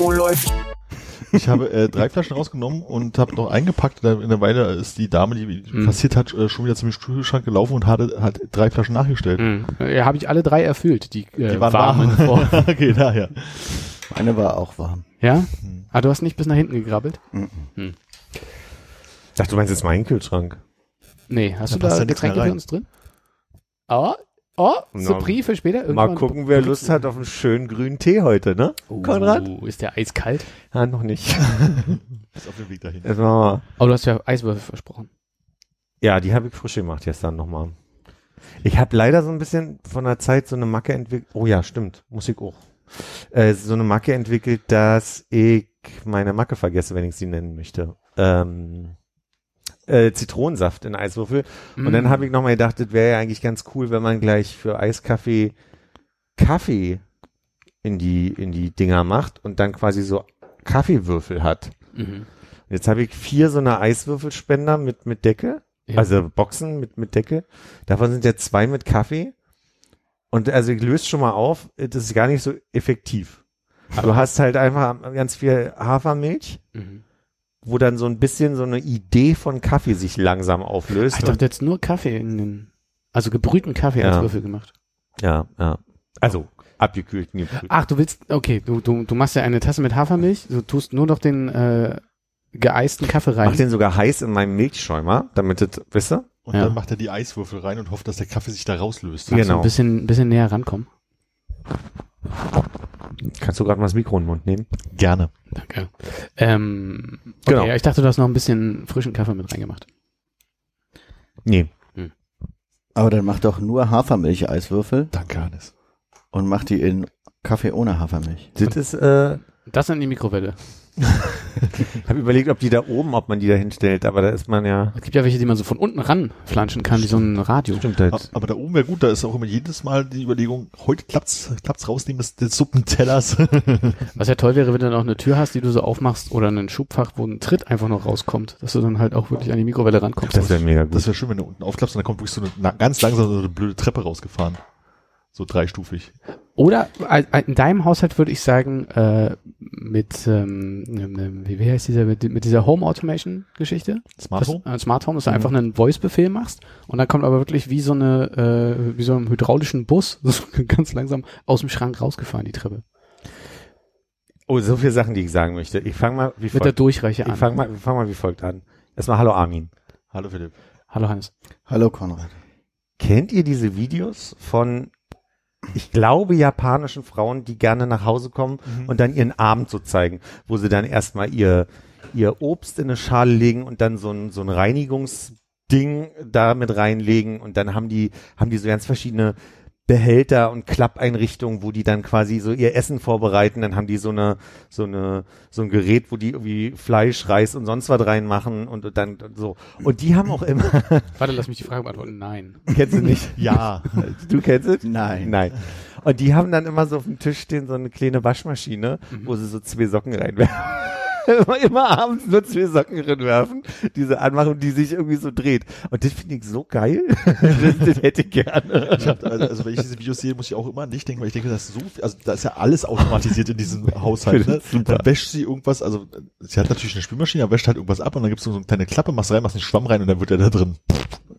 Oh, läuft. Ich habe äh, drei Flaschen rausgenommen und habe noch eingepackt. In der Weile ist die Dame, die Mhm. passiert hat, äh, schon wieder zum Kühlschrank gelaufen und hat, hat drei Flaschen nachgestellt. Mhm. Ja, habe ich alle drei erfüllt, die, äh, Die waren warm. Okay, daher. Meine war auch warm. Ja? Ah, du hast nicht bis nach hinten gegrabbelt? Ich dachte, du meinst jetzt meinen Kühlschrank. Nee, hast Da du da ja Getränke für uns drin? Oh, oh, so Na, Briefe später. Mal Irgendwann gucken, wer Lust hat auf einen schönen grünen Tee heute, ne? Oh, Konrad? ist der eiskalt? Ja, noch nicht. Ist auf dem Weg dahin. Jetzt machen wir. Oh, du hast ja Eiswürfel versprochen. Ja, die habe ich frisch gemacht gestern nochmal. Ich habe leider so ein bisschen von der Zeit so eine Macke entwickelt. Oh ja, stimmt. Musik auch. Äh, so eine Macke entwickelt, dass ich meine Macke vergesse, wenn ich sie nennen möchte. Ähm, äh, Zitronensaft in Eiswürfel. Und dann Mm. habe ich nochmal gedacht, das wäre ja eigentlich ganz cool, wenn man gleich für Eiskaffee Kaffee in die, in die Dinger macht und dann quasi so Kaffeewürfel hat. Mhm. Jetzt habe ich vier so eine Eiswürfelspender mit, mit Decke. Ja. Also Boxen mit, mit Decke. Davon sind ja zwei mit Kaffee. Und also ich löse schon mal auf, das ist gar nicht so effektiv. Du hast halt einfach ganz viel Hafermilch, Mhm. Wo dann so ein bisschen so eine Idee von Kaffee sich langsam auflöst. Ich dachte jetzt nur Kaffee in den, also gebrühten Kaffee als Ja. Würfel gemacht. ja, ja. Also abgekühlten. gebrüht. Ach, du willst, okay, du, du, du machst ja eine Tasse mit Hafermilch, du tust nur noch den äh, geeisten Kaffee rein. Mach den sogar heiß in meinem Milchschäumer, damit das, wisst ihr? Und Ja. dann macht er die Eiswürfel rein und hofft, dass der Kaffee sich da rauslöst. Genau. ein bisschen, ein bisschen näher rankommen? Kannst du gerade mal das Mikro in den Mund nehmen? Gerne. Danke. Ähm, okay, Genau. ja, ich dachte, du hast noch ein bisschen frischen Kaffee mit reingemacht. Nee. Aber dann mach doch nur Hafermilch-Eiswürfel Danke, Hannes. und mach die in Kaffee ohne Hafermilch. Das ist, äh, Das in die Mikrowelle. Ich habe überlegt, ob die da oben, ob man die da hinstellt, aber da ist man ja. Es gibt ja welche, die man so von unten ranflanschen kann, wie so ein Radio. Stimmt halt. Aber da oben wäre gut, da ist auch immer jedes Mal die Überlegung, heute klappt's, klappt's rausnehmen des, des Suppentellers. Was ja toll wäre, wenn du dann auch eine Tür hast, die du so aufmachst oder ein Schubfach, wo ein Tritt einfach noch rauskommt, dass du dann halt auch wirklich an die Mikrowelle rankommst. Das wäre mega gut. Das wäre schön, wenn du unten aufklappst und dann kommt wirklich so eine ganz langsam so eine blöde Treppe rausgefahren. So dreistufig. Oder in deinem Haushalt würde ich sagen, äh, mit, ähm, wie, wie heißt dieser, mit, mit dieser Home Automation Geschichte? Smart Das, Home? äh, Smart Home, dass du einfach einen Voice-Befehl machst und dann kommt aber wirklich wie so eine, äh, wie so einem hydraulischen Bus, so ganz langsam aus dem Schrank rausgefahren, die Treppe. Oh, so viele Sachen, die ich sagen möchte. Ich fange mal wie Mit der folgt. Durchreiche Ich an. fange mal, ich fang mal wie folgt an. Erstmal Hallo Armin. Hallo Philipp. Hallo Hannes. Hallo Konrad. Kennt ihr diese Videos von, ich glaube, japanischen Frauen, die gerne nach Hause kommen und dann ihren Abend so zeigen, wo sie dann erstmal ihr, ihr Obst in eine Schale legen und dann so ein, so ein Reinigungsding da mit reinlegen und dann haben die, haben die so ganz verschiedene Behälter und Klappeinrichtungen, wo die dann quasi so ihr Essen vorbereiten, dann haben die so eine, so eine, so ein Gerät, wo die irgendwie Fleisch, Reis und sonst was reinmachen und dann so. Und die haben auch immer, Warte, lass mich die Frage beantworten. Nein. kennst du nicht? Ja. Du kennst es? Nein. Nein. Und die haben dann immer so auf dem Tisch stehen so eine kleine Waschmaschine, Mhm. wo sie so zwei Socken reinwerfen. Immer, immer abends nur zwei Socken reinwerfen, diese anmachen, die sich irgendwie so dreht. Und das finde ich so geil. das, das hätte ich gerne. Ich hab, also, also wenn ich diese Videos sehe, muss ich auch immer nicht denken, weil ich denke, das ist so viel, also da ist ja alles automatisiert in diesem Haushalt. Ne? Dann wäscht sie irgendwas, also sie hat natürlich eine Spülmaschine, aber wäscht halt irgendwas ab und dann gibt's so eine kleine Klappe, machst rein, machst den Schwamm rein und dann wird er da drin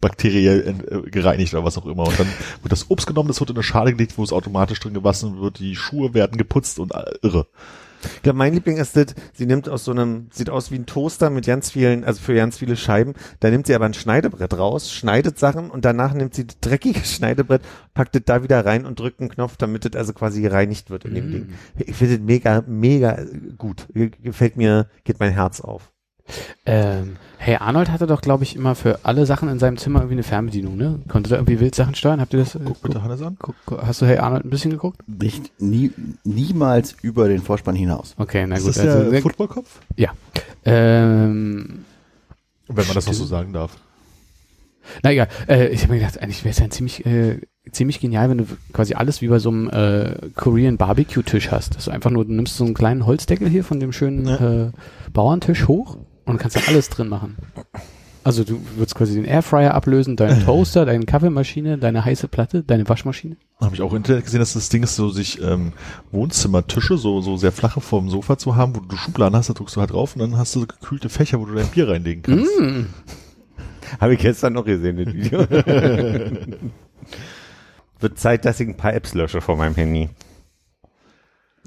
bakteriell äh, gereinigt oder was auch immer. Und dann wird das Obst genommen, das wird in eine Schale gelegt, wo es automatisch drin gewaschen wird, die Schuhe werden geputzt und äh, irre. Ich glaube, mein Liebling ist das, sie nimmt aus so einem, sieht aus wie ein Toaster mit ganz vielen, also für ganz viele Scheiben. Da nimmt sie aber ein Schneidebrett raus, schneidet Sachen und danach nimmt sie das dreckige Schneidebrett, packt es da wieder rein und drückt einen Knopf, damit es also quasi gereinigt wird in dem Mm. Ding. Ich finde das mega, mega gut. Gefällt mir, geht mein Herz auf. Ähm, hey, Arnold hatte doch, glaube ich, immer für alle Sachen in seinem Zimmer irgendwie eine Fernbedienung, ne? Konnte da irgendwie Wildsachen steuern? Habt ihr das? äh, Guck bitte Hannes an. guck, guck, hast du Hey Arnold ein bisschen geguckt? Nicht, nie, niemals über den Vorspann hinaus. Okay, na Ist gut. das der also, Footballkopf? ja. Ähm, Wenn man das noch so sagen darf. na egal. Äh, ich habe mir gedacht, eigentlich wäre es ja ziemlich, äh, ziemlich genial, wenn du quasi alles wie bei so einem äh, Korean Barbecue-Tisch hast. Dass du einfach nur, du nimmst so einen kleinen Holzdeckel hier von dem schönen äh, Bauerntisch hoch und kannst da alles drin machen. Also du würdest quasi den Airfryer ablösen, deinen Toaster, deine Kaffeemaschine, deine heiße Platte, deine Waschmaschine. Habe ich auch im Internet gesehen, dass das Ding ist, so sich ähm, Wohnzimmertische, so, so sehr flache vorm Sofa zu haben, wo du Schubladen hast, da drückst du halt drauf und dann hast du so gekühlte Fächer, wo du dein Bier reinlegen kannst. Mm. Habe ich gestern noch gesehen, das Video. Wird Zeit, dass ich ein paar Apps lösche von meinem Handy,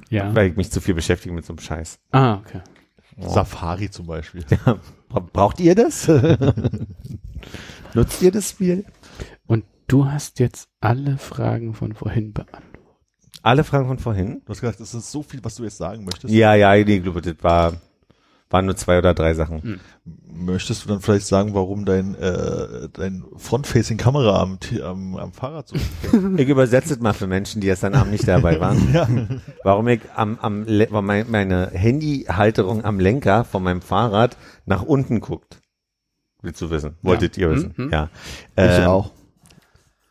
Ja. weil ich mich zu viel beschäftige mit so einem Scheiß. Ah, okay. Safari zum Beispiel. Bra- Braucht ihr das? Nutzt ihr das Spiel? Und du hast jetzt alle Fragen von vorhin beantwortet. Alle Fragen von vorhin? Du hast gesagt, das ist so viel, was du jetzt sagen möchtest. Ja, ja, nee, ich glaube, das war, waren nur zwei oder drei Sachen. Möchtest du dann vielleicht sagen, warum dein, äh, dein Front-Facing-Kamera am, am, am Fahrrad so Ich übersetze es mal für Menschen, die gestern Abend nicht dabei waren. ja. Warum ich am, am meine Handyhalterung am Lenker von meinem Fahrrad nach unten guckt. Willst du wissen? Wolltet ihr wissen? Mhm. Ja. Ich Ähm, auch.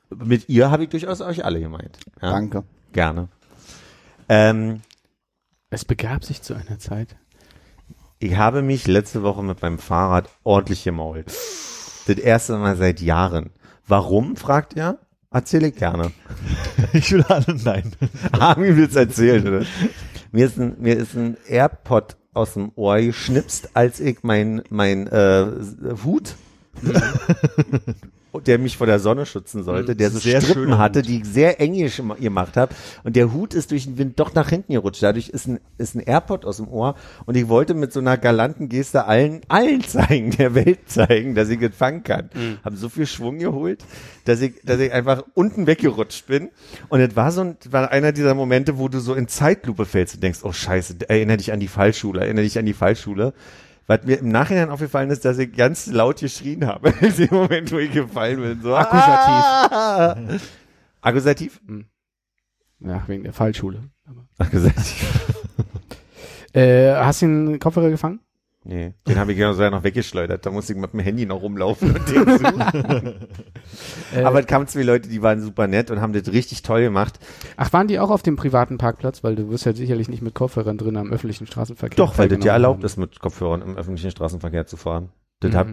Mit ihr habe ich durchaus euch alle gemeint. Ja, Danke. Gerne. Ähm, Es begab sich zu einer Zeit. Ich habe mich letzte Woche mit meinem Fahrrad ordentlich gemault. Das erste Mal seit Jahren. Warum, fragt ihr? Erzähle ich gerne. Ich will alle, nein. Armin will's erzählen, oder? Mir ist ein, mir ist ein AirPod aus dem Ohr geschnipst, als ich mein, mein äh, Hut, der mich vor der Sonne schützen sollte, der so Sehr Strippen hatte, die ich sehr eng gemacht habe. Und der Hut ist durch den Wind doch nach hinten gerutscht. Dadurch ist ein, ist ein AirPod aus dem Ohr. Und ich wollte mit so einer galanten Geste allen, allen zeigen, der Welt zeigen, dass ich es fangen kann. Hab so viel Schwung geholt, dass ich, dass ich einfach unten weggerutscht bin. Und es war so ein, war einer dieser Momente, wo du so in Zeitlupe fällst und denkst, oh scheiße, erinnere dich an die Fallschule, erinnere dich an die Fallschule. Was mir im Nachhinein aufgefallen ist, dass ich ganz laut geschrien habe, in dem Moment, wo ich gefallen bin. So, Akkusativ. Ah! Akkusativ? Ja, wegen der Fallschule. Akkusativ. Äh, hast du den Kopfhörer gefangen? Nee, den habe ich ja noch weggeschleudert. Da musste ich mit dem Handy noch rumlaufen und den suchen. Äh, Aber es kamen zwei Leute, die waren super nett und haben das richtig toll gemacht. ach, waren die auch auf dem privaten Parkplatz? Weil du wirst ja sicherlich nicht mit Kopfhörern drin am öffentlichen Straßenverkehr. Doch, weil das ja teilgenommen erlaubt haben. ist, mit Kopfhörern im öffentlichen Straßenverkehr zu fahren. Das Mhm. hab,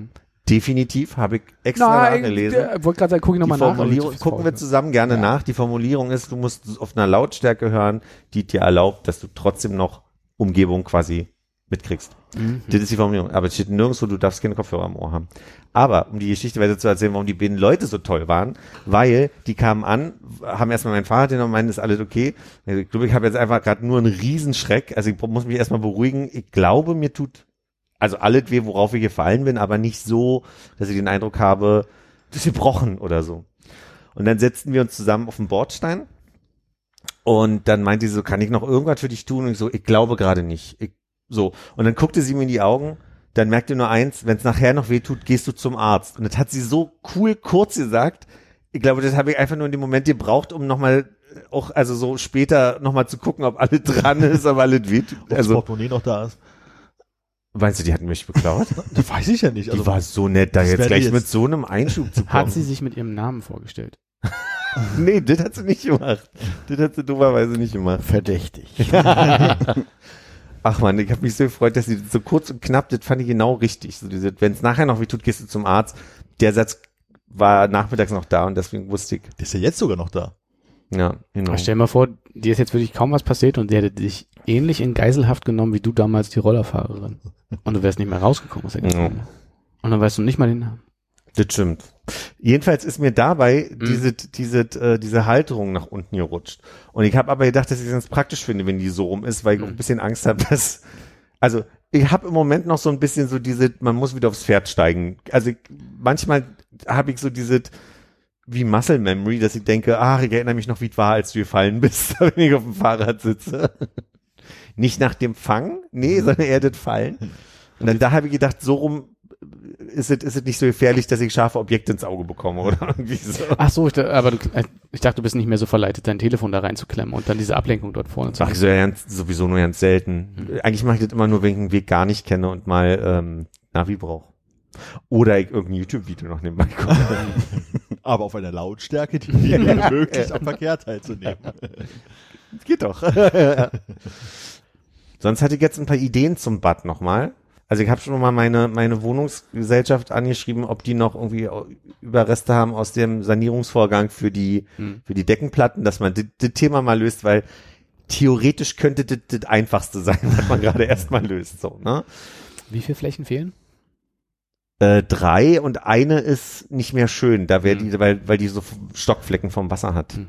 definitiv habe ich extra Nein, nachgelesen. ich wollte gerade sagen, guck ich nochmal nach. Formulierung, gucken wir zusammen gerne Ja. nach. Die Formulierung ist, du musst auf einer Lautstärke hören, die dir erlaubt, dass du trotzdem noch Umgebung quasi mitkriegst. Mhm. Das ist die Formulierung. Aber es steht nirgendwo, du darfst keine Kopfhörer am Ohr haben. Aber, um die Geschichte weiter zu erzählen, warum die beiden Leute so toll waren, weil die kamen an, haben erstmal mein Fahrrad genommen, meinen, ist alles okay. Ich glaube, ich habe jetzt einfach gerade nur einen Riesenschreck. Also ich muss mich erstmal beruhigen. Ich glaube, mir tut also alles weh, worauf ich gefallen bin, aber nicht so, dass ich den Eindruck habe, das ist gebrochen oder so. Und dann setzten wir uns zusammen auf den Bordstein und dann meinte sie so, kann ich noch irgendwas für dich tun? Und ich so, ich glaube gerade nicht. Ich, so. Und dann guckte sie mir in die Augen, dann merkte nur eins, wenn es nachher noch weh tut, gehst du zum Arzt. Und das hat sie so cool kurz gesagt. Ich glaube, das habe ich einfach nur in dem Moment gebraucht, um nochmal auch, also so später nochmal zu gucken, ob alles dran ist, ob alles weh tut. Ob das Also, Portemonnaie noch da ist. meinst du, die hatten mich beklaut? Das weiß ich ja nicht. Also, die war so nett, da jetzt gleich jetzt- mit so einem Einschub zu kommen. Hat sie sich mit ihrem Namen vorgestellt? nee, das hat sie nicht gemacht. Das hat sie dummerweise nicht gemacht. Verdächtig. Ach man, ich habe mich so gefreut, dass sie so kurz und knapp, das fand ich genau richtig. So diese, wenn es nachher noch weh tut, gehst du zum Arzt. Der Satz war nachmittags noch da und deswegen wusste ich, der ist ja jetzt sogar noch da. ja, genau. Aber stell dir mal vor, dir ist jetzt wirklich kaum was passiert und der hätte dich ähnlich in Geiselhaft genommen wie du damals die Rollerfahrerin. Und du wärst nicht mehr rausgekommen aus der ganzen Ja. Und dann weißt du nicht mal den Namen. Das stimmt. Jedenfalls ist mir dabei Mhm. diese, diese, äh, diese Halterung nach unten gerutscht. Und ich habe aber gedacht, dass ich es ganz praktisch finde, wenn die so rum ist, weil ich auch ein bisschen Angst habe, dass, also ich habe im Moment noch so ein bisschen so diese, man muss wieder aufs Pferd steigen. Also ich, manchmal habe ich so diese, wie Muscle Memory, dass ich denke, ach, ich erinnere mich noch, wie es war, als du gefallen bist, wenn ich auf dem Fahrrad sitze. Nicht nach dem Fang, nee, sondern eher das Fallen. Und dann da habe ich gedacht, so rum ist es, ist es nicht so gefährlich, dass ich scharfe Objekte ins Auge bekomme oder irgendwie so. Ach so, ich, da- aber du, äh, ich dachte, du bist nicht mehr so verleitet, dein Telefon da reinzuklemmen und dann diese Ablenkung dort vorne zu Ach, ich so ja ganz, sowieso nur ganz selten. Mhm. Eigentlich mache ich das immer nur, wenn ich einen Weg gar nicht kenne und mal ähm, Navi brauche. Oder ich irgendein YouTube-Video noch nebenbei gucke. Aber auf einer Lautstärke, die mir ermöglicht, am Verkehr teilzunehmen. Geht doch. Sonst hatte ich jetzt ein paar Ideen zum Bad nochmal. Also ich habe schon mal meine, meine Wohnungsgesellschaft angeschrieben, ob die noch irgendwie Überreste haben aus dem Sanierungsvorgang für die, Hm. für die Deckenplatten, dass man das Thema mal löst, weil theoretisch könnte das das einfachste sein, was man gerade erstmal löst. So, ne? Wie viele Flächen fehlen? Äh, drei und eine ist nicht mehr schön, da wäre Hm. die, weil, weil die so Stockflecken vom Wasser hat. Hm.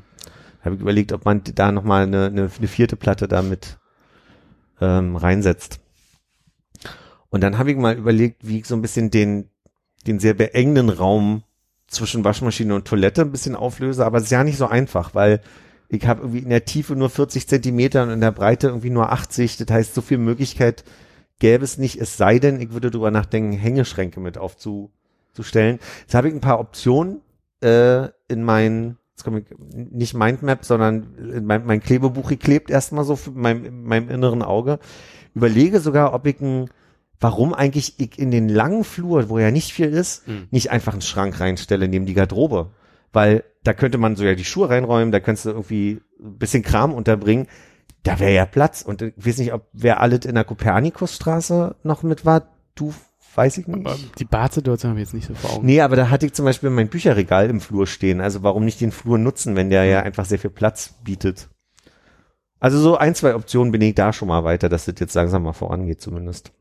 Habe ich überlegt, ob man da nochmal eine, eine, eine vierte Platte damit ähm, reinsetzt. Und dann habe ich mal überlegt, wie ich so ein bisschen den, den sehr beengenden Raum zwischen Waschmaschine und Toilette ein bisschen auflöse, aber es ist ja nicht so einfach, weil ich habe irgendwie in der Tiefe nur 40 Zentimeter und in der Breite irgendwie nur 80. Das heißt, so viel Möglichkeit gäbe es nicht, es sei denn, ich würde drüber nachdenken, Hängeschränke mit aufzustellen. Jetzt habe ich ein paar Optionen äh, in mein, jetzt komme ich, nicht Mindmap, sondern in mein, mein Klebebuch geklebt, erstmal so für mein, in meinem inneren Auge. Überlege sogar, ob ich ein, warum eigentlich ich in den langen Flur, wo ja nicht viel ist, Hm. nicht einfach einen Schrank reinstelle neben die Garderobe. Weil da könnte man so ja die Schuhe reinräumen, da könntest du irgendwie ein bisschen Kram unterbringen. Da wäre ja Platz. Und ich weiß nicht, ob wer alles in der Kopernikusstraße noch mit war. Du, weiß ich nicht. Aber die Badsituation habe ich jetzt nicht so vor Augen. Nee, aber da hatte ich zum Beispiel mein Bücherregal im Flur stehen. Also warum nicht den Flur nutzen, wenn der ja einfach sehr viel Platz bietet? Also so ein, zwei Optionen bin ich da schon mal weiter, dass das jetzt langsam mal vorangeht zumindest.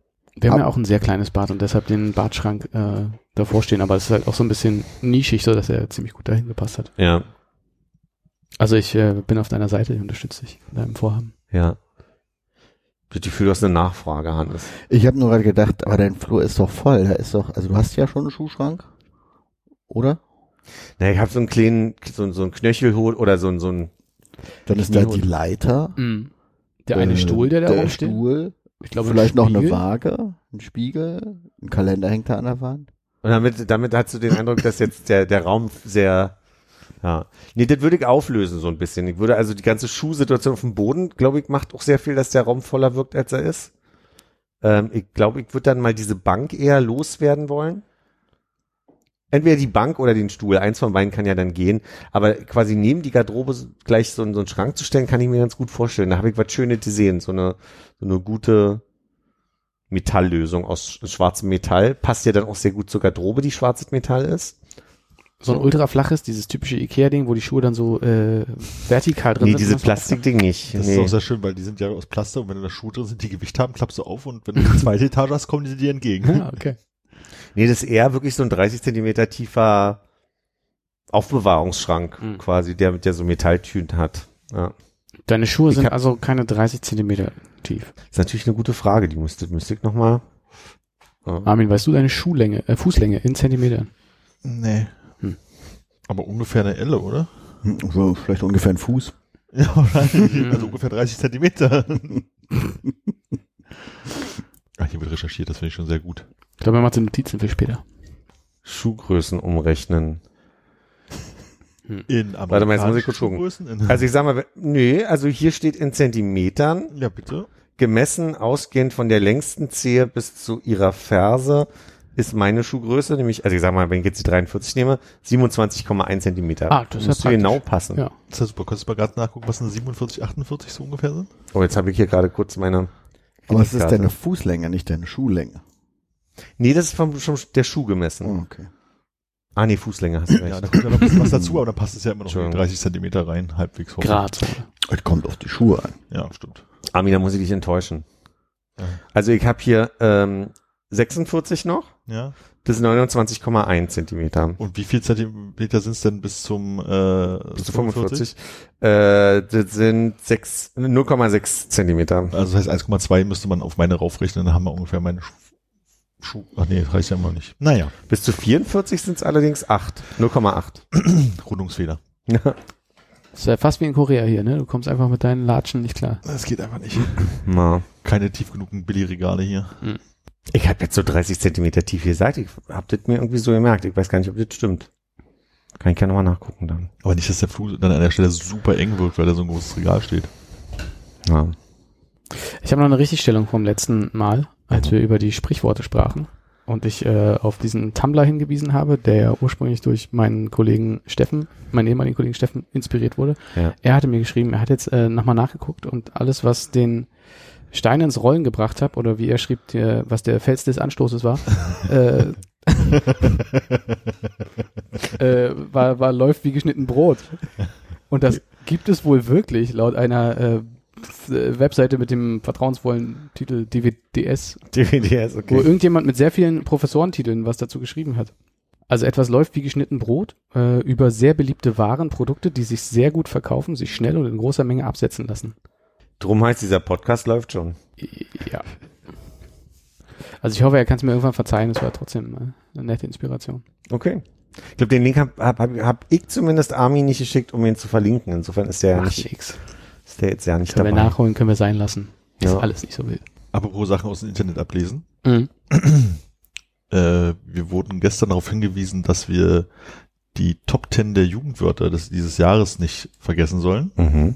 Wir haben ja auch ein sehr kleines Bad und deshalb den Badschrank äh, davor stehen, aber es ist halt auch so ein bisschen nischig, so dass er ziemlich gut dahin gepasst hat. Ja, Also ich äh, bin auf deiner Seite, ich unterstütze dich in deinem Vorhaben. ja. Ich Gefühl, du hast eine Nachfrage, Hannes. Ich habe nur gerade gedacht, aber dein Flur ist doch voll. Da ist doch, also du hast ja schon einen Schuhschrank, oder? Na, ich habe so einen kleinen, so, so einen Knöchelhut oder so, ein- so ein, Dann ist da die Leiter. Der eine äh, Stuhl, der da der rumsteht. Stuhl, Ich glaube, vielleicht ein noch eine. Waage, ein Spiegel, ein Kalender hängt da an der Wand. und damit, damit hast du den Eindruck, dass jetzt der, der Raum sehr, ja. Nee, das würde ich auflösen so ein bisschen. Ich würde also die ganze Schuhsituation auf dem Boden, glaube ich, macht auch sehr viel, dass der Raum voller wirkt, als er ist. Ähm, ich glaube, ich würde dann mal diese Bank eher loswerden wollen. Entweder die Bank oder den Stuhl. Eins von beiden kann ja dann gehen. Aber quasi neben die Garderobe gleich so, so einen Schrank zu stellen, kann ich mir ganz gut vorstellen. Da habe ich was Schönes gesehen. So eine, so eine gute Metalllösung aus sch- schwarzem Metall. Passt ja dann auch sehr gut zur Garderobe, die schwarzes Metall ist. So ein ultraflaches, dieses typische Ikea-Ding, wo die Schuhe dann so äh, vertikal drin Nee, sind. dieses Das- Plastikding nicht. Das nee. ist auch sehr schön, weil die sind ja aus Plaster und wenn da Schuhe drin sind, die Gewicht haben, klappst du auf und wenn du die zweite Etage hast, kommen die dir entgegen. Ah, okay. Nee, das ist eher wirklich so ein 30 Zentimeter tiefer Aufbewahrungsschrank Mhm. quasi, der mit der so Metalltüten hat. Ja. Deine Schuhe Ich sind also keine 30 Zentimeter tief. Ist natürlich eine gute Frage, die müsste, müsste ich nochmal. Ja. Armin, weißt du deine Schuhlänge, äh, Fußlänge in Zentimetern? Nee. Hm. Aber ungefähr eine Elle, oder? Hm, So vielleicht ungefähr ein Fuß. Ja, wahrscheinlich. Also ungefähr 30 Zentimeter. Ah, hier wird recherchiert, das finde ich schon sehr gut. Ich glaube, er macht so Notizen für später. Schuhgrößen umrechnen. In Warte mal, jetzt muss ich kurz gucken. Schuhgrößen? In, Also ich sag mal, nee, also hier steht in Zentimetern, ja, bitte. gemessen ausgehend von der längsten Zehe bis zu ihrer Ferse, ist meine Schuhgröße, nämlich, also ich sag mal, wenn ich jetzt die 43 nehme, 27,1 Zentimeter. Ah, das ist ja genau passen. Ja. Das ist ja super. Kannst du mal gerade nachgucken, was eine 47, 48 so ungefähr sind? Oh, jetzt habe ich hier gerade kurz meine. Aber es ist deine Fußlänge, nicht deine Schuhlänge. Nee, das ist vom, schon der Schuh gemessen. Oh, okay. Ah, nee, Fußlänge hast du Ja, recht. da kommt ja noch ein bisschen was dazu, aber dann passt es ja immer noch Entschuldigung. 30 Zentimeter rein, halbwegs hoch. Grad. Es kommt auf die Schuhe an. Ja, stimmt. Armin, da muss ich dich enttäuschen. Ja. Also ich habe hier ähm, 46 noch. Ja. Das ist 29,1 Zentimeter. Und wie viel Zentimeter sind es denn bis zum äh, Bis zu 45. Äh, das sind sechs- 0,6 Zentimeter. Also das heißt 1,2 müsste man auf meine raufrechnen, dann haben wir ungefähr meine Schuh. Ach nee, das reicht ja immer noch nicht. Naja, Bis zu 44 sind es allerdings 8. 0,8. Rundungsfehler. Das ist ja fast wie in Korea hier, ne? Du kommst einfach mit deinen Latschen nicht klar. Das geht einfach nicht. Na. Keine tief genugen Billigregale hier. Ich habe jetzt so 30 Zentimeter tief gesagt. Ich habe das mir irgendwie so gemerkt. Ich weiß gar nicht, ob das stimmt. Kann ich ja nochmal nachgucken dann. Aber nicht, dass der Flur dann an der Stelle super eng wird, weil da so ein großes Regal steht. Ja. Ich habe noch eine Richtigstellung vom letzten Mal, als wir über die Sprichworte sprachen und ich äh, auf diesen Tumblr hingewiesen habe, der ja ursprünglich durch meinen Kollegen Steffen, meinen ehemaligen Kollegen Steffen, inspiriert wurde. Ja. Er hatte mir geschrieben, er hat jetzt äh, nochmal nachgeguckt und alles, was den Stein ins Rollen gebracht hat, oder wie er schrieb, der, was der Fels des Anstoßes war, äh, äh, war, war läuft wie geschnitten Brot. Und das gibt es wohl wirklich, laut einer äh, Webseite mit dem vertrauensvollen Titel DVDS, DVDs, wo okay. irgendjemand mit sehr vielen Professorentiteln was dazu geschrieben hat. Also etwas läuft wie geschnitten Brot äh, über sehr beliebte Waren, Produkte, die sich sehr gut verkaufen, sich schnell und in großer Menge absetzen lassen. Drum heißt dieser Podcast läuft schon. Ja. Also ich hoffe, er kann es mir irgendwann verzeihen. Es war trotzdem äh, eine nette Inspiration. Okay. Ich glaube, den Link habe hab, hab, ich zumindest Armin nicht geschickt, um ihn zu verlinken. Insofern ist der ja Ach, nicht, schick's. Ist der jetzt ja nicht Können wir dabei. nachholen, können wir sein lassen. Ist Ja. alles nicht so wild. Apropos Sachen aus dem Internet ablesen. Mhm. Äh, wir wurden gestern darauf hingewiesen, dass wir die Top 10 der Jugendwörter des, dieses Jahres nicht vergessen sollen. Mhm.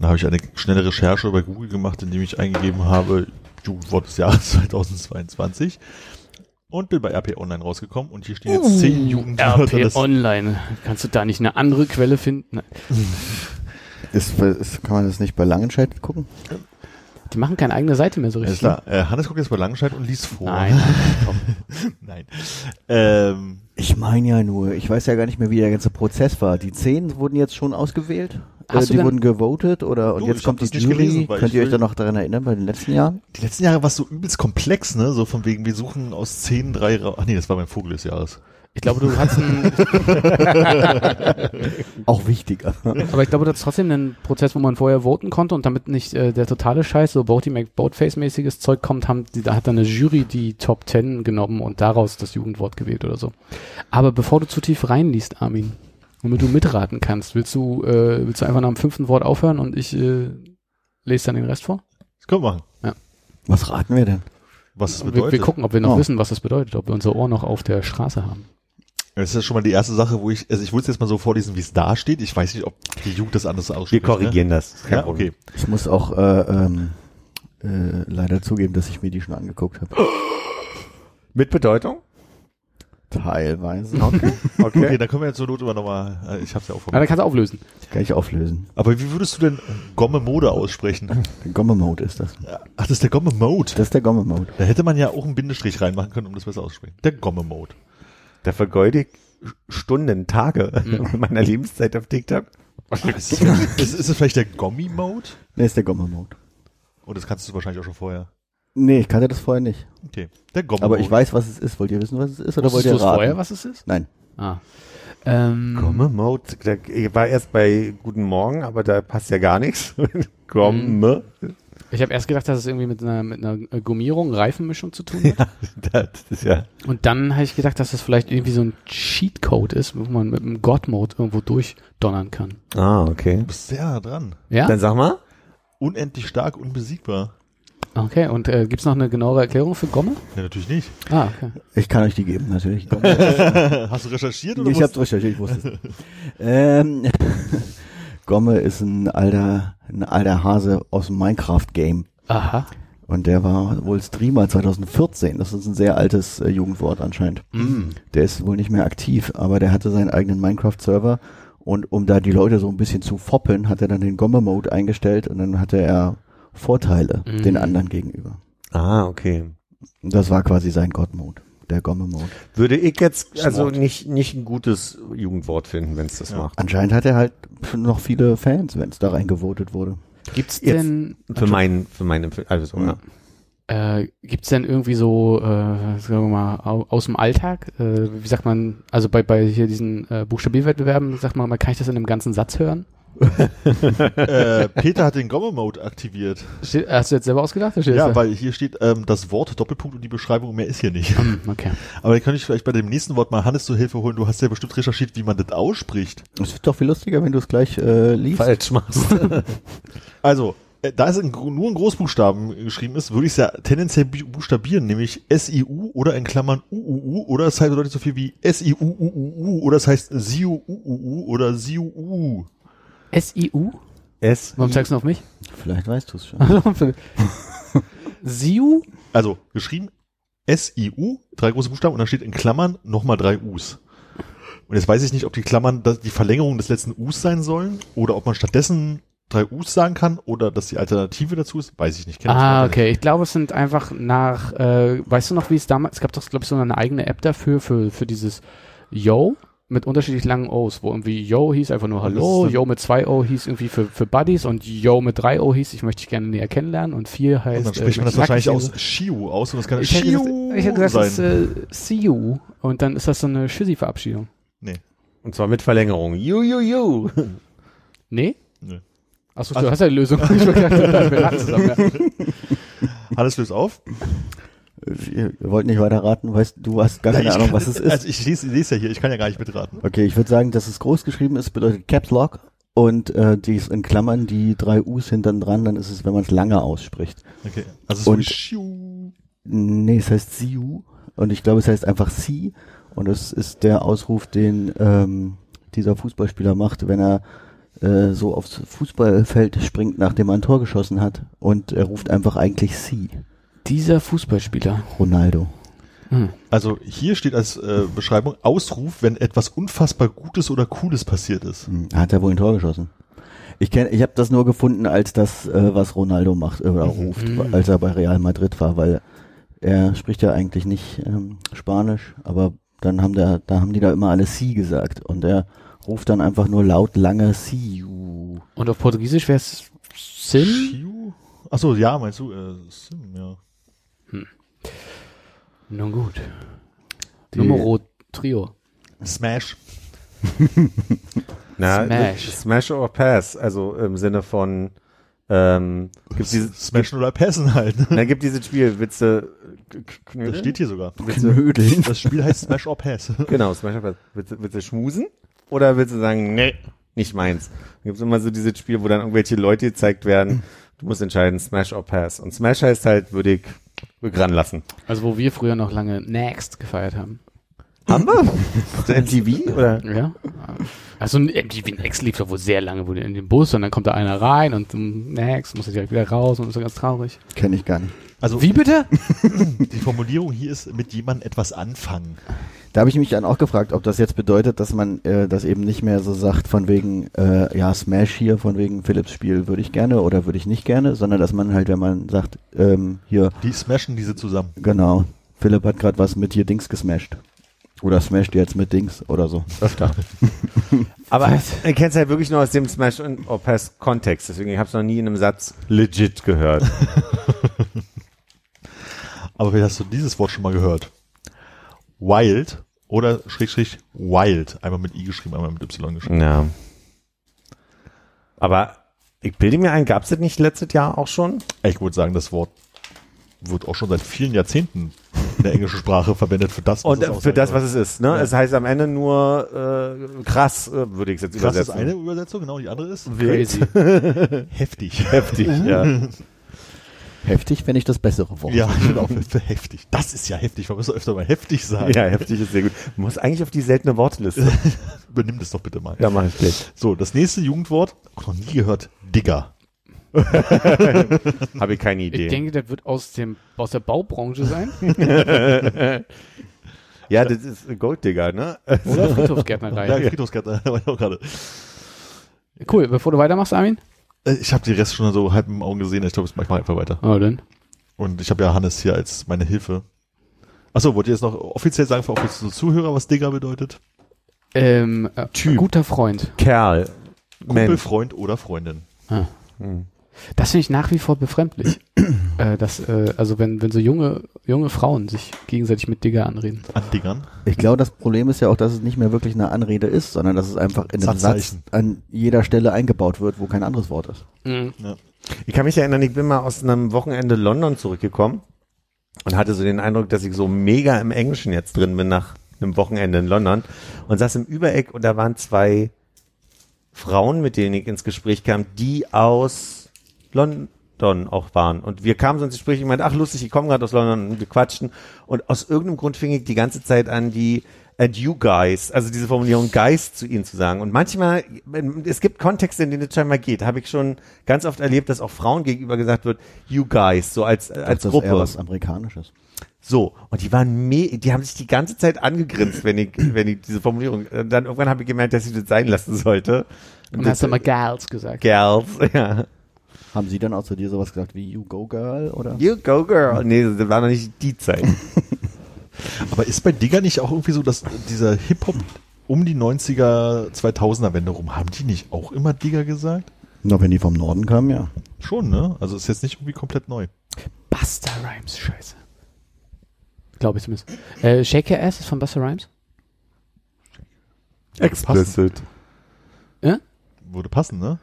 Da habe ich eine schnelle Recherche bei Google gemacht, indem ich eingegeben habe, Jugendwort des Jahres 2022 und bin bei RP Online rausgekommen und hier stehen jetzt zehn Jugendwörter RP Online. Kannst du da nicht eine andere Quelle finden? Ist, ist, kann man das nicht bei Langenscheid gucken? Die machen keine eigene Seite mehr so Alles richtig. klar. Äh, Hannes guckt jetzt bei Langenscheid und liest vor. Nein, komm. Nein. Ähm, Ich meine ja nur, ich weiß ja gar nicht mehr, wie der ganze Prozess war. Die zehn wurden jetzt schon ausgewählt? Hast äh, die wurden gewotet oder und Du, jetzt kommt die Jury. gelesen, Könnt ihr euch da noch daran erinnern bei den letzten Jahren? die letzten Jahre war es so übelst komplex, ne? So von wegen, wir suchen aus zehn drei Ra Ach nee, das war beim Vogel des Jahres. Ich glaube, du hast einen, Auch wichtiger. aber ich glaube, das ist trotzdem ein Prozess, wo man vorher voten konnte und damit nicht äh, der totale Scheiß, so Boaty McBoatface-mäßiges Zeug kommt, haben, die, da hat dann eine Jury die Top 10 genommen und daraus das Jugendwort gewählt oder so. Aber bevor du zu tief reinliest, Armin, damit du mitraten kannst, willst du, äh, willst du einfach nach dem fünften Wort aufhören und ich äh, lese dann den Rest vor? Das können wir machen. Was raten wir denn? Was es Wir, bedeutet. wir gucken, ob wir noch Oh. wissen, was das bedeutet, ob wir unser Ohr noch auf der Straße haben. Das ist ja schon mal die erste Sache, wo ich, also ich wollte es jetzt mal so vorlesen, wie es da steht. Ich weiß nicht, ob die Jugend das anders Wir ausspricht. korrigieren das. Ne? Ja, okay. Ich muss auch äh, ähm, äh, leider zugeben, dass ich mir die schon angeguckt habe. Mit Bedeutung? Teilweise. Okay. Okay, Okay. dann können wir jetzt zur Not immer nochmal, äh, ich hab's ja auch Na, dann vor kannst du auflösen. Kann ich auflösen. Aber wie würdest du denn Gomme Mode aussprechen? Der Gomme-Mode ist das. Ach, das ist der Gomme Mode. Das ist der Gomme-Mode. Da hätte man ja auch einen Bindestrich reinmachen können, um das besser auszusprechen. Der Gomme Mode. Da vergeude ich Stunden, Tage meiner Lebenszeit auf TikTok. Ist, es- ist, ist es vielleicht der Gommi Mode? Nee, ist der Gomme-Mode. Oh, das kannst du wahrscheinlich auch schon vorher. Nee, ich kannte das vorher nicht. Okay. Der Gomme Aber ich weiß, was es ist. Wollt ihr wissen, was es ist? Oder wollt ihr du es raten? vorher, was es ist? Nein. Ah. Ähm, Gomme Mode. Da, ich war erst bei Guten Morgen, aber da passt ja gar nichts. Gomme. Ich habe erst gedacht, dass es irgendwie mit einer, mit einer äh, Gummierung, Reifenmischung zu tun hat. Das ist ja. Und dann habe ich gedacht, dass das vielleicht irgendwie so ein Cheatcode ist, wo man mit einem God-Mode irgendwo durchdonnern kann. Ah, okay. Du bist sehr nah dran. Ja? Dann sag mal. Unendlich stark, unbesiegbar. Okay, und äh, gibt's noch eine genauere Erklärung für Gomme? Ja, natürlich nicht. Ah, okay. Ich kann euch die geben, natürlich. Gomme. Hast du recherchiert oder ich habe recherchiert, ich wusste es. ähm, Gomme ist ein alter, ein alter Hase aus dem Minecraft-Game. Aha. Und der war wohl Streamer 2014. Das ist ein sehr altes äh, Jugendwort anscheinend. Mm. Der ist wohl nicht mehr aktiv, aber der hatte seinen eigenen Minecraft-Server. Und um da die Leute so ein bisschen zu foppeln, hat er dann den Gomme-Mode eingestellt und dann hatte er Vorteile Mhm. den anderen gegenüber. Ah, okay. Und das war quasi sein God-Mode, der Gomme-Mode. Würde ich jetzt also nicht, nicht ein gutes Jugendwort finden, wenn es das Ja. macht. Anscheinend hat er halt noch viele Fans, wenn es da reingevotet wurde. Gibt's Jetzt- denn, Für mein, für meine, also so, ja. äh, gibt's denn irgendwie so, äh, sagen wir mal, au, aus dem Alltag, äh, wie sagt man, also bei, bei hier diesen äh, Buchstabierwettbewerben, sagt man, mal, kann ich das in einem ganzen Satz hören? äh, Peter hat den Gomme Mode aktiviert. Steht, hast du jetzt selber ausgedacht? Ja, da? weil hier steht ähm, das Wort Doppelpunkt und die Beschreibung, mehr ist hier nicht. Hm, okay. Aber dann kann ich vielleicht bei dem nächsten Wort mal Hannes zur Hilfe holen. Du hast ja bestimmt recherchiert, wie man das ausspricht. Es wird doch viel lustiger, wenn du es gleich äh, liest. Falsch machst. Also, äh, da es in, nur in Großbuchstaben geschrieben ist, würde ich es ja tendenziell bu- buchstabieren, nämlich S-I-U oder in Klammern U-U-U oder es heißt bedeutet so viel wie S-I-U-U-U oder es heißt Siu-U-U-U oder Siu-U. S-I-U? S. Warum zeigst du auf mich? Vielleicht weißt du es schon. Siu? Also geschrieben S-I-U, drei große Buchstaben und dann steht in Klammern nochmal drei U's. Und jetzt weiß ich nicht, ob die Klammern die Verlängerung des letzten U's sein sollen oder ob man stattdessen drei U's sagen kann oder dass die Alternative dazu ist, weiß ich nicht. Kenn ich Ah, nicht. okay. Ich glaube, es sind einfach nach, äh, weißt du noch, wie es damals, es gab doch, glaube ich, so eine eigene App dafür, für, für dieses Yo mit unterschiedlich langen O's, wo irgendwie Yo hieß einfach nur Hallo, Yo mit zwei O hieß irgendwie für, für Buddies und Yo mit drei O hieß, ich möchte dich gerne näher kennenlernen und vier heißt, Und dann spricht man äh, das wahrscheinlich aus Shiu aus und das kann Ich hätte gesagt, Shiu ich hätte gesagt, das ist äh, See You und dann ist das so eine Schüssi-Verabschiedung. Und zwar mit Verlängerung. Ju, ju, ju. Nee? Nee. Achso, Also- du hast ja die Lösung. Ich gedacht, wir raten zusammen. Ja. Alles löst auf. Ihr wollt nicht weiter raten, weißt du hast gar keine Ich Ahnung, kann- was es ist. Also ich lese, lese ja hier, ich kann ja gar nicht mitraten. Okay, ich würde sagen, dass es groß geschrieben ist, bedeutet Caps Lock und äh, die ist in Klammern die drei U's hinten dran, dann ist es, wenn man es lange ausspricht. Okay. Also so wie Und- Shiu. Nee, es heißt Siu und ich glaube, es heißt einfach Sie und es ist der Ausruf, den ähm, dieser Fußballspieler macht, wenn er äh, so aufs Fußballfeld springt, nachdem er ein Tor geschossen hat und er ruft einfach eigentlich Sie, Dieser Fußballspieler. Ronaldo. Hm. Also hier steht als äh, Beschreibung Ausruf, wenn etwas unfassbar Gutes oder Cooles passiert ist. Hm, Hat er wohl ein Tor geschossen? Ich kenn, ich habe das nur gefunden als das, äh, was Ronaldo macht äh, oder ruft, Mhm. als er bei Real Madrid war, weil er spricht ja eigentlich nicht ähm, Spanisch, aber dann haben da, da haben die da immer alle Sie gesagt und er ruft dann einfach nur laut lange See you. Und auf Portugiesisch wäre es Sim? Achso, ja, meinst du? Äh, Sim, ja. Nun gut. Die- Numero Trio. Smash. Na, Smash. Smash or Pass. Also im Sinne von, ähm, gibt dieses, Smashen oder Passen halt. ne? na, gibt dieses Spiel, willst du k- k- Das knödeln? steht hier sogar. Knödeln. Das Spiel heißt Smash or Pass. Genau, Smash or Pass. Willst du, willst du schmusen? Oder willst du sagen, nee, nicht meins? Da gibt's immer so dieses Spiel, wo dann irgendwelche Leute gezeigt werden. Du musst entscheiden, Smash or Pass. Und Smash heißt halt, würde ich ranlassen. Also wo wir früher noch lange Next gefeiert haben. Haben wir? MTV? Oder? Ja. Also ein MTV Next lief doch wohl sehr lange wohl in den Bus und dann kommt da einer rein und Next muss er direkt wieder raus und ist so ganz traurig. Kenne ich gar nicht. Also Wie bitte? die Formulierung hier ist mit jemandem etwas anfangen. Da habe ich mich dann auch gefragt, ob das jetzt bedeutet, dass man äh, das eben nicht mehr so sagt von wegen, äh, ja, Smash hier, von wegen Philips Spiel würde ich gerne oder würde ich nicht gerne, sondern dass man halt, wenn man sagt, ähm, hier, Die smashen diese zusammen. genau, Philipp hat gerade was mit hier Dings gesmashed. Oder smasht jetzt mit Dings oder so. Öfter. Aber ich kenne es halt wirklich nur aus dem Smash or Pass Kontext. Deswegen ich habe es noch nie in einem Satz legit gehört. Aber vielleicht hast du dieses Wort schon mal gehört. Wild oder Schrägstrich Wild. Einmal mit I geschrieben, einmal mit Y geschrieben. Ja. Aber ich bilde mir ein, gab es das nicht letztes Jahr auch schon? Ich würde sagen, das Wort wird auch schon seit vielen Jahrzehnten in der englischen Sprache verwendet für das, Und es äh, für das, was es ist. Ne? Ja. Es heißt am Ende nur äh, krass, äh, würde ich es jetzt Krass ist übersetzen. eine Übersetzung, genau, die andere ist Crazy. heftig. Heftig, ja. Heftig, wenn ich das bessere Wort. Ja, ich bin auch für heftig. Das ist ja heftig. Man muss doch öfter mal heftig sagen. ja, heftig ist sehr gut. Man muss eigentlich auf die seltene Wortliste. Übernimm das doch bitte mal. ja, mach ich gleich. So, das nächste Jugendwort, auch noch nie gehört, Digger. Habe ich keine Idee. Ich denke, der wird aus dem aus der Baubranche sein ja, das ist Golddigger, ne? oder Ja, Friedhofsgärtnerei. Friedhofsgärtner, war ich auch gerade. Cool, bevor du weitermachst, Armin. Äh, Ich habe die Rest schon so halb im Augen gesehen. Ich glaube, ich mache einfach weiter. Oh, dann. Und ich habe ja Hannes hier als meine Hilfe. Achso, wollt ihr jetzt noch offiziell sagen für so Zuhörer, was Digger bedeutet? Ähm, äh, Typ. Guter Freund. Kerl. Kumpel, Mensch. Freund oder Freundin. Ah. Hm. Das finde ich nach wie vor befremdlich. äh, dass, äh, also wenn, wenn so junge, junge Frauen sich gegenseitig mit Digger anreden. An Dingern. Ich glaube, das Problem ist ja auch, dass es nicht mehr wirklich eine Anrede ist, sondern dass es einfach in einem Satz an jeder Stelle eingebaut wird, wo kein anderes Wort ist. Ich kann mich erinnern, ich bin mal aus einem Wochenende London zurückgekommen und hatte so den Eindruck, dass ich so mega im Englischen jetzt drin bin nach einem Wochenende in London und saß im Übereck und da waren zwei Frauen, mit denen ich ins Gespräch kam, die aus London auch waren. Und wir kamen so ins Gespräch, ich meinte, ach lustig, ich komme gerade aus London und wir quatschten. Und aus irgendeinem Grund fing ich die ganze Zeit an, die and you guys, also diese Formulierung guys zu ihnen zu sagen. Und manchmal, es gibt Kontexte, in denen es scheinbar geht. Habe ich schon ganz oft erlebt, dass auch Frauen gegenüber gesagt wird, you guys, so als, als das Gruppe. ist eher was Amerikanisches. So, und die waren me die haben sich die ganze Zeit angegrinst, wenn ich, wenn ich diese Formulierung, und dann irgendwann habe ich gemerkt, dass ich das sein lassen sollte. Und dann hast du mal Gals gesagt. Girls, ja. Haben Sie dann auch zu dir sowas gesagt wie You Go Girl oder? You go girl. Nee, das war noch nicht die Zeit. Aber ist bei Digger nicht auch irgendwie so, dass dieser Hip-Hop um die 90er, 2000er Wende rum, haben die nicht auch immer Digger gesagt? Na, wenn die vom Norden kamen, ja. Schon, ne? Also ist jetzt nicht irgendwie komplett neu. Buster Rhymes, scheiße. Glaube ich zumindest. Äh, Shake Your Ass ist von Buster Rhymes? Explicit. Würde passen, ne?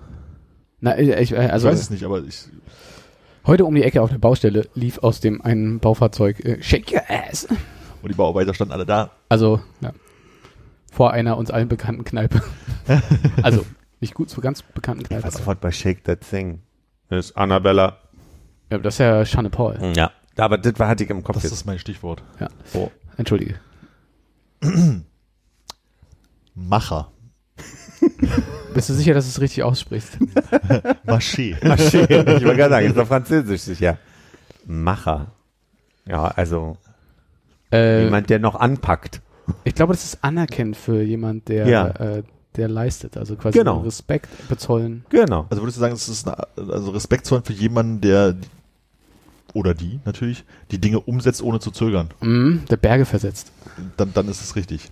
Na, ich, äh, also ich weiß es nicht, aber ich, heute um die Ecke auf der Baustelle lief aus dem einen Baufahrzeug äh, Shake Your Ass. und die Bauarbeiter standen alle da. Also, ja. Vor einer uns allen bekannten Kneipe. also, nicht gut, so ganz bekannten Ich Kneipe. war sofort bei Shake That Thing. Das ist Annabella. Ja, das ist ja Shanne Paul. Ja. Aber das war, hatte ich im Kopf Das jetzt. ist mein Stichwort. Ja. Oh. Entschuldige. Macher. Bist du sicher, dass du es richtig aussprichst? Maché. Maché. Ich wollte gerade sagen, ist doch französisch sicher. Macher. Ja, also Äh, jemand, der noch anpackt. ich glaube, das ist anerkennend für jemand, der, Ja. äh, der leistet. Also quasi Genau. Respekt bezollen. Genau. Also würdest du sagen, es ist eine, also Respekt zollen für jemanden, der oder die natürlich die Dinge umsetzt, ohne zu zögern. Mhm, der Berge versetzt. Dann, dann ist es richtig.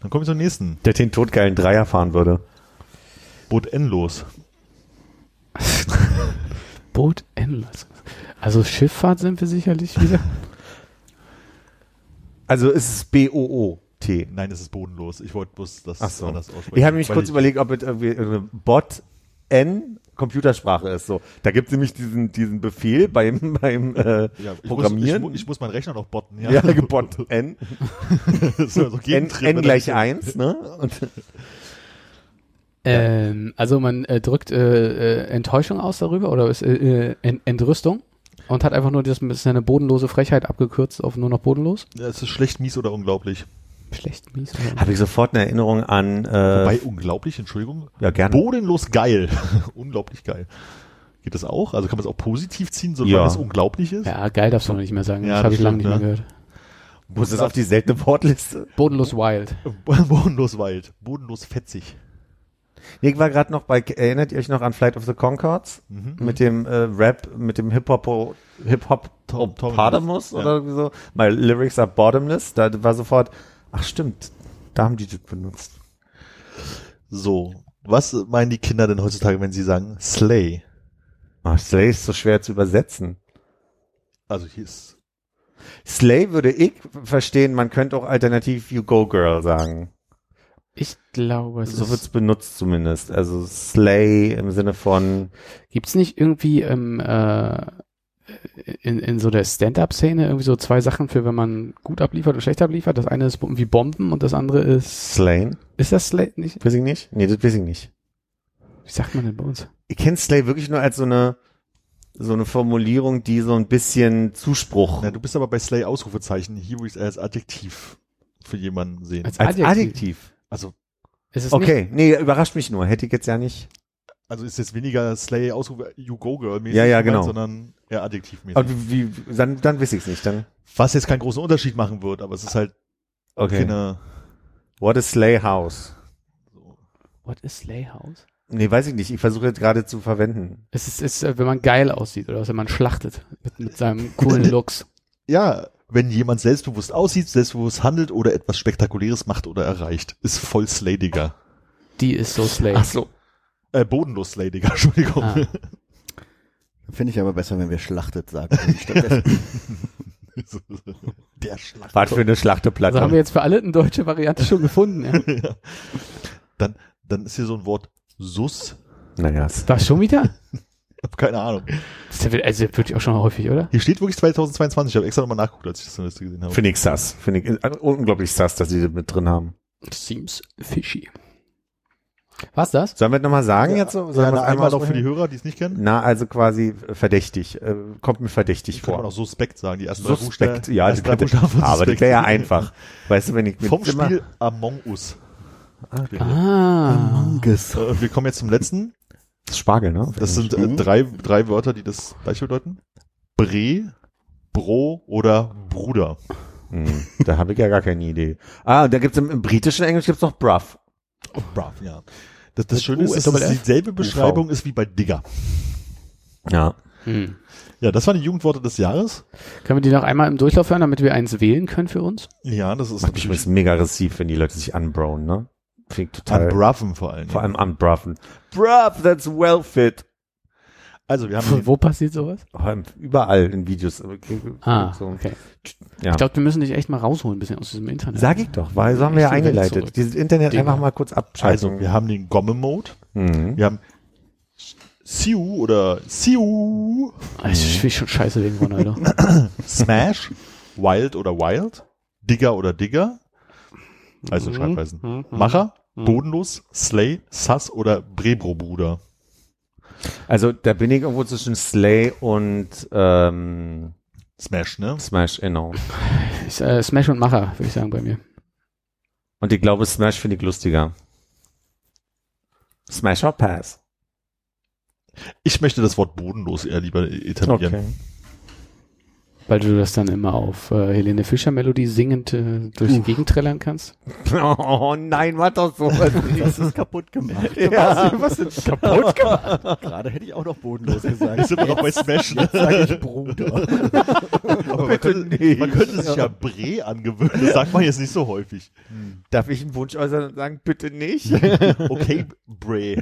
Dann kommen wir zum nächsten. Der den todgeilen Dreier fahren würde. Boot endlos. Boot endlos. Also Schifffahrt sind wir sicherlich wieder. Also es ist B-O-O-T. Nein, es ist bodenlos. Ich wollte bloß das Ach so. anders aussprechen. Ich habe nämlich Weil kurz ich- überlegt, ob es irgendwie eine Bot N Computersprache ist. So, da gibt es nämlich diesen diesen Befehl beim beim äh, ja, ich Programmieren. Muss, ich, ich muss meinen Rechner noch botten. ja, gebot N ja so N, N gleich das- eins, ne? Und Ähm, also man äh, drückt äh, äh, Enttäuschung aus darüber oder ist, äh, äh, Ent Entrüstung und hat einfach nur das ist eine bodenlose Frechheit abgekürzt auf nur noch bodenlos. Ja, es ist schlecht, mies oder unglaublich. Schlecht, mies. Habe ich sofort eine Erinnerung an äh, Wobei unglaublich, Entschuldigung. ja gerne. Bodenlos geil. unglaublich geil. Geht das auch? Also kann man es auch positiv ziehen, solange Ja. es unglaublich ist? Ja, geil darfst du noch nicht mehr sagen. Ja, das habe ich das lange nicht mehr ne? gehört. Muss es auf die seltene Wortliste? Bodenlos wild. Bodenlos wild. Bodenlos fetzig. Nee, Ich war gerade noch bei, erinnert ihr euch noch an Flight of the Concords? Mhm. Mit dem äh, Rap, mit dem Hip-Hop, Hip-Hop Tom- Tom- Potamus ja. oder irgendwie so. My lyrics are bottomless. Da war sofort, ach stimmt, da haben die das benutzt. So. Was meinen die Kinder denn heutzutage, wenn sie sagen Slay? Ach, Slay ist so schwer zu übersetzen. Also hier ist Slay würde ich verstehen, man könnte auch alternativ You Go Girl sagen. Ich glaube, es So ist, wird's benutzt zumindest. Also Slay im Sinne von, gibt's nicht irgendwie ähm, äh, in, in so der Stand-up-Szene irgendwie so zwei Sachen für, wenn man gut abliefert und schlecht abliefert? Das eine ist irgendwie Bomben und das andere ist, Slain. ist das Slay nicht? Weiß ich nicht? Nee, das weiß ich nicht. Wie sagt man denn bei uns? Ich kenne Slay wirklich nur als so eine, so eine Formulierung, die so ein bisschen Zuspruch Na, du bist aber bei Slay Ausrufezeichen. Hier würde ich es als Adjektiv für jemanden sehen. Als als Adjektiv. Adjektiv. Also, Ist es nicht? Okay, nee, überrascht mich nur. Hätte ich jetzt ja nicht. Also ist jetzt weniger Slay Ausrufe You Go Girl mäßig, Ja, ja, genau. sondern eher adjektivmäßig. Aber wie, wie dann, dann weiß ich es nicht. Dann, Was jetzt keinen großen Unterschied machen wird, aber es ist halt okay. keine, What is Slay House? What is Slay House? Nee, weiß ich nicht. Ich versuche jetzt gerade zu verwenden. Es ist, ist, wenn man geil aussieht oder wenn man schlachtet mit, mit seinem coolen Looks. ja, wenn jemand selbstbewusst aussieht, selbstbewusst handelt oder etwas Spektakuläres macht oder erreicht, ist voll Slay, Digga. Die ist so Slay. Ach so. Äh, bodenlos Slay, Digga, Entschuldigung. Ah. Finde ich aber besser, wenn wir schlachtet sagen. Der Schlag. Was für eine Schlachteplatte. Also haben wir jetzt für alle eine deutsche Variante schon gefunden. Ja. Dann, dann ist hier so ein Wort Sus. naja, es- Das schon wieder? Hab keine Ahnung. Das ist ja, also wirklich auch schon häufig, oder? Hier steht wirklich 2022. Ich habe extra nochmal nachgeguckt, als ich das in der Liste gesehen habe. finde ich sass. Finde ich äh, unglaublich sass, dass sie das mit drin haben. Seems fishy. Was das? Sollen wir nochmal sagen jetzt? so? Sollen Ja, wir na, einmal noch für die Hörer, die es nicht kennen. Na, also quasi verdächtig. Äh, kommt mir verdächtig Kann man vor. auch Suspekt sagen. Die ersten drei Suspekt, Buchstaben- ja, ersten die drei Buchstaben von aber das wäre ja einfach. Weißt du, wenn ich mit Vom Spiel Among Us. Ah. Manges. Äh, wir kommen jetzt zum letzten. Das ist Spargel, ne? Das sind äh, drei, drei Wörter, die das gleiche bedeuten. Bre, Bro oder Bruder. Hm, da habe ich ja gar keine Idee. Ah, da gibt's im, im britischen Englisch gibt's noch Bruff. Oh, brav, ja. Das, das Mit Schöne ist, dass es dieselbe Beschreibung ist wie bei Digger. Ja. Hm. Ja, das waren die Jugendworte des Jahres. Können wir die noch einmal im Durchlauf hören, damit wir eins wählen können für uns? Ja, das ist Macht mich übrigens mega aggressiv, wenn die Leute sich unbrown, ne? Finde ich total. Unbraven vor allem. vor allem unbruffen. Bruff, that's well fit. Also, wir haben Wo passiert sowas? Oh, überall in Videos. Okay, Ah, so. okay. Ja. Ich glaube, wir müssen dich echt mal rausholen, ein bisschen aus diesem Internet. Sag ich doch, weil so haben wir ja eingeleitet. Dieses Internet Dinger. einfach mal kurz abschalten. also, wir haben den Gomme-Mode. mhm. Wir haben Siu oder Siu, Ich finde schon scheiße wegen Ronaldo. Smash, Wild oder Wild, Digger oder Digger, also Mhm. Schreibweisen. Mhm. Macher, Mhm. Bodenlos, Slay, Sass oder Brebro-Bruder. Also da bin ich irgendwo zwischen Slay und ähm, Smash, ne? Smash, genau. Ich, äh, Smash und Macher, würde ich sagen, bei mir. Und ich glaube, Smash finde ich lustiger. Smash or Pass. Ich möchte das Wort bodenlos eher lieber etablieren. Weil du das dann immer auf äh, Helene Fischer Melodie singend äh, durch die Gegend trällern kannst. Oh nein, mach doch nicht. Das ist kaputt gemacht. Ja. Was ist kaputt gemacht? Gerade hätte ich auch noch bodenlos gesagt. Jetzt sind wir noch bei Smash, ne? Sag ich Bruder. Aber man könnte, man könnte sich ja Bre angewöhnen. Das sagt man jetzt nicht so häufig. Darf ich einen Wunsch äußern und sagen, bitte nicht? Okay, Bre.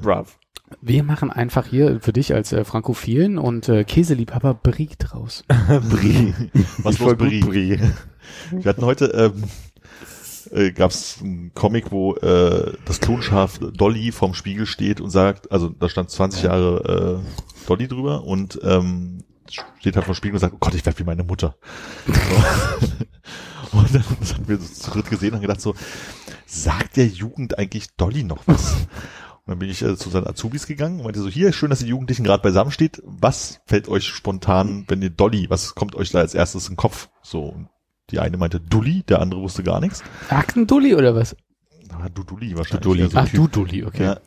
Brav. Wir machen einfach hier für dich als äh, Frankophilen und äh, Käseliebhaber Brie draus. Brie. Was Ich los, voll gut, Brie? Brie. Wir hatten heute, ähm, äh, gab es einen Comic, wo äh, das Klonschaf Dolly vorm Spiegel steht und sagt, also da stand 20 Jahre äh, Dolly drüber und ähm, steht halt vor dem Spiegel und sagt, oh Gott, ich werde wie meine Mutter. So. und dann das hatten wir so zu dritt gesehen und gedacht so, sagt der Jugend eigentlich Dolly noch was? Und dann bin ich äh, zu seinen Azubis gegangen und meinte so, hier, schön, dass die Jugendlichen gerade beisammen steht. Was fällt euch spontan, wenn ihr Dolly, was kommt euch da als erstes in den Kopf? So, und die eine meinte Dulli, der andere wusste gar nichts. Aktendulli oder was? Ah, Duduli wahrscheinlich. Duduli. Also Ach, Typ. du Dulli, okay. Ja.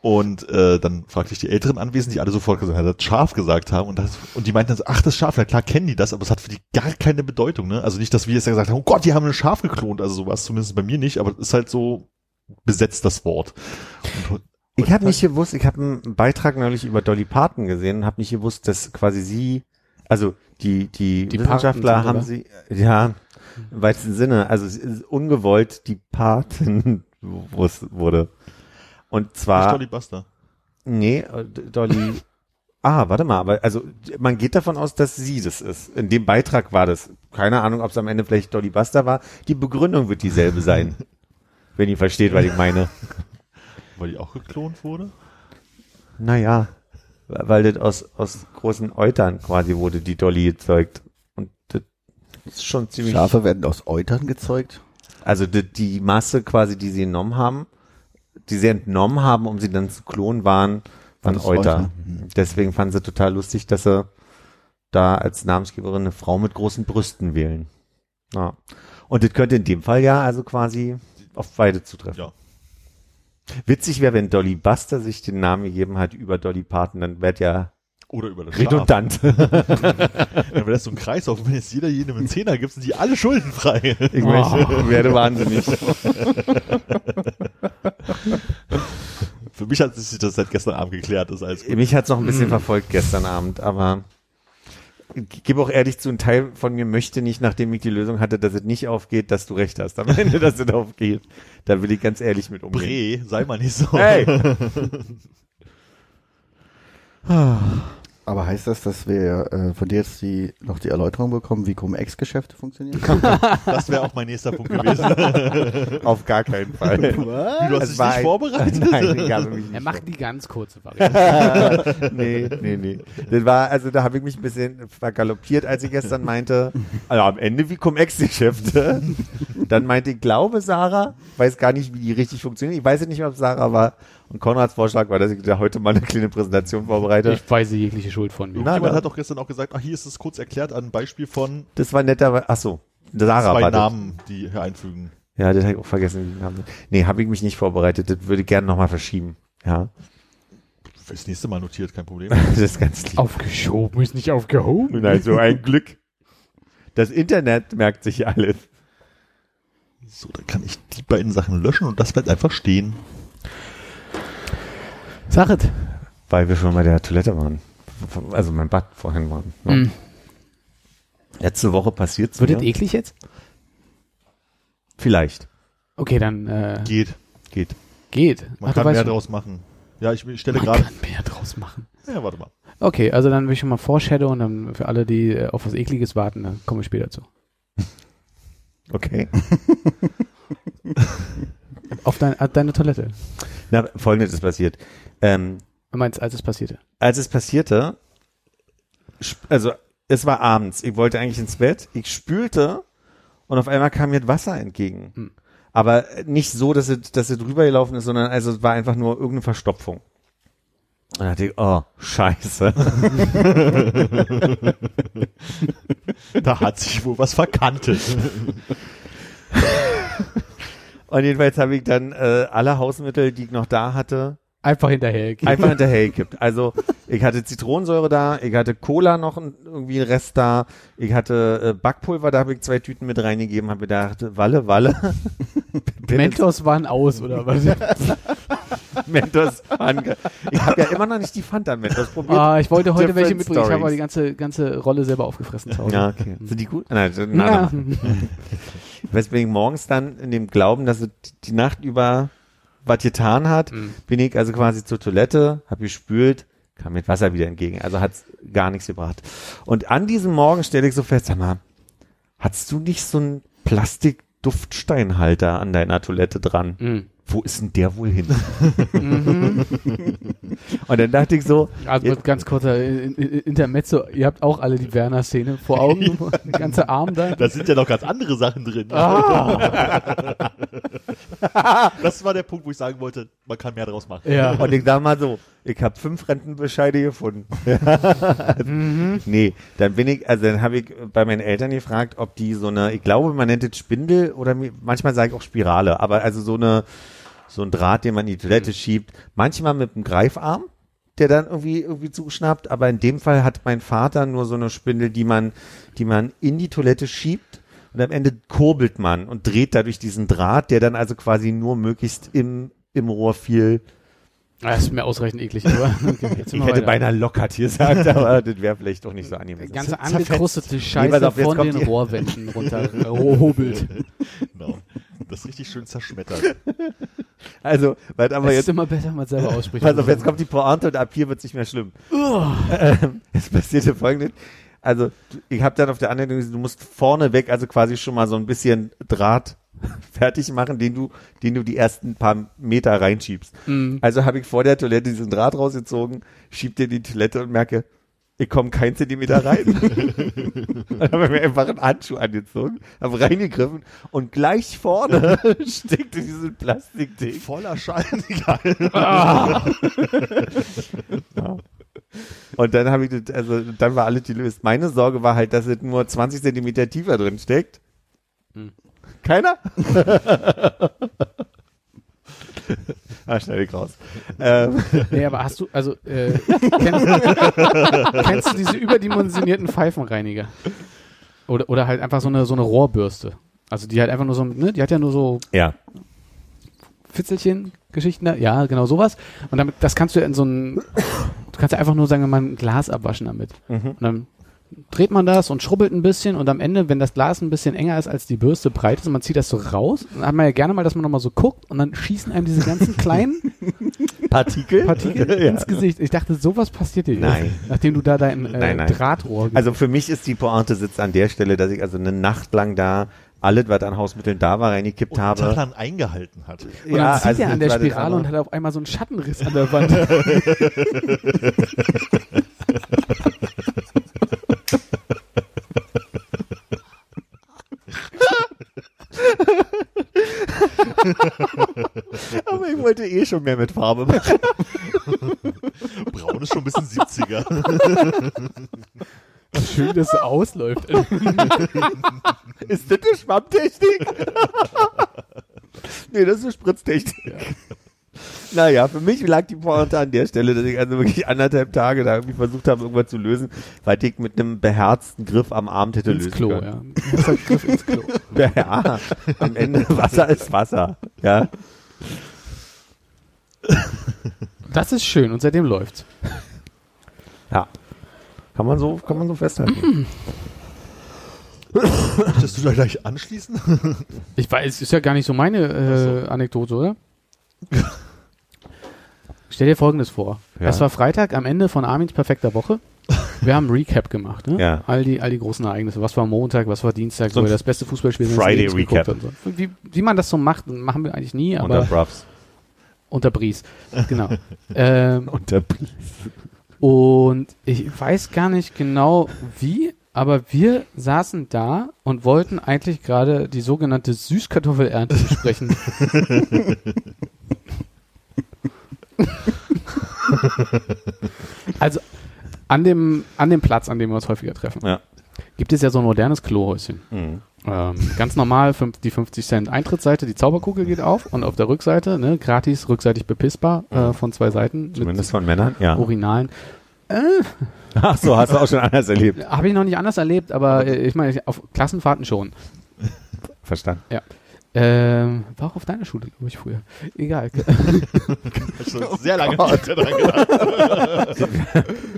Und äh, dann fragte ich die älteren Anwesenden, die alle sofort gesagt haben, das Schaf gesagt haben. Und, das, und die meinten dann so, ach, das Schaf, na klar kennen die das, aber es hat für die gar keine Bedeutung. Ne? Also nicht, dass wir jetzt ja gesagt haben, oh Gott, die haben ein Schaf geklont. Also sowas zumindest bei mir nicht, aber es ist halt so besetzt, das Wort. Und, Ich habe nicht gewusst, ich habe einen Beitrag neulich über Dolly Parton gesehen und habe nicht gewusst, dass quasi sie, also die die, Die Wissenschaftler haben sie, ja, im weitesten Sinne, also es ist ungewollt die Paten wurde. Und nicht zwar, Dolly Buster. nee, äh, Dolly, ah, warte mal, aber also man geht davon aus, dass sie das ist. In dem Beitrag war das. Keine Ahnung, ob es am Ende vielleicht Dolly Buster war. Die Begründung wird dieselbe sein. wenn ihr versteht, was ich meine. Weil die auch geklont wurde? Naja, weil das aus, aus großen Eutern quasi wurde die Dolly gezeugt. Und das ist schon ziemlich. Schafe werden aus Eutern gezeugt. Also die, die Masse quasi, die sie genommen haben, die sie entnommen haben, um sie dann zu klonen, waren, waren Euter. Euter. Mhm. Deswegen fanden sie total lustig, dass sie da als Namensgeberin eine Frau mit großen Brüsten wählen. Ja. Und das könnte in dem Fall ja also quasi auf beide zutreffen. Ja. Witzig wäre, wenn Dolly Buster sich den Namen gegeben hat über Dolly Parton, dann wäre ja Oder über das redundant. Dann wäre das so ein Kreislauf. Wenn jetzt jeder jedem einen Zehner gibt, sind die alle schuldenfrei. Ich möchte, werde wahnsinnig. Für mich hat sich das seit gestern Abend geklärt. Das ist alles gut. Mich hat's noch ein bisschen verfolgt gestern Abend, aber ich gebe auch ehrlich zu, ein Teil von mir möchte nicht, nachdem ich die Lösung hatte, dass es nicht aufgeht, dass du recht hast. Am Ende, dass es aufgeht. Da will ich ganz ehrlich mit umgehen. Bre, sei mal nicht so. Hey! Aber heißt das, dass wir äh, von dir jetzt die, noch die Erläuterung bekommen, wie Cum-Ex-Geschäfte funktionieren? Das wäre auch mein nächster Punkt gewesen. Auf gar keinen Fall. Du hast Es dich war nicht vorbereitet. Nein, ich habe mich Er nicht macht die ganz kurze Variante. nee, nee, nee. Das war, also da habe ich mich ein bisschen vergaloppiert, als ich gestern meinte, also am Ende wie Cum-Ex-Geschäfte. Dann meinte ich, glaube Sarah, weiß gar nicht, wie die richtig funktionieren. Ich weiß ja nicht, ob Sarah war. Und Konrads Vorschlag war, dass ich da heute mal eine kleine Präsentation vorbereite. Ich weise jegliche Schuld von mir. Jemand na. hat doch gestern auch gesagt, ach, hier ist es kurz erklärt an einem Beispiel von Das war netter, ach so, Sarah zwei das. Namen, die hier einfügen. Ja, das habe ich auch vergessen. Nee, habe ich mich nicht vorbereitet. Das würde ich gerne nochmal verschieben. Ja, Fürs nächste Mal notiert, kein Problem. das ist ganz lieb. Aufgeschoben ist nicht aufgehoben. Nein, so ein Glück. Das Internet merkt sich alles. So, dann kann ich die beiden Sachen löschen und das bleibt einfach stehen. Sachet. Weil wir schon bei der Toilette waren. Also mein Bad vorhin waren. Ne? Mhm. Letzte Woche passiert Wird mir. das eklig jetzt? Vielleicht. Okay, dann äh, Geht. Geht. geht. Man Ach, kann mehr schon. draus machen. Ja, ich stelle Man gerade. kann mehr draus machen. Ja, warte mal. Okay, also dann will ich schon mal Foreshadow und dann für alle, die äh, auf was Ekliges warten, dann kommen wir später zu. Okay. Auf dein, deine Toilette. Na, folgendes ist passiert. Ähm, Du meinst, als es passierte. als es passierte, also es war abends, ich wollte eigentlich ins Bett, ich spülte und auf einmal kam mir das Wasser entgegen. Hm. Aber nicht so, dass es, dass es drüber gelaufen ist, sondern also es war einfach nur irgendeine Verstopfung. Und dann dachte ich, oh, scheiße. Da hat sich wohl was verkantet. Und jedenfalls habe ich dann äh, alle Hausmittel, die ich noch da hatte, Einfach hinterher. einfach hinterher gekippt. Also ich hatte Zitronensäure da, ich hatte Cola noch irgendwie einen Rest da, ich hatte äh, Backpulver, da habe ich zwei Tüten mit reingegeben, habe gedacht, Walle, Walle. Mentos waren aus, oder was? Mentos. ange- Ich habe ja immer noch nicht die Fanta Mentos probiert. ah, ich wollte heute welche Different mitbringen. Ich habe aber stories. die ganze, ganze Rolle selber aufgefressen. Ja, okay. Sind die gut? Nein, na, Ja. na. Weswegen morgens dann in dem Glauben, dass die Nacht über was getan hat, Mhm. bin ich also quasi zur Toilette, habe gespült, kam mit Wasser wieder entgegen. Also hat's gar nichts gebracht. Und an diesem Morgen stelle ich so fest, sag mal, hast du nicht so einen Plastik-Duftsteinhalter an deiner Toilette dran? Mhm. Wo ist denn der wohl hin? Und dann dachte ich so, Also wird ganz kurzer In- In- Intermezzo. Ihr habt auch alle die Werner-Szene vor Augen. Der ganze Arm da. Da sind ja noch ganz andere Sachen drin. Ah. Das war der Punkt, wo ich sagen wollte, man kann mehr draus machen. Ja. Und ich sag mal so, ich habe fünf Rentenbescheide gefunden. Mhm. Nee, dann bin ich, also dann habe ich bei meinen Eltern gefragt, ob die so eine, ich glaube, man nennt es Spindel oder manchmal sage ich auch Spirale, aber also so eine, so ein Draht, den man in die Toilette Mhm. schiebt, manchmal mit einem Greifarm, der dann irgendwie irgendwie zuschnappt, aber in dem Fall hat mein Vater nur so eine Spindel, die man, die man in die Toilette schiebt und am Ende kurbelt man und dreht dadurch diesen Draht, der dann also quasi nur möglichst im, im Rohr viel Das ist mir ausreichend eklig. Aber okay, Ich hätte weiter. beinahe lockert gesagt, aber das wäre vielleicht doch nicht so angemessen. Ganze Zerfetzt. angekrustete Nee, Scheiße pass auf, von den die- Rohrwänden runter äh, hobelt. Genau. Das ist richtig schön zerschmettert. Also, weil aber Es jetzt, ist immer besser, wenn man selber ausspricht. pass auf, jetzt kommt die Pointe und ab hier wird es nicht mehr schlimm. Ähm, jetzt passierte folgendes. Also, ich habe dann auf der anderen Seite, du musst vorne weg, also quasi schon mal so ein bisschen Draht fertig machen, den du, den du die ersten paar Meter reinschiebst. Mhm. Also habe ich vor der Toilette diesen Draht rausgezogen, schieb dir die Toilette und merke, ich komme kein Zentimeter rein. dann habe ich mir einfach einen Handschuh angezogen, habe reingegriffen und gleich vorne steckte dieses Plastikding. Voller Schein, egal. Und dann habe ich das, also dann war alles gelöst. Meine Sorge war halt, dass es nur 20 Zentimeter tiefer drin steckt. Hm. Keiner? ah, schneide ich raus. Ähm, Nee, aber hast du, also, äh, kennst, kennst du diese überdimensionierten Pfeifenreiniger? Oder, oder halt einfach so eine, so eine Rohrbürste. Also die halt einfach nur so, ne, die hat ja nur so ja. Fitzelchen, Geschichten da, ja, genau sowas. Und damit, das kannst du ja in so ein, du kannst ja einfach nur sagen wir mal ein Glas abwaschen damit. Mhm. Und dann dreht man das und schrubbelt ein bisschen und am Ende, wenn das Glas ein bisschen enger ist als die Bürste breit ist und man zieht das so raus, dann hat man ja gerne mal, dass man nochmal so guckt und dann schießen einem diese ganzen kleinen Partikel? Partikel Ja. ins Gesicht. Ich dachte, sowas passiert dir jetzt. Nein. Nachdem du da dein äh, Nein, nein. Drahtrohr Also für mich ist die Pointe sitzt an der Stelle, dass ich also eine Nacht lang da alles, was an Hausmitteln da war, reingekippt Und habe. Tag lang eingehalten hat. Und dann zieht also er an der Spirale und hat auf einmal so einen Schattenriss an der Wand. Aber ich wollte eh schon mehr mit Farbe machen. Braun ist schon ein bisschen 70er. Schön, dass es ausläuft. Ist das eine Schwammtechnik? nee, das ist eine Spritztechnik. Naja, für mich lag die Pointe an der Stelle, dass ich also wirklich anderthalb Tage da irgendwie versucht habe, irgendwas zu lösen, weil ich mit einem beherzten Griff am Abend hätte ins lösen Klo, können. ja. Griff ins Klo. Ja, am Ende Wasser ist Wasser. Ja. Das ist schön und seitdem läuft's. Ja. Kann man so, kann man so festhalten. Möchtest du da gleich anschließen? Ich weiß, ist ja gar nicht so meine äh, Anekdote, oder? Stell dir folgendes vor. Ja. Es war Freitag am Ende von Armins perfekter Woche. Wir haben Recap gemacht, ne? Ja. All die, all die großen Ereignisse. Was war Montag, was war Dienstag, So wo wir das beste Fußballspiel Friday Recap. So. Wie, wie man das so macht, machen wir eigentlich nie, Unter aber Bruffs. unter Bries. Genau. ähm, Unter Bries. und ich weiß gar nicht genau wie, aber wir saßen da und wollten eigentlich gerade die sogenannte Süßkartoffelernte besprechen. also an dem, an dem Platz, an dem wir uns häufiger treffen, Ja. gibt es ja so ein modernes Klohäuschen. Mhm. Ähm, ganz normal, fünf, die 50 Cent Eintrittsseite, die Zauberkugel geht auf und auf der Rückseite, ne, gratis, rückseitig bepissbar, äh, von zwei Seiten Zumindest von Männern, ja. Urinalen. Ach so, hast du auch schon anders erlebt. Habe ich noch nicht anders erlebt, aber äh, ich meine, auf Klassenfahrten schon. Verstanden. Ähm, war auch auf deiner Schule, glaube ich, früher. Egal. Schon sehr lange nicht mehr dran gedacht.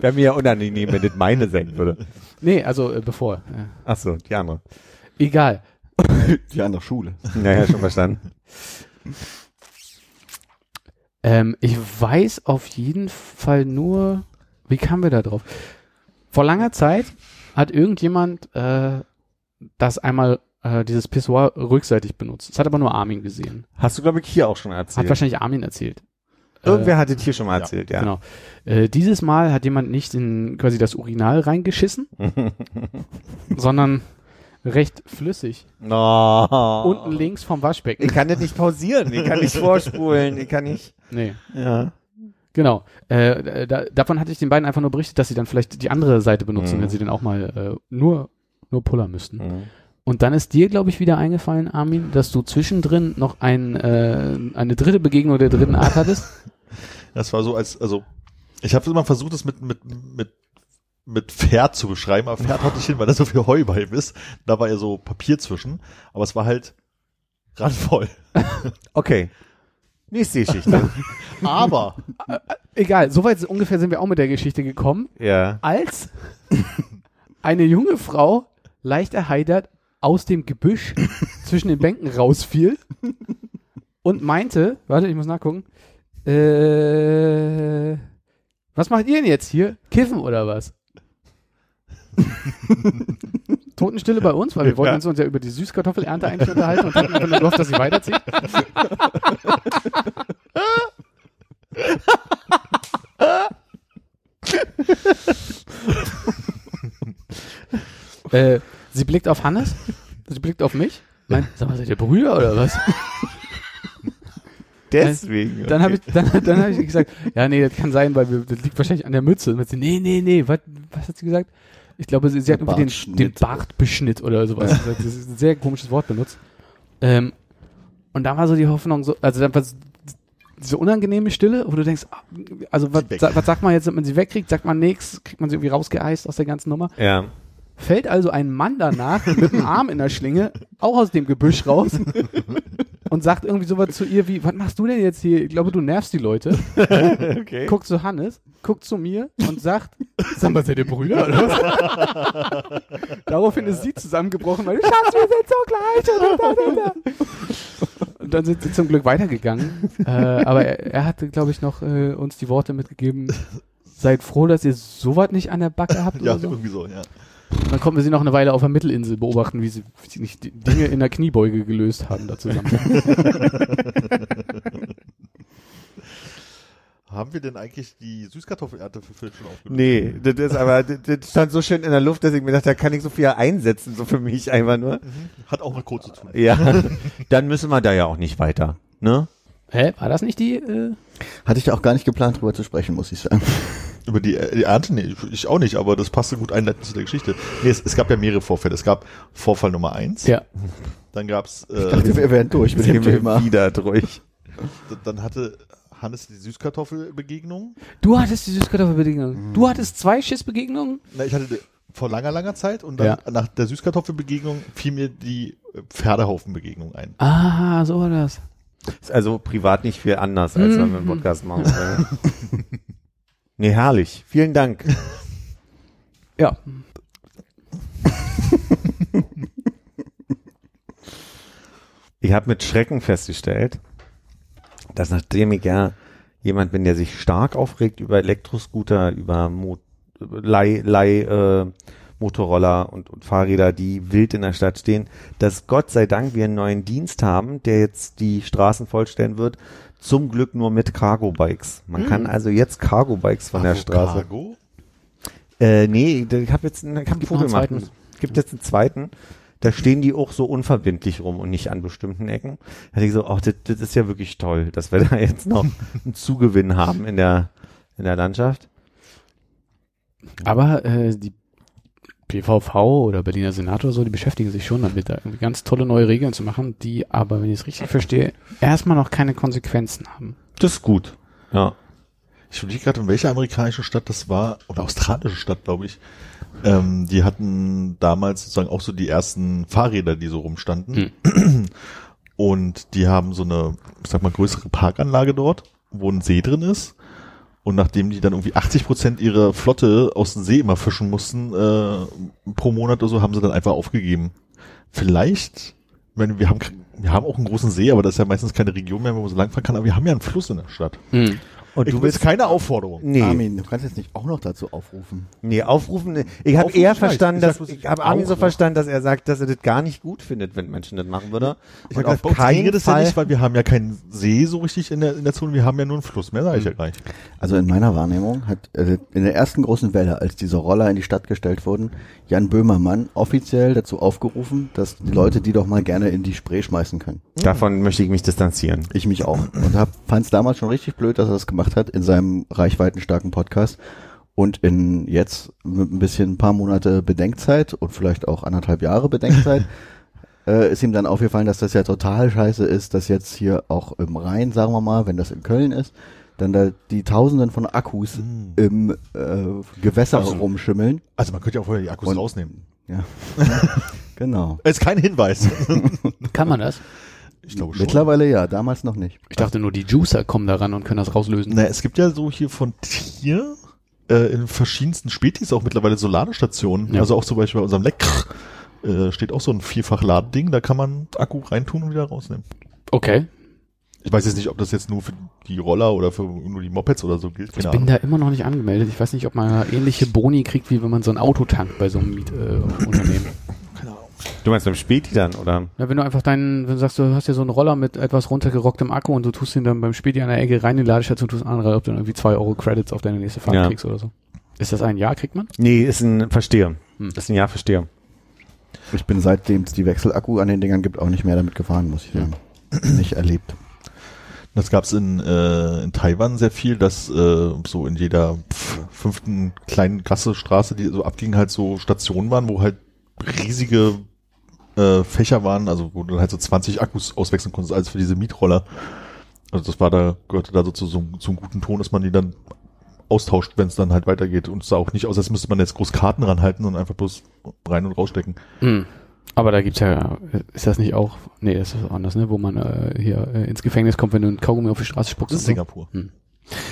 Wäre mir ja unangenehm, wenn das meine sein würde. nee, also äh, bevor. Äh, Ach so, die andere. egal. Die andere Schule. Naja, schon verstanden. Ähm, ich weiß auf jeden Fall nur, wie kamen wir da drauf? Vor langer Zeit hat irgendjemand äh, das einmal, äh, dieses Pissoir rückseitig benutzt. Das hat aber nur Armin gesehen. Hast du, glaube ich, hier auch schon Hat erzählt. wahrscheinlich Armin erzählt. Irgendwer hat es hier schon mal erzählt, ja. Genau. Äh, dieses Mal hat jemand nicht in quasi das Urinal reingeschissen, sondern recht flüssig. No. Unten links vom Waschbecken. Ich kann das nicht pausieren, ich kann nicht vorspulen, ich kann nicht. Nee. Ja. Genau. Äh, da, davon hatte ich den beiden einfach nur berichtet, dass sie dann vielleicht die andere Seite benutzen, Mhm. wenn sie den auch mal äh, nur, nur pullern müssten. Und dann ist dir, glaube ich, wieder eingefallen, Armin, dass du zwischendrin noch ein, äh, eine dritte Begegnung der dritten Art hattest. Das war so als, also, ich habe immer versucht, das mit, mit, mit, mit Pferd zu beschreiben, aber Pferd hatte ich hin, weil da so viel Heu bei ihm ist. Da war ja so Papier zwischen, aber es war halt randvoll. Okay. Nächste Geschichte. Aber, Egal, soweit ungefähr sind wir auch mit der Geschichte gekommen, ja. als eine junge Frau leicht erheitert aus dem Gebüsch zwischen den Bänken rausfiel und meinte, warte, ich muss nachgucken, äh, was macht ihr denn jetzt hier? Kiffen oder was? Totenstille bei uns, weil wir wollten Ja. uns ja über die Süßkartoffelernte eigentlich unterhalten und hatten einfach nur gehofft, dass sie weiterzieht. äh, sie blickt auf Hannes, sie blickt auf mich, meint, sag mal, seid ihr Brüder oder was? Deswegen. Dann habe ich, dann, dann hab ich gesagt, ja, nee, das kann sein, weil wir, das liegt wahrscheinlich an der Mütze. Und sie, nee, nee, nee, was, was hat sie gesagt? Ich glaube, sie, sie hat irgendwie den, den Bartbeschnitt oder sowas. gesagt. Das ist ein sehr komisches Wort benutzt. Ähm, und da war so die Hoffnung, so, also dann war diese unangenehme Stille, wo du denkst, ah, also was, was sagt man jetzt, wenn man sie wegkriegt? Sagt man nichts? Kriegt man sie irgendwie rausgeeist aus der ganzen Nummer? Ja. Fällt also ein Mann danach mit dem Arm in der Schlinge auch aus dem Gebüsch raus und sagt irgendwie sowas zu ihr wie, was machst du denn jetzt hier? Ich glaube, du nervst die Leute. Okay. Guckt zu Hannes, guckt zu mir und sagt, sag mal, seid ihr Brüder oder was? Daraufhin ist sie zusammengebrochen, weil, Schatz, wir sind so gleich. Und, dann sind sie zum Glück weitergegangen. äh, aber er, er hatte, glaube ich, noch äh, uns die Worte mitgegeben, seid froh, dass ihr sowas nicht an der Backe habt Ja, so. irgendwie so, ja. Und dann konnten wir sie noch eine Weile auf der Mittelinsel beobachten, wie sie, wie sie nicht die Dinge in der Kniebeuge gelöst haben da zusammen. Haben wir denn eigentlich die Süßkartoffelernte für Phil schon aufgenommen? Nee, das ist aber, das, das stand so schön in der Luft, dass ich mir dachte, da kann ich so viel einsetzen, so für mich einfach nur. Hat auch mit Code zu tun. Ja, dann müssen wir da ja auch nicht weiter, ne? Hä? War das nicht die? Äh? Hatte ich auch gar nicht geplant, drüber zu sprechen, muss ich sagen. Über die, äh, die Ernte, nee, ich- auch nicht, aber das passte gut einleitend zu der Geschichte. Nee, es, es gab ja mehrere Vorfälle. Es gab Vorfall Nummer eins, Ja. dann gab's, Ich dachte, äh, wir wären durch mit dem Thema. wieder durch. dann hatte Hannes die Süßkartoffelbegegnung. Du hattest die Süßkartoffelbegegnung. Du hattest zwei Schissbegegnungen? Na, ich hatte vor langer, langer Zeit und dann Ja. nach der Süßkartoffelbegegnung fiel mir die äh, Pferdehaufenbegegnung ein. Ah, so war das. Ist also privat nicht viel anders, als wenn wir einen Podcast machen. nee, herrlich. Vielen Dank. Ja. Ich habe mit Schrecken festgestellt, dass nachdem ich ja jemand bin, der sich stark aufregt über Elektroscooter, über Mo Leih, Leih äh, Motorroller und, und Fahrräder, die wild in der Stadt stehen, dass Gott sei Dank wir einen neuen Dienst haben, der jetzt die Straßen vollstellen wird. Zum Glück nur mit Cargo-Bikes. Man kann also jetzt Cargo-Bikes von der Straße. Cargo? Äh, nee, ich habe jetzt einen, ich hab einen Vogel gemacht. zweiten. Gibt jetzt einen zweiten. Da stehen die auch so unverbindlich rum und nicht an bestimmten Ecken. Da hatte ich so, ach, das, das ist ja wirklich toll, dass wir da jetzt noch einen Zugewinn haben in der, in der Landschaft. Aber äh, die PVV oder Berliner Senat oder so, die beschäftigen sich schon damit, da irgendwie ganz tolle neue Regeln zu machen, die aber, wenn ich es richtig verstehe, erstmal noch keine Konsequenzen haben. Das ist gut. Ja. Ich überlege gerade, in welcher amerikanischen Stadt das war, oder australische Stadt, glaube ich. Ähm, die hatten damals sozusagen auch so die ersten Fahrräder, die so rumstanden. Und die haben so eine, ich sag mal, größere Parkanlage dort, wo ein See drin ist. Und nachdem die dann irgendwie 80 Prozent ihrer Flotte aus dem See immer fischen mussten, äh, pro Monat oder so, haben sie dann einfach aufgegeben. Vielleicht, ich meine, wir haben, wir haben auch einen großen See, aber das ist ja meistens keine Region mehr, wo man so langfahren kann, aber wir haben ja einen Fluss in der Stadt. Und ich du will willst, keine Aufforderung. nee, Armin, du kannst jetzt nicht auch noch dazu aufrufen. nee, aufrufen, ich habe eher verstanden, Ich dass, bloß, ich habe Armin so noch. verstanden, dass er sagt, dass er das gar nicht gut findet, wenn Menschen das machen würde. Ich Und hab auf uns keinen das Fall, ja nicht, weil wir haben ja keinen See so richtig in der, in der Zone, wir haben ja nur einen Fluss, mehr sage ich ja gleich. Also in meiner Wahrnehmung hat äh, in der ersten großen Welle, als diese Roller in die Stadt gestellt wurden, Jan Böhmermann offiziell dazu aufgerufen, dass die Leute die doch mal gerne in die Spree schmeißen können. davon möchte ich mich distanzieren. Ich mich auch. Und fand es damals schon richtig blöd, dass er das gemacht hat in seinem reichweitenstarken Podcast. Und in jetzt mit ein bisschen ein paar Monate Bedenkzeit und vielleicht auch anderthalb Jahre Bedenkzeit äh, ist ihm dann aufgefallen, dass das ja total scheiße ist, dass jetzt hier auch im Rhein, sagen wir mal, wenn das in Köln ist, dann da die Tausenden von Akkus im äh, Gewässer Also- rumschimmeln. Also man könnte ja auch vorher die Akkus Und- rausnehmen. Ja. genau. Ist kein Hinweis. Kann man das? Ich glaube schon. Mittlerweile ja, damals noch nicht. Ich dachte nur, die Juicer kommen da ran und können das rauslösen. Na, es gibt ja so hier von Tier äh, in verschiedensten Spätis auch mittlerweile so Ladestationen. Ja. Also auch zum Beispiel bei unserem Leck äh, steht auch so ein vierfach Ladeding, da kann man Akku reintun und wieder rausnehmen. Okay. Ich weiß jetzt nicht, ob das jetzt nur für die Roller oder für nur die Mopeds oder so gilt. Ich Keine bin Ahnung. da immer noch nicht angemeldet. Ich weiß nicht, ob man ähnliche Boni kriegt, wie wenn man so ein Auto tankt bei so einem Mietunternehmen. Äh. Du meinst beim Späti dann, oder? Ja, wenn du einfach deinen, wenn du sagst, du hast ja so einen Roller mit etwas runtergerocktem Akku und du tust ihn dann beim Späti an der Ecke rein in die Ladestation, tust an, ob du dann irgendwie zwei Euro Credits auf deine nächste Fahrt Ja. kriegst oder so. Ist das ein Jahr, kriegt man? Nee, ist ein Versteher. Hm. Ist ein Jahr Versteher. Ich bin seitdem es die Wechselakku an den Dingern gibt, auch nicht mehr damit gefahren, muss ich sagen. nicht erlebt. Das gab's in, äh, in Taiwan sehr viel, dass äh, so in jeder pf, fünften kleinen Gasse, Straße, die so abging, halt so Stationen waren, wo halt riesige äh, Fächer waren, also wo du halt so 20 Akkus auswechseln konntest, als für diese Mietroller. Also das war da, gehörte da so zu so, einem guten Ton, dass man die dann austauscht, wenn es dann halt weitergeht. Und es sah auch nicht aus, als müsste man jetzt groß Karten ranhalten und einfach bloß rein und rausstecken. Hm. Aber da gibt's ja, ist das nicht auch, nee, das ist anders, ne, wo man äh, hier äh, ins Gefängnis kommt, wenn du ein Kaugummi auf die Straße spuckst. Das ist so. Singapur. Hm.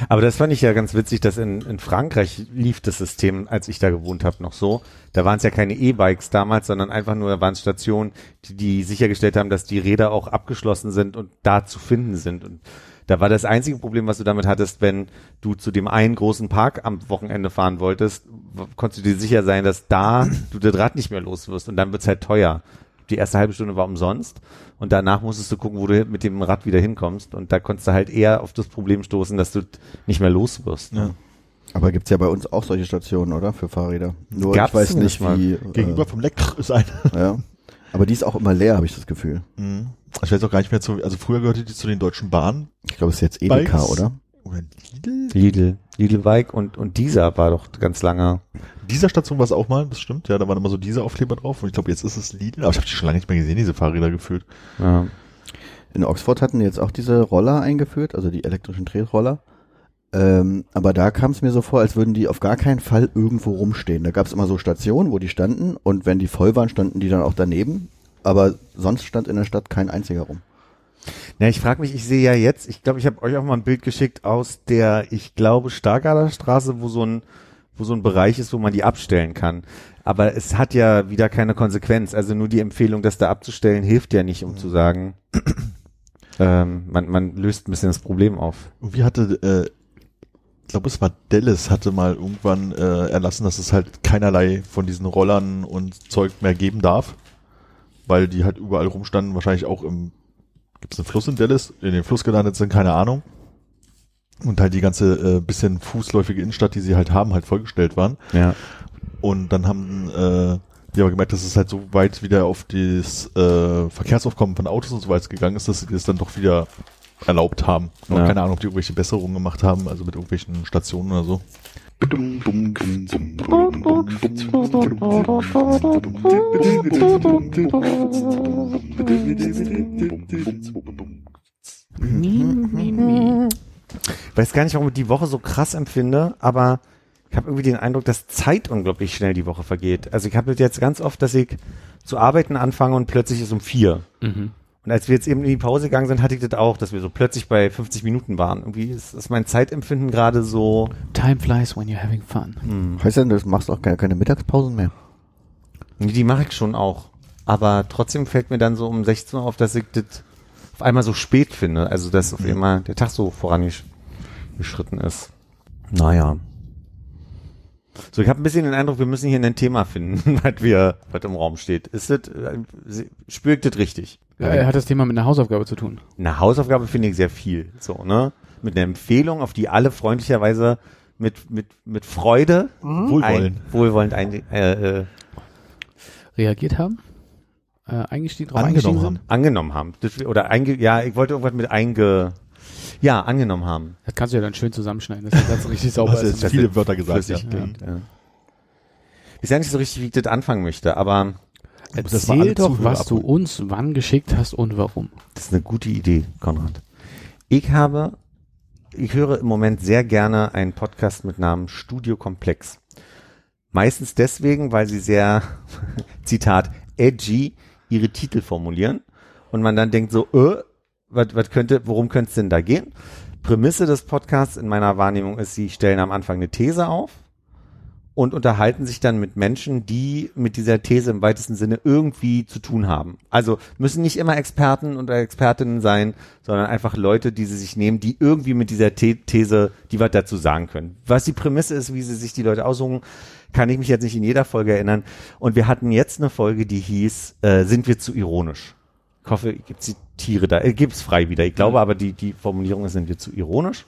Aber das fand ich ja ganz witzig, dass in, in Frankreich lief das System, als ich da gewohnt habe, noch so. Da waren es ja keine E-Bikes damals, sondern einfach nur, da waren Stationen, die, die sichergestellt haben, dass die Räder auch abgeschlossen sind und da zu finden sind. Und da war das einzige Problem, was du damit hattest, wenn du zu dem einen großen Park am Wochenende fahren wolltest, konntest du dir sicher sein, dass da du das Rad nicht mehr los wirst und dann wird's halt teuer. Die erste halbe Stunde war umsonst und danach musstest du gucken, wo du mit dem Rad wieder hinkommst und da konntest du halt eher auf das Problem stoßen, dass du nicht mehr los wirst. Ja. Aber gibt's ja bei uns auch solche Stationen, oder? Für Fahrräder. Nur Gab's ich weiß nicht, mal. wie. Gegenüber vom Leck ist eine. Äh, ja. Aber die ist auch immer leer, habe ich das Gefühl. Mhm. Ich weiß auch gar nicht mehr zu, also früher gehörte die zu den deutschen Bahnen. Ich glaube, es ist jetzt Edeka, Bikes. oder? Oder Lidl? Lidl, Lidl Bike und, und dieser war doch ganz lange. Dieser Station war es auch mal, das stimmt, ja, da waren immer so diese Aufkleber drauf und ich glaube, jetzt ist es Lidl, aber ich habe die schon lange nicht mehr gesehen, diese Fahrräder gefühlt. Ja. In Oxford hatten die jetzt auch diese Roller eingeführt, also die elektrischen Tretroller. Ähm, aber da kam es mir so vor, als würden die auf gar keinen Fall irgendwo rumstehen. Da gab es immer so Stationen, wo die standen und wenn die voll waren, standen die dann auch daneben. Aber sonst stand in der Stadt kein einziger rum. Ja, ich frage mich, ich sehe ja jetzt, ich glaube, ich habe euch auch mal ein Bild geschickt aus der, ich glaube, Stargarder Straße, wo so ein, wo so ein Bereich ist, wo man die abstellen kann. Aber es hat ja wieder keine Konsequenz. Also nur die Empfehlung, das da abzustellen, hilft ja nicht, um zu sagen, ähm, man, man löst ein bisschen das Problem auf. Irgendwie hatte, äh, ich glaube, es war Dallas, hatte mal irgendwann äh, erlassen, dass es halt keinerlei von diesen Rollern und Zeug mehr geben darf, weil die halt überall rumstanden, wahrscheinlich auch im, gibt es einen Fluss in Dallas, in den Fluss gelandet sind, keine Ahnung. Und halt die ganze äh, bisschen fußläufige Innenstadt, die sie halt haben, halt vollgestellt waren. Ja. Und dann haben äh, die aber gemerkt, dass es halt so weit wieder auf das äh, Verkehrsaufkommen von Autos und so weiter gegangen ist, dass sie das dann doch wieder erlaubt haben. Aber Ja. keine Ahnung, ob die irgendwelche Besserungen gemacht haben, also mit irgendwelchen Stationen oder so. Ich weiß gar nicht, warum ich die Woche so krass empfinde, aber ich habe irgendwie den Eindruck, dass Zeit unglaublich schnell die Woche vergeht. Also ich habe jetzt ganz oft, dass ich zu arbeiten anfange und plötzlich ist um vier. Mhm. Und als wir jetzt eben in die Pause gegangen sind, hatte ich das auch, dass wir so plötzlich bei 50 Minuten waren. Irgendwie ist, ist mein Zeitempfinden gerade so. Time flies when you're having fun. Hm. Heißt denn, du machst auch keine, keine Mittagspausen mehr? Nee, Die mache ich schon auch. Aber trotzdem fällt mir dann so um 16 Uhr auf, dass ich das auf einmal so spät finde. Also dass auf einmal der Tag so vorangeschritten ist. Naja. So, ich habe ein bisschen den Eindruck, wir müssen hier ein Thema finden, was wir, was im Raum steht. Ist das, äh, spürt das richtig? Äh, hat das Thema mit einer Hausaufgabe zu tun? Eine Hausaufgabe finde ich sehr viel. So, ne? Mit einer Empfehlung, auf die alle freundlicherweise mit, mit, mit Freude Wohlwollen. ein, wohlwollend ein, äh, äh, Reagiert haben? Äh, eingestiegen, drauf Angenommen haben. sind? angenommen haben. Das, oder einge, ja, ich wollte irgendwas mit einge, ja, angenommen haben. Das kannst du ja dann schön zusammenschneiden, dass das richtig sauber hast ist. viele Wörter gesagt, ja. Klingt, ja. Ich weiß ja nicht so richtig, wie ich das anfangen möchte, aber Erzähl doch, Zuhörer was du abholen. uns wann geschickt hast und warum. das ist eine gute Idee, Konrad. Ich habe, ich höre im Moment sehr gerne einen Podcast mit Namen Studio Komplex. Meistens deswegen, weil sie sehr, Zitat, edgy ihre Titel formulieren und man dann denkt so, äh, was, könnte, worum könnte es denn da gehen? Prämisse des Podcasts in meiner Wahrnehmung ist, sie stellen am Anfang eine These auf und unterhalten sich dann mit Menschen, die mit dieser These im weitesten Sinne irgendwie zu tun haben. Also müssen nicht immer Experten oder Expertinnen sein, sondern einfach Leute, die sie sich nehmen, die irgendwie mit dieser The These, die was dazu sagen können. Was die Prämisse ist, wie sie sich die Leute aussuchen, kann ich mich jetzt nicht in jeder Folge erinnern. Und wir hatten jetzt eine Folge, die hieß, äh, sind wir zu ironisch? Ich hoffe, ich zitiere da, äh, gibt's frei wieder. Ich glaube aber, die, die Formulierung ist, sind wir zu ironisch.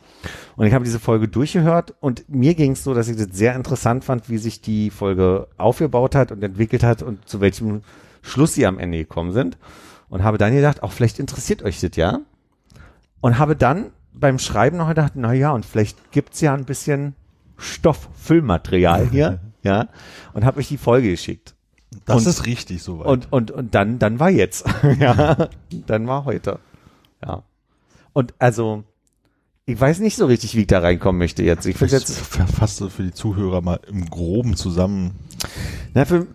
Und ich habe diese Folge durchgehört und mir ging es so, dass ich das sehr interessant fand, wie sich die Folge aufgebaut hat und entwickelt hat und zu welchem Schluss sie am Ende gekommen sind. Und habe dann gedacht, auch vielleicht interessiert euch das ja. Und habe dann beim Schreiben noch gedacht, na ja, und vielleicht gibt's ja ein bisschen Stoff, Füllmaterial hier, ja. Und habe euch die Folge geschickt. Das Und- ist richtig soweit. Und, und, und dann, dann war jetzt. ja, dann war heute. Ja. Und also, ich weiß nicht so richtig, wie ich da reinkommen möchte jetzt. Ich finde jetzt, fasst du für die Zuhörer mal im Groben zusammen. na, für,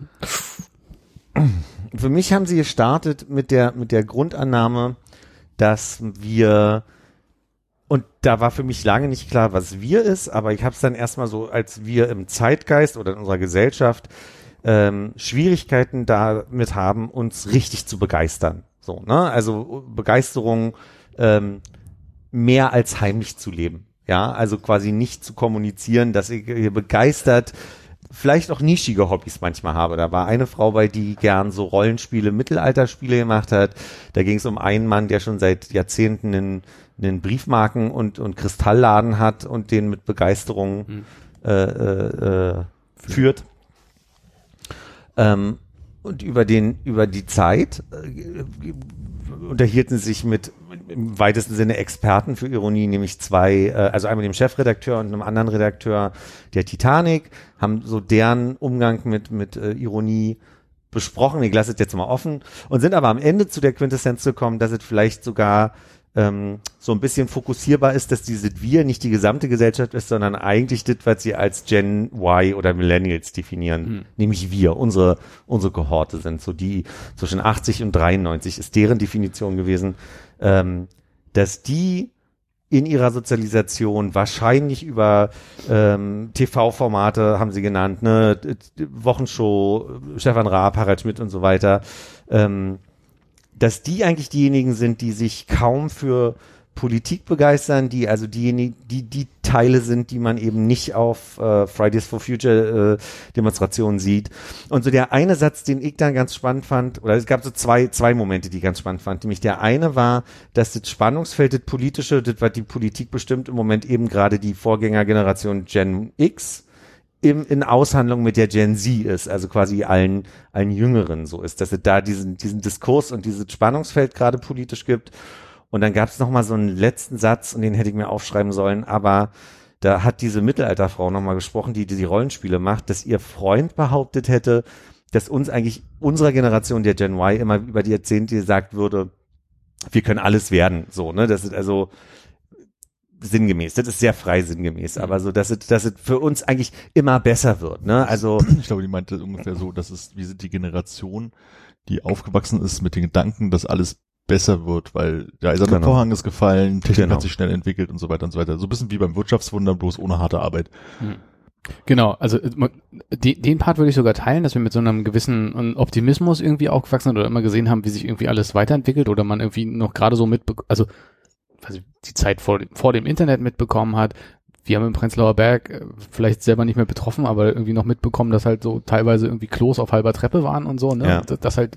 für mich haben sie gestartet mit der, mit der Grundannahme, dass wir Und da war für mich lange nicht klar, was wir ist, aber ich habe es dann erstmal so, als wir im Zeitgeist oder in unserer Gesellschaft ähm, Schwierigkeiten damit haben, uns richtig zu begeistern. So, ne? Also Begeisterung ähm, mehr als heimlich zu leben. Ja, also quasi nicht zu kommunizieren, dass ich begeistert vielleicht auch nischige Hobbys manchmal habe. Da war eine Frau bei, die gern so Rollenspiele, Mittelalterspiele gemacht hat. Da ging es um einen Mann, der schon seit Jahrzehnten einen, einen Briefmarken- und, und Kristallladen hat und den mit Begeisterung Mhm. äh, äh, führt. Ähm, und über den, über die Zeit äh, unterhielten sich mit im weitesten Sinne Experten für Ironie, nämlich zwei, äh, also einmal dem Chefredakteur und einem anderen Redakteur der Titanic, haben so deren Umgang mit, mit äh, Ironie besprochen. Ich lasse es jetzt mal offen und sind aber am Ende zu der Quintessenz gekommen, dass es vielleicht sogar ähm, so ein bisschen fokussierbar ist, dass dieses Wir nicht die gesamte Gesellschaft ist, sondern eigentlich das, was sie als Gen Y oder Millennials definieren, Hm. nämlich wir, unsere, unsere Kohorte sind. So die zwischen 80 und 93 ist deren Definition gewesen, ähm, dass die in ihrer Sozialisation wahrscheinlich über ähm, TV-Formate, haben sie genannt, ne, Wochenshow, Stefan Raab, Harald Schmidt und so weiter, ähm, dass die eigentlich diejenigen sind, die sich kaum für Politik begeistern, die also diejenigen, die die Teile sind, die man eben nicht auf äh, Fridays for Future äh, Demonstrationen sieht. Und so der eine Satz, den ich dann ganz spannend fand, oder es gab so zwei zwei Momente, die ich ganz spannend fand. Nämlich der eine war, dass das Spannungsfeld, das politische, das was die Politik bestimmt im Moment eben gerade die Vorgängergeneration Gen X im, in Aushandlung mit der Gen Z ist, also quasi allen, allen Jüngeren so ist, dass es da diesen, diesen Diskurs und dieses Spannungsfeld gerade politisch gibt. Und dann gab es noch mal so einen letzten Satz, und den hätte ich mir aufschreiben sollen, aber da hat diese Mittelalterfrau noch mal gesprochen, die die, die Rollenspiele macht, dass ihr Freund behauptet hätte, dass uns eigentlich unserer Generation der Gen Y immer über die Jahrzehnte gesagt würde, wir können alles werden, so, ne, das ist also, sinngemäß. Das ist sehr frei sinngemäß, aber so, dass es, dass es für uns eigentlich immer besser wird. Ne? Also Ich glaube, die meinte ungefähr so, dass es, wir sind die Generation, die aufgewachsen ist mit den Gedanken, dass alles besser wird, weil der eiserne Genau. Vorhang ist gefallen, Technik Genau. hat sich schnell entwickelt und so weiter und so weiter. So ein bisschen wie beim Wirtschaftswunder, bloß ohne harte Arbeit. Genau, also äh, man- den, den Part würde ich sogar teilen, dass wir mit so einem gewissen Optimismus irgendwie aufgewachsen sind oder immer gesehen haben, wie sich irgendwie alles weiterentwickelt oder man irgendwie noch gerade so mitbekommen, also also die Zeit vor, dem- vor dem Internet mitbekommen hat. Wir haben im Prenzlauer Berg äh, vielleicht selber nicht mehr betroffen, aber irgendwie noch mitbekommen, dass halt so teilweise irgendwie Klos auf halber Treppe waren und so, ne? Ja. Dass- Dass halt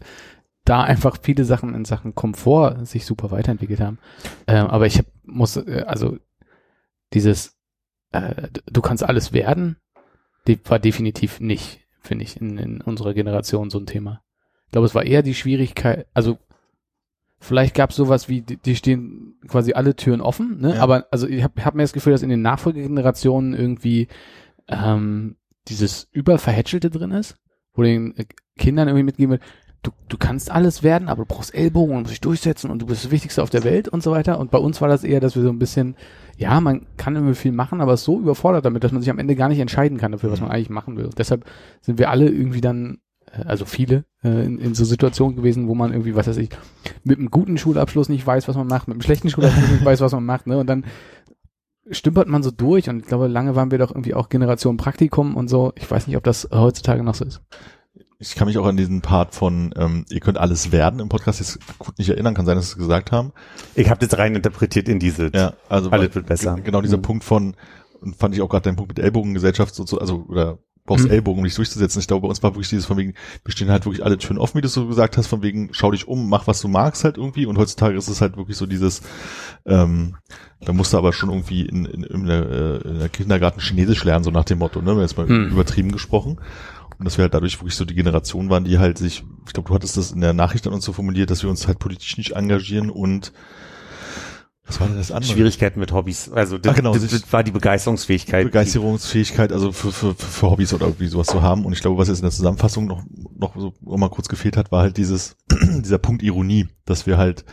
da einfach viele Sachen in Sachen Komfort sich super weiterentwickelt haben. Ähm, aber ich hab, muss, äh, also dieses, äh, du kannst alles werden, war definitiv nicht, finde ich, in, in unserer Generation so ein Thema. Ich glaube, es war eher die Schwierigkeit, also vielleicht gab es sowas wie, die, die stehen quasi alle Türen offen, ne? Ja. aber also ich habe hab mir das Gefühl, dass in den Nachfolgegenerationen irgendwie ähm, dieses Überverhätschelte drin ist, wo den äh, Kindern irgendwie mitgeben wird, du, du kannst alles werden, aber du brauchst Ellbogen und musst dich durchsetzen und du bist das Wichtigste auf der Welt und so weiter. Und bei uns war das eher, dass wir so ein bisschen, ja, man kann irgendwie viel machen, aber ist so überfordert damit, dass man sich am Ende gar nicht entscheiden kann dafür, was man eigentlich machen will. Und deshalb sind wir alle irgendwie dann, also viele, äh, in, in so Situationen gewesen, wo man irgendwie, was weiß ich, mit einem guten Schulabschluss nicht weiß, was man macht, mit einem schlechten Schulabschluss nicht weiß, was man macht, ne? Und dann stümpert man so durch und ich glaube, lange waren wir doch irgendwie auch Generation Praktikum und so. Ich weiß nicht, ob das heutzutage noch so ist. Ich kann mich auch an diesen Part von, ähm, ihr könnt alles werden im Podcast jetzt gut nicht erinnern, kann sein, dass sie es gesagt haben. ich habe das rein interpretiert in diese. Ja, also Alles wird besser. Genau dieser Mhm. Punkt von, und fand ich auch gerade deinen Punkt mit Ellbogengesellschaft, so, so, also oder brauchst Mhm. Ellbogen, um dich durchzusetzen. Ich glaube, bei uns war wirklich dieses von wegen, wir stehen halt wirklich alle Türen offen, wie du so gesagt hast, von wegen, schau dich um, mach was du magst halt irgendwie. Und heutzutage ist es halt wirklich so dieses, ähm, da musst du aber schon irgendwie in, in, in, der, äh, in der Kindergarten Chinesisch lernen, so nach dem Motto, ne? Jetzt mal Mhm. übertrieben gesprochen. Und dass wir halt dadurch wirklich so die Generation waren, die halt sich, ich glaube, du hattest das in der Nachricht an uns so formuliert, dass wir uns halt politisch nicht engagieren und was war denn das andere? Schwierigkeiten mit Hobbys. Also das, Ah, genau, das, das war die Begeisterungsfähigkeit. Begeisterungsfähigkeit, also für, für, für Hobbys oder irgendwie sowas zu haben. Und ich glaube, was jetzt in der Zusammenfassung noch, noch so noch mal kurz gefehlt hat, war halt dieses, dieser Punkt Ironie, dass wir halt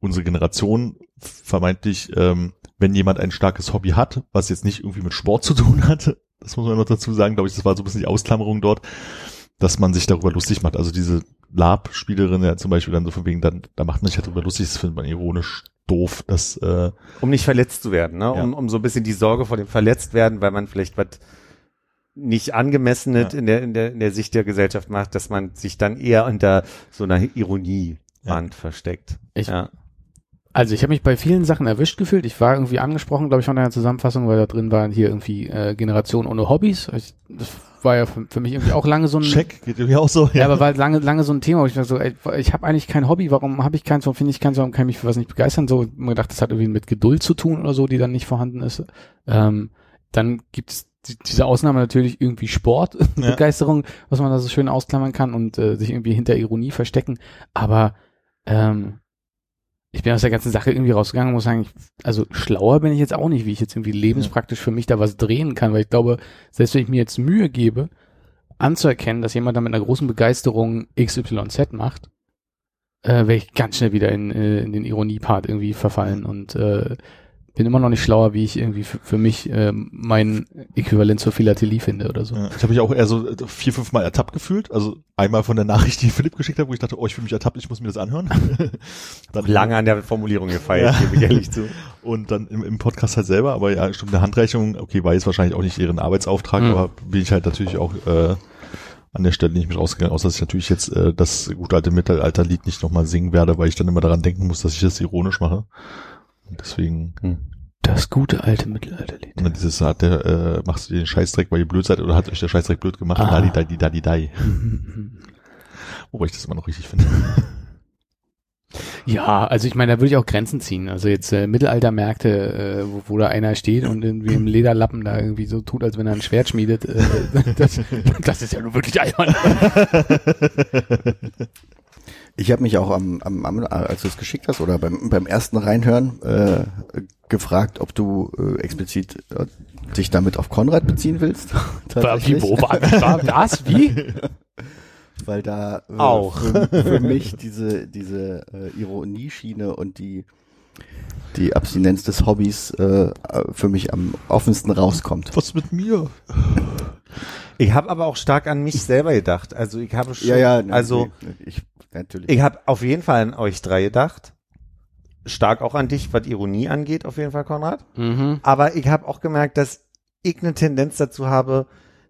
unsere Generation vermeintlich, ähm, wenn jemand ein starkes Hobby hat, was jetzt nicht irgendwie mit Sport zu tun hat, das muss man noch dazu sagen, glaube ich, das war so ein bisschen die Ausklammerung dort, dass man sich darüber lustig macht. Also diese Lab-Spielerin ja zum Beispiel dann so von wegen, dann, da macht man sich halt darüber lustig, das findet man ironisch doof, dass äh, Um nicht verletzt zu werden, ne? Ja. Um, um so ein bisschen die Sorge vor dem Verletztwerden, weil man vielleicht was nicht angemessenes Ja. in der, in der, in der Sicht der Gesellschaft macht, dass man sich dann eher unter so einer Ironiewand versteckt. Ich- ja. Also ich habe mich bei vielen Sachen erwischt gefühlt. Ich war irgendwie angesprochen, glaube ich, von deiner Zusammenfassung, weil da drin waren hier irgendwie äh, Generation ohne Hobbys. Ich, das war ja für, für mich irgendwie auch lange so ein Check, geht irgendwie auch so. Ja, aber war lange, lange so ein Thema, wo ich war so, ey, ich habe eigentlich kein Hobby, warum habe ich keins, warum finde ich keins, warum kann ich mich für was nicht begeistern? So, mir gedacht, das hat irgendwie mit Geduld zu tun oder so, die dann nicht vorhanden ist. Ähm, dann gibt es die, diese Ausnahme natürlich irgendwie Sportbegeisterung, was man da so schön ausklammern kann und äh, sich irgendwie hinter Ironie verstecken. Aber ähm, ich bin aus der ganzen Sache irgendwie rausgegangen und muss sagen, ich, also schlauer bin ich jetzt auch nicht, wie ich jetzt irgendwie lebenspraktisch für mich da was drehen kann, weil ich glaube, selbst wenn ich mir jetzt Mühe gebe, anzuerkennen, dass jemand da mit einer großen Begeisterung XYZ macht, äh, werde ich ganz schnell wieder in, äh, in den Ironie-Part irgendwie verfallen und äh, bin immer noch nicht schlauer, wie ich irgendwie für, für mich äh, mein Äquivalent zur Philatelie finde oder so. Ja, ich habe mich auch eher so äh, vier, fünf Mal ertappt gefühlt. Also einmal von der Nachricht, die Philipp geschickt hat, wo ich dachte, oh, ich fühle mich ertappt, ich muss mir das anhören. dann Lange an der Formulierung gefeiert, Ja. gebe ich ehrlich zu. Und dann im, im Podcast halt selber, aber ja, stimmt, eine Handreichung, okay, war jetzt wahrscheinlich auch nicht ihren Arbeitsauftrag, Mhm. aber bin ich halt natürlich auch äh, an der Stelle nicht mit rausgegangen, außer dass ich natürlich jetzt äh, das gute alte Mittelalterlied nicht nochmal singen werde, weil ich dann immer daran denken muss, dass ich das ironisch mache. Und deswegen, Das gute alte Mittelalterlied. und dieses hat der, äh, machst du den Scheißdreck, weil ihr blöd seid, oder hat euch der Scheißdreck blöd gemacht? Ah. Dadi, dadi, dadi, dai. Wobei ich das immer noch richtig finde. Ja, also ich meine, da würde ich auch Grenzen ziehen. Also jetzt äh, Mittelaltermärkte, äh, wo, wo da einer steht und irgendwie im Lederlappen da irgendwie so tut, als wenn er ein Schwert schmiedet. Äh, das, das ist ja nur wirklich albern. Ich habe mich auch am, am, am als du es geschickt hast oder beim, beim ersten Reinhören äh, gefragt, ob du äh, explizit äh, dich damit auf Konrad beziehen willst. Wie, wo war, war was? Wie? Weil da äh, Auch. Für, für mich diese, diese äh, Ironieschiene und die, die Abstinenz des Hobbys äh, für mich am offensten rauskommt. Was mit mir? Ich habe aber auch stark an mich selber gedacht. Also ich habe schon, Ja, ja, nee, also nee, ich, natürlich. ich habe auf jeden Fall an euch drei gedacht. Stark auch an dich, was Ironie angeht, auf jeden Fall, Konrad. Mhm. Aber ich habe auch gemerkt, dass ich eine Tendenz dazu habe,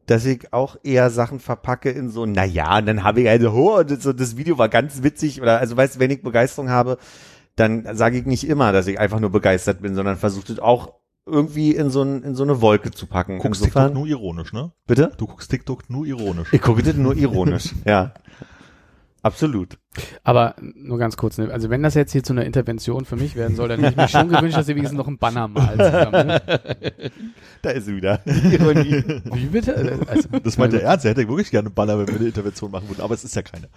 dass ich auch eher Sachen verpacke in so, na ja, und dann habe ich also, oh, das, so, das Video war ganz witzig oder also weißt du, wenn ich Begeisterung habe, dann sage ich nicht immer, dass ich einfach nur begeistert bin, sondern versuche es auch irgendwie in so, ein, in so eine Wolke zu packen. Guckst Insofern, TikTok nur ironisch, ne? bitte? Du guckst TikTok nur ironisch. Ich gucke das nur ironisch, ja. Absolut. Aber nur ganz kurz, ne? also wenn das jetzt hier zu einer Intervention für mich werden soll, dann hätte ich mir schon gewünscht, dass ihr wenigstens noch einen Banner malt zusammen. Ne? Da ist sie wieder. Wie bitte? Also, Das meint er ernst, er hätte wirklich gerne einen Banner, wenn wir eine Intervention machen würden, aber es ist ja keine.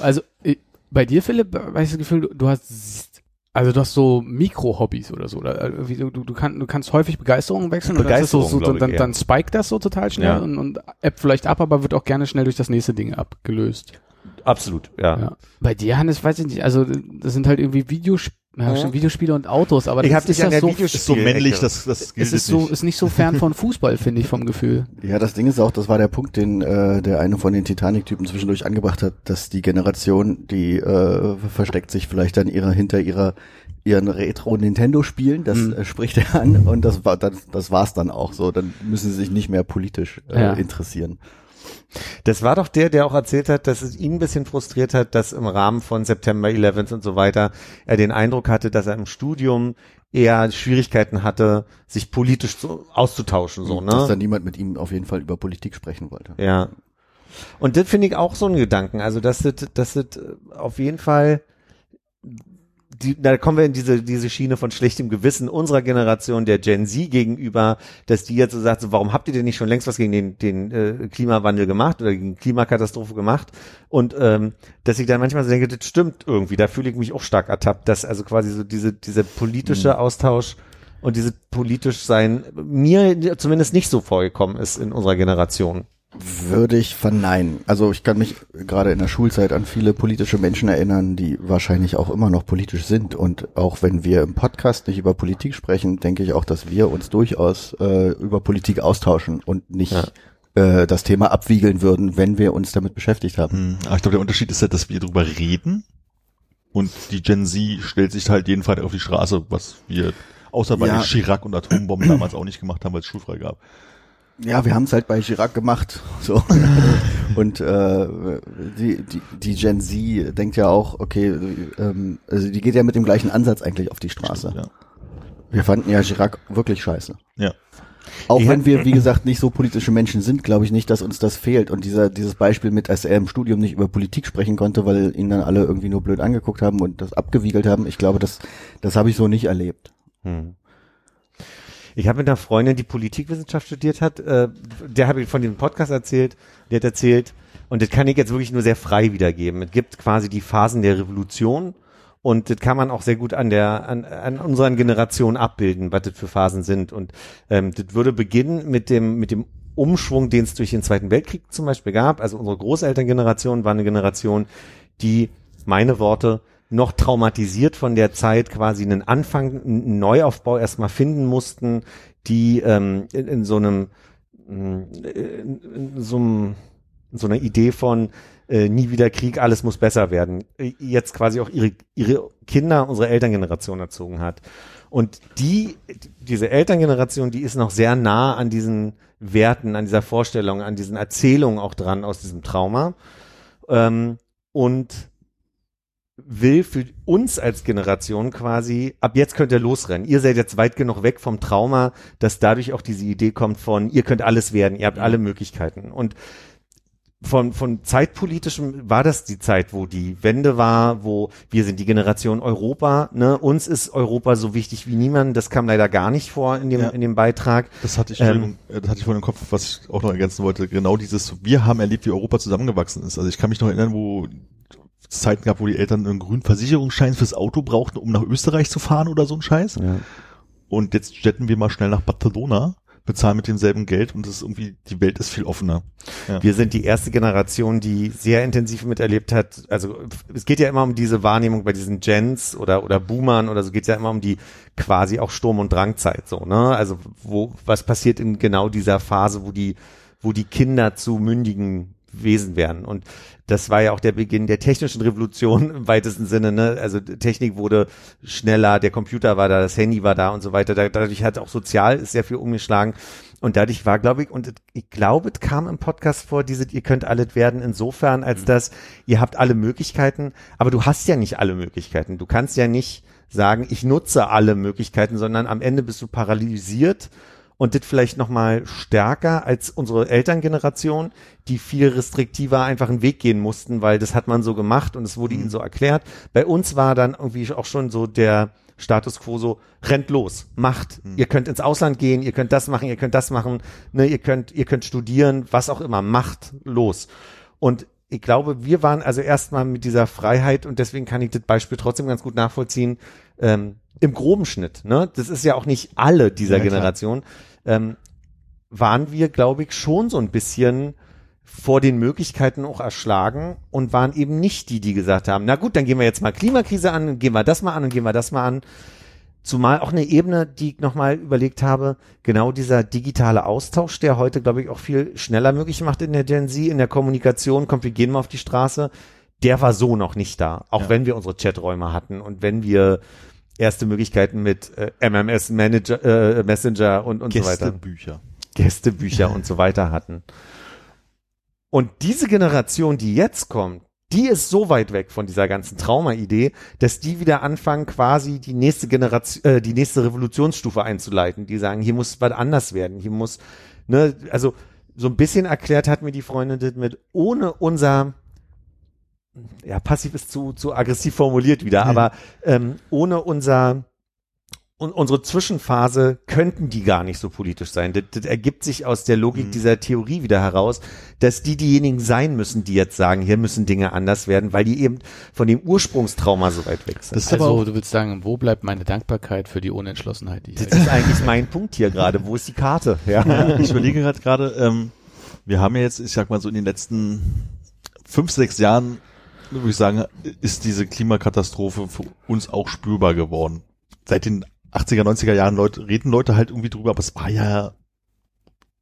Also äh, bei dir, Philipp, habe ich das Gefühl, du, du hast also du hast so Mikro-Hobbys oder so. Oder irgendwie, du, du, kann, du kannst häufig Begeisterungen wechseln und dann, ist das so, so, ich, dann, eher. dann spiked das so total schnell Ja. und, und appt vielleicht ab, aber wird auch gerne schnell durch das nächste Ding abgelöst. Absolut, ja. Ja. Bei dir, Hannes, weiß ich nicht, also das sind halt irgendwie Videospiele, ja, Ja. Videospiele und Autos, aber Ich das ist an das der so, Ist so männlich, das, das gilt es ist so, nicht. ist nicht so fern von Fußball, finde ich, vom Gefühl. Ja, das Ding ist auch, das war der Punkt, den äh, der eine von den Titanic-Typen zwischendurch angebracht hat, dass die Generation, die äh, versteckt sich vielleicht dann ihrer hinter ihrer ihren Retro-Nintendo-Spielen, das Mhm. spricht er an und das war das, das war's dann auch so. Dann müssen sie sich nicht mehr politisch äh, Ja. interessieren. Das war doch der, der auch erzählt hat, dass es ihn ein bisschen frustriert hat, dass im Rahmen von September 11 und so weiter er den Eindruck hatte, dass er im Studium eher Schwierigkeiten hatte, sich politisch so auszutauschen, so, Dass ne? dann niemand mit ihm auf jeden Fall über Politik sprechen wollte. Ja. Und das finde ich auch so ein Gedanken. Also, dass das, dass das auf jeden Fall, die, da kommen wir in diese, diese Schiene von schlechtem Gewissen unserer Generation, der Gen Z gegenüber, dass die jetzt so sagt, so, warum habt ihr denn nicht schon längst was gegen den, den äh, Klimawandel gemacht oder gegen Klimakatastrophe gemacht? Und ähm, dass ich dann manchmal so denke, das stimmt irgendwie, da fühle ich mich auch stark ertappt, dass also quasi so diese, dieser politische Austausch und diese politisch sein mir zumindest nicht so vorgekommen ist in unserer Generation. Würde ich verneinen. Also ich kann mich gerade in der Schulzeit an viele politische Menschen erinnern, die wahrscheinlich auch immer noch politisch sind. Und auch wenn wir im Podcast nicht über Politik sprechen, denke ich auch, dass wir uns durchaus äh, über Politik austauschen und nicht äh, das Thema abwiegeln würden, wenn wir uns damit beschäftigt haben. Hm, Aber ich glaube, der Unterschied ist ja, dass wir drüber reden Und die Gen Z stellt sich halt jeden Freitag auf die Straße, was wir außer bei Ja. Chirac und Atombomben damals auch nicht gemacht haben, weil es schulfrei gab. Ja, wir haben es halt bei Chirac gemacht. So. Und äh, die, die, die Gen Z denkt ja auch, okay, ähm, also die geht ja mit dem gleichen Ansatz eigentlich auf die Straße. Ja. Wir fanden ja Chirac wirklich scheiße. ja. Auch wenn wir, wie gesagt, nicht so politische Menschen sind, glaube ich nicht, dass uns das fehlt. Und dieser, dieses Beispiel mit, dass er im Studium nicht über Politik sprechen konnte, weil ihn dann alle irgendwie nur blöd angeguckt haben und das abgewiegelt haben, ich glaube, das, das habe ich so nicht erlebt. Hm. Ich habe mit einer Freundin, die Politikwissenschaft studiert hat, äh, der habe ich von dem Podcast erzählt, die hat erzählt, und das kann ich jetzt wirklich nur sehr frei wiedergeben. Es gibt quasi die Phasen der Revolution und das kann man auch sehr gut an der an, an unseren Generationen abbilden, was das für Phasen sind. Und ähm, das würde beginnen mit dem mit dem Umschwung, den es durch den Zweiten Weltkrieg zum Beispiel gab. Also unsere Großelterngeneration war eine Generation, die meine Worte noch traumatisiert von der Zeit quasi einen Anfang, einen Neuaufbau erstmal finden mussten, die ähm, in, in so einem in, in so einem in so einer Idee von äh, nie wieder Krieg, alles muss besser werden, äh, jetzt quasi auch ihre, ihre Kinder, unsere Elterngeneration erzogen hat. Und die, diese Elterngeneration, die ist noch sehr nah an diesen Werten, an dieser Vorstellung, an diesen Erzählungen auch dran aus diesem Trauma. Ähm, und will für uns als Generation quasi, ab jetzt könnt ihr losrennen. Ihr seid jetzt weit genug weg vom Trauma, dass dadurch auch diese Idee kommt von, ihr könnt alles werden, ihr habt alle Möglichkeiten. Und von, von zeitpolitischem war das die Zeit, wo die Wende war, wo wir sind die Generation Europa, ne? Uns ist Europa so wichtig wie niemand. Das kam leider gar nicht vor in dem, Ja. in dem Beitrag. Das hatte ich, Ähm, äh, das hatte ich vor im Kopf, was ich auch noch ergänzen wollte. Genau dieses, wir haben erlebt, wie Europa zusammengewachsen ist. Also ich kann mich noch erinnern, wo es Zeiten gab, wo die Eltern einen grünen Versicherungsschein fürs Auto brauchten, um nach Österreich zu fahren oder so ein Scheiß. Ja. Und jetzt jetten wir mal schnell nach Barcelona, bezahlen mit demselben Geld und das ist irgendwie, die Welt ist viel offener. Ja. Wir sind die erste Generation, die sehr intensiv miterlebt hat. Also es geht ja immer um diese Wahrnehmung bei diesen Gens oder oder Boomern oder so geht es ja immer um die quasi auch Sturm- und Drangzeit so, ne? Also wo was passiert in genau dieser Phase, wo die wo die Kinder zu mündigen Wesen werden und das war ja auch der Beginn der technischen Revolution im weitesten Sinne, ne? Also Technik wurde schneller, der Computer war da, das Handy war da und so weiter. Da- Dadurch hat auch sozial ist sehr viel umgeschlagen. Und dadurch war, glaube ich, und ich glaube, es kam im Podcast vor, diese, ihr könnt alles werden, insofern, als dass ihr habt alle Möglichkeiten, aber du hast ja nicht alle Möglichkeiten. Du kannst ja nicht sagen, ich nutze alle Möglichkeiten, sondern am Ende bist du paralysiert und das vielleicht noch mal stärker als unsere Elterngeneration, die viel restriktiver einfach einen Weg gehen mussten, weil das hat man so gemacht und es wurde ihnen so erklärt. Bei uns war dann irgendwie auch schon so der Status quo so, rennt los, macht. Ihr könnt ins Ausland gehen, ihr könnt das machen, ihr könnt das machen, ne, ihr könnt, ihr könnt studieren, was auch immer, macht los. Und ich glaube, wir waren also erstmal mit dieser Freiheit und deswegen kann ich das Beispiel trotzdem ganz gut nachvollziehen, ähm, im groben Schnitt, ne? Das ist ja auch nicht alle dieser Ja, klar. Ähm, waren wir, glaube ich, schon so ein bisschen vor den Möglichkeiten auch erschlagen und waren eben nicht die, die gesagt haben, na gut, dann gehen wir jetzt mal Klimakrise an, gehen wir das mal an und gehen wir das mal an. Zumal auch eine Ebene, die ich nochmal überlegt habe, genau dieser digitale Austausch, der heute, glaube ich, auch viel schneller möglich macht in der Gen Z, in der Kommunikation, kommt, wir gehen mal auf die Straße, der war so noch nicht da. Auch Ja. wenn wir unsere Chaträume hatten und wenn wir erste Möglichkeiten mit äh, MMS Manager, äh, Messenger und, und so weiter. Gästebücher. Gästebücher und so weiter hatten. Und diese Generation, die jetzt kommt, die ist so weit weg von dieser ganzen Trauma-Idee, dass die wieder anfangen, quasi die nächste Generation, äh, die nächste Revolutionsstufe einzuleiten. Die sagen, hier muss was anders werden, hier muss, ne, also so ein bisschen erklärt hat mir die Freundin das mit, ohne unser, ja, passiv ist zu, zu aggressiv formuliert wieder, aber ähm, ohne unser, und unsere Zwischenphase könnten die gar nicht so politisch sein. Das, das ergibt sich aus der Logik Mhm. dieser Theorie wieder heraus, dass die diejenigen sein müssen, die jetzt sagen, hier müssen Dinge anders werden, weil die eben von dem Ursprungstrauma so weit weg sind. Das ist aber Also auch, du willst sagen, wo bleibt meine Dankbarkeit für die Unentschlossenheit, die ich Das ist eigentlich mein Punkt hier gerade. Wo ist die Karte? Ja. Ja, ich überlege gerade gerade, ähm, wir haben ja jetzt, ich sag mal so in den letzten fünf, sechs Jahren, würde ich sagen, ist diese Klimakatastrophe für uns auch spürbar geworden. Seit den 80er, 90er Jahren Leute, reden Leute halt irgendwie drüber, aber es war ja